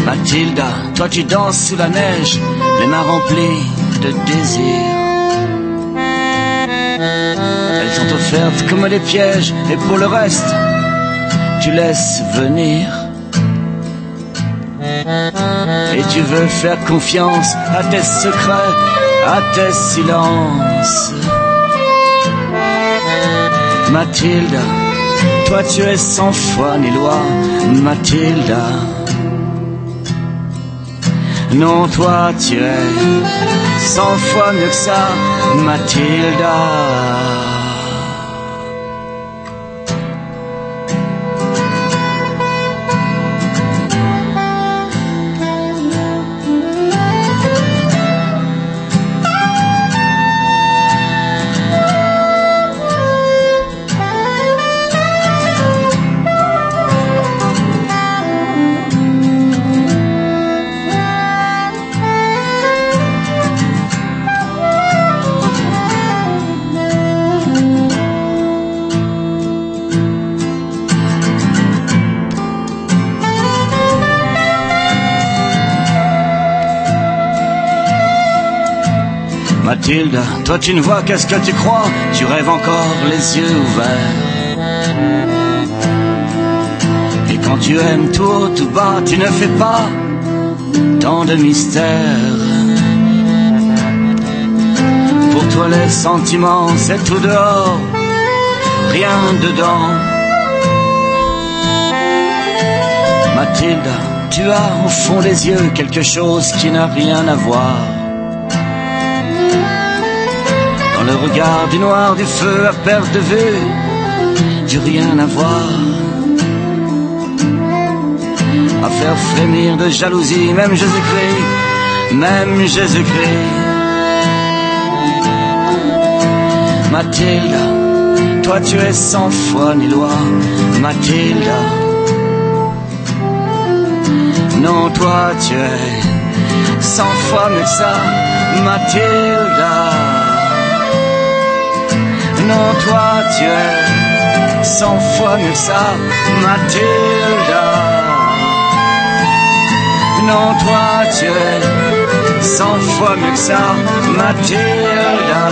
Mathilda, toi tu danses sous la neige, les mains remplies de désir. Comme des pièges, et pour le reste, tu laisses venir. Et tu veux faire confiance à tes secrets, à tes silences. Mathilda, toi tu es sans foi ni loi, Mathilda. Non, toi tu es cent fois mieux que ça, Mathilda. Mathilde, toi tu ne vois qu'est-ce que tu crois, tu rêves encore les yeux ouverts. Et quand tu aimes tout haut, tout bas, tu ne fais pas tant de mystère. Pour toi les sentiments, c'est tout dehors, rien dedans. Mathilde, tu as au fond des yeux quelque chose qui n'a rien à voir. Le regard du noir du feu à perte de vue, du rien à voir. À faire frémir de jalousie, même Jésus-Christ, même Jésus-Christ. Mathilde, toi tu es sans foi ni loi, Mathilde. Non, toi tu es cent fois mieux ça, Mathilda. Non, toi tu es cent fois mieux que ça, Mathilda. Non, toi tu es cent fois mieux que ça, Mathilda.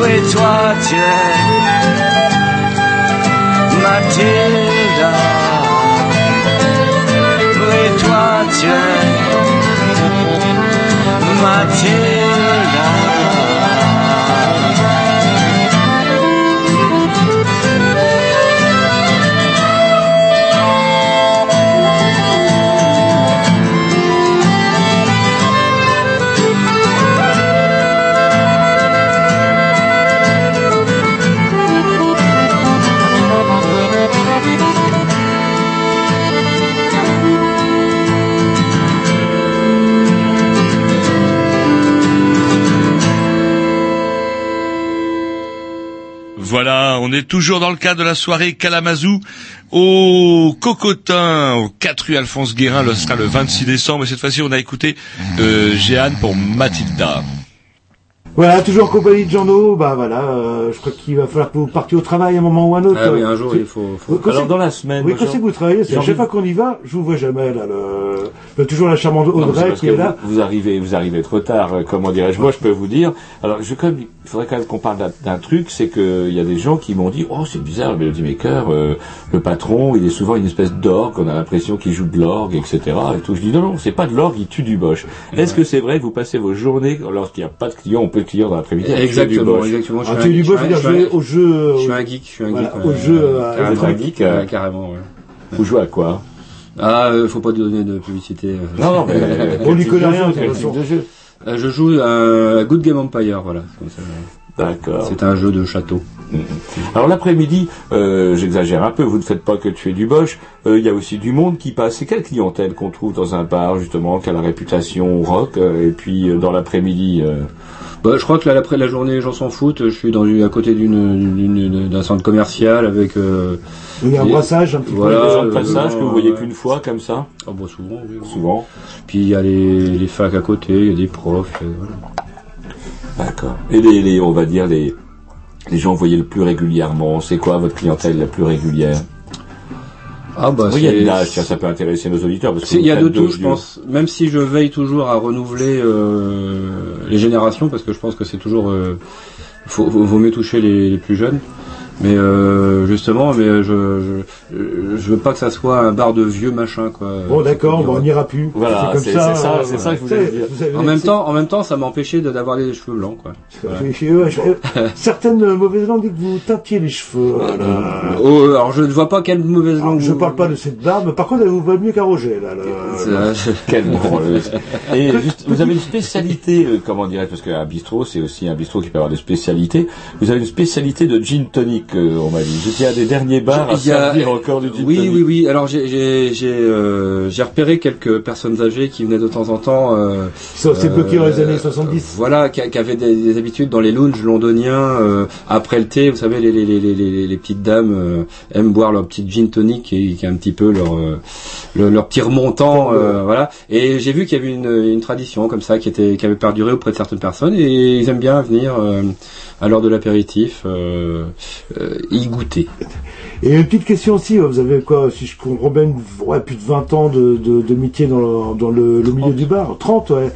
Oui, toi tu es Mathilda? Oui, toi tu es Mathilda? Voilà, on est toujours dans le cadre de la soirée Kalamazoo au Cocotin, au 4 rue Alphonse Guérin, ce sera le 26 décembre, et cette fois-ci on a écouté euh, Jeanne pour Mathilda. Voilà, toujours en compagnie de Jean-No, bah voilà, euh, je crois qu'il va falloir que vous partiez au travail à un moment ou à un autre. Ah oui, un jour, il faut- faut- Alors, c'est- dans la semaine, Oui, quand c'est que vous travaillez, c'est à chaque fois qu'on y va, je vous vois jamais, là, le... il y a toujours la charmante Non, Audrey qui est là. Vous, vous arrivez, vous arrivez trop tard. euh, Comment dirais-je Moi, je peux vous dire. Alors, je, quand même, il faudrait quand même qu'on parle d'un- truc, c'est que il y a des gens qui m'ont dit, oh, c'est bizarre, le Melody Maker, euh, le patron, il est souvent une espèce d'orgue. On a l'impression qu'il joue de l'orgue, etc. Et tout. Je dis non, non, c'est pas de l'orgue, il tue du bosch. Est-ce que c'est vrai que vous passez vos journées lorsqu'il n'y a pas de clients, on peut de clients dans l'après-midi Exactement, bosch exactement. Je Ah, suis tu un- es du je boss, suis un- c'est-à-dire je un- au jeu. Je suis un geek, je suis un Voilà, geek. au jeu, euh, êtes un geek, euh, Ouais, carrément, ouais. Vous jouez à quoi? Ah, euh, faut pas donner de publicité. euh. Non, non, mais On lui connaît rien, jeu, type de jeu? Je joue à Good Game Empire, voilà. c'est comme ça. D'accord. C'est un jeu de château. Alors l'après-midi, euh, j'exagère un peu, vous ne faites pas que tuer du bosch, euh, il y a aussi du monde qui passe. C'est quelle clientèle qu'on trouve dans un bar justement, qui a la réputation rock, euh, et puis euh, dans l'après-midi euh, Bah, je crois que là, après la journée, les gens s'en foutent. Je suis dans à côté d'un centre commercial avec. Euh, Il y a un brassage un petit peu. voilà, des gens de euh, passage que vous euh, voyez ouais. qu'une fois comme ça Ah, bah, souvent, oui, oui. Souvent. Puis il y a les, les facs à côté, il y a des profs. euh, voilà. D'accord. Et les, les, on va dire les, les gens que vous voyez le plus régulièrement, c'est quoi votre clientèle la plus régulière? Ah bah Oui, il y a de l'âge, ça peut intéresser nos auditeurs. Parce que Il y a de tout, je pense. Même si je veille toujours à renouveler euh, les générations, parce que je pense que c'est toujours euh, faut, vaut vaut mieux toucher les, les plus jeunes. Mais euh, justement, mais je, je je veux pas que ça soit un bar de vieux machin quoi. Bon, d'accord, bon, on n'ira plus. Voilà, comme c'est- ça. c'est ça, euh, c'est ça que je vous voulais dire. En même temps, en même temps, ça m'empêchait de- d'avoir les cheveux blancs quoi. Voilà. ouais, je- *laughs* Certaines mauvaises langues disent que vous tâtiez les cheveux. voilà. Oh, alors je ne vois pas quelle mauvaise langue. Je vous- parle pas de cette barbe, par contre, elle vous va mieux qu'à Roger, là. le- C'est- *laughs* Quel drôle. Et juste, vous avez une spécialité, euh, comment dirais-je, parce qu'un bistrot, c'est aussi un bistrot qui peut avoir des spécialités. Vous avez une spécialité de gin tonic, euh, on m'a dit. J'étais à des derniers bars à Il y a- servir encore du gin Oui, tonic. oui, oui. Alors j'ai j'ai j'ai euh, j'ai repéré quelques personnes âgées qui venaient de temps en temps. Euh, sont- c'est bloqué dans les années 70. Voilà, qui, qui avaient des, des habitudes dans les lounges londoniens. euh, après le thé, vous savez, les les les les, les, les petites dames euh, aiment boire leur petite gin tonic est- qui est un petit peu leur euh, le- leur petit remontant, euh, voilà. Et j'ai vu qu'il y avait une, une tradition comme ça qui était qui avait perduré auprès de certaines personnes et ils aiment bien venir euh, à l'heure de l'apéritif euh, euh, y goûter. Et une petite question aussi, euh, vous avez quoi, si je comprends bien, ouais, plus de 20 ans de, de, de métier dans, le, dans le, le milieu du bar 30, ouais.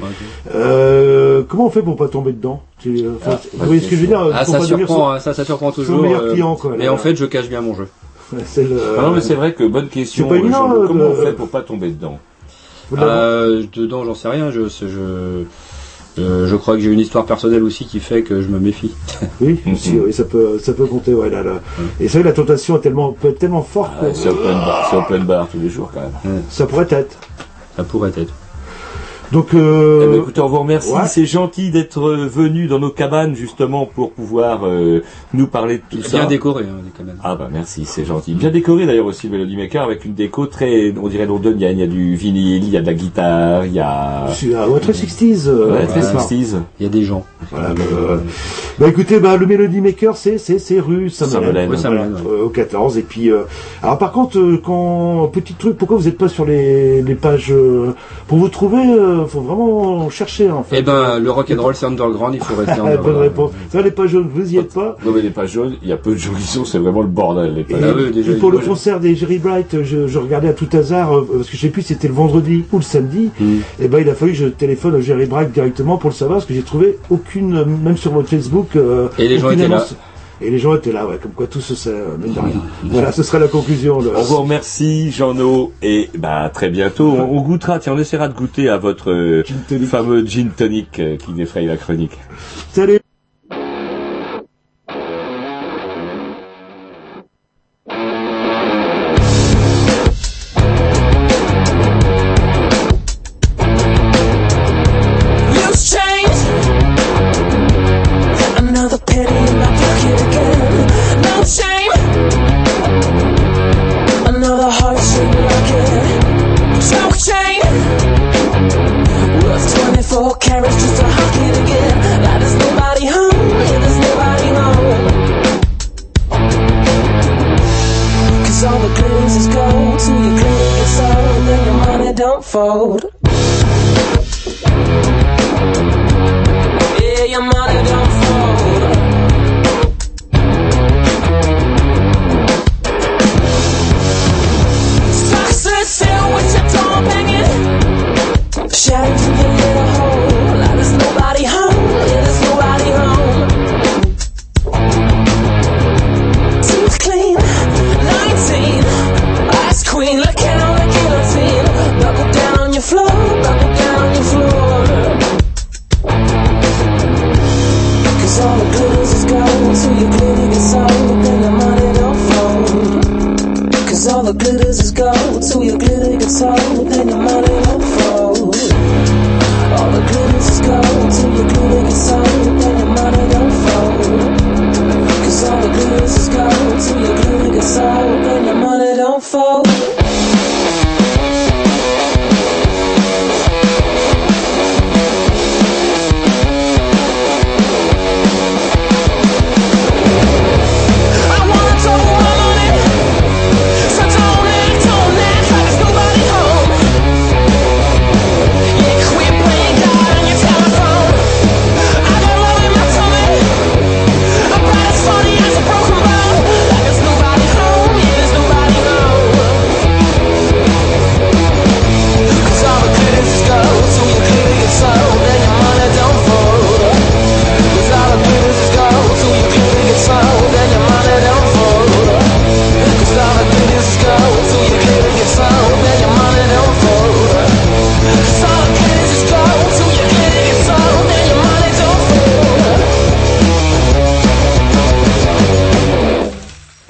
Euh, comment on fait pour pas tomber dedans? Tu- enfin, Vous voyez ce que je veux dire Ah, ça surprend, son- ça, ça surprend toujours. meilleur euh, client, quoi. mais là. en fait, je cache bien mon jeu. C'est le- Ah non, mais c'est vrai que bonne question. Pas Comment on fait pour pas tomber dedans? Euh, dedans, j'en sais rien. Je, je, euh, je crois que j'ai une histoire personnelle aussi qui fait que je me méfie. Oui, *laughs* aussi, oui, ça peut, ça peut compter, ouais, là, là. Et c'est vrai, la tentation est tellement, peut être tellement forte. Ah, C'est open, bar, c'est open bar tous les jours quand même. Ça pourrait être. Ça pourrait être. Donc, euh... Eh ben, écoutez, on vous remercie. ouais. C'est gentil d'être euh, venu dans nos cabanes justement pour pouvoir euh, nous parler de tout ça. Bien décoré, hein, les cabanes. Ah bah merci, c'est gentil. Bien décoré d'ailleurs aussi le Melody Maker avec une déco très, on dirait londonienne. Il y a du vinyle, il y a de la guitare, il y a. Un ouais, très 60s. euh, Ouais, très voilà. 60s. Il y a des gens. Voilà, euh, bah, écoutez, bah, le Melody Maker, c'est, c'est, c'est rue Saint-Melaine. Voilà, euh, au 14. Et puis, euh, alors par contre, euh, quand, petit truc, pourquoi vous n'êtes pas sur les, les pages, euh, pour vous trouver, euh, faut vraiment chercher, en fait. Eh ben, le rock and roll, c'est underground. Il faut rester *laughs* Bonne underground. réponse. Ça, les pages jaunes, vous y êtes pas. Non mais les pages jaunes, il y a peu de gens qui sont, c'est vraiment le bordel les Et, pages. Ah oui, déjà, et pour le concert des Jerry Bright, je, je regardais à tout hasard, euh, parce que je sais plus si c'était le vendredi ou le samedi, Hmm. et ben il a fallu que je téléphone au Jerry Bright directement pour le savoir, parce que j'ai trouvé aucune, même sur votre Facebook, euh, Et les gens étaient là. Et les gens étaient là, ouais, comme quoi tout se sait, euh, de rien. voilà, ce sera la conclusion. le- On vous remercie, Jean-No, et bah très bientôt. On, on goûtera, tiens, on essaiera de goûter à votre euh, fameux gin tonic euh, qui défraye la chronique. Salut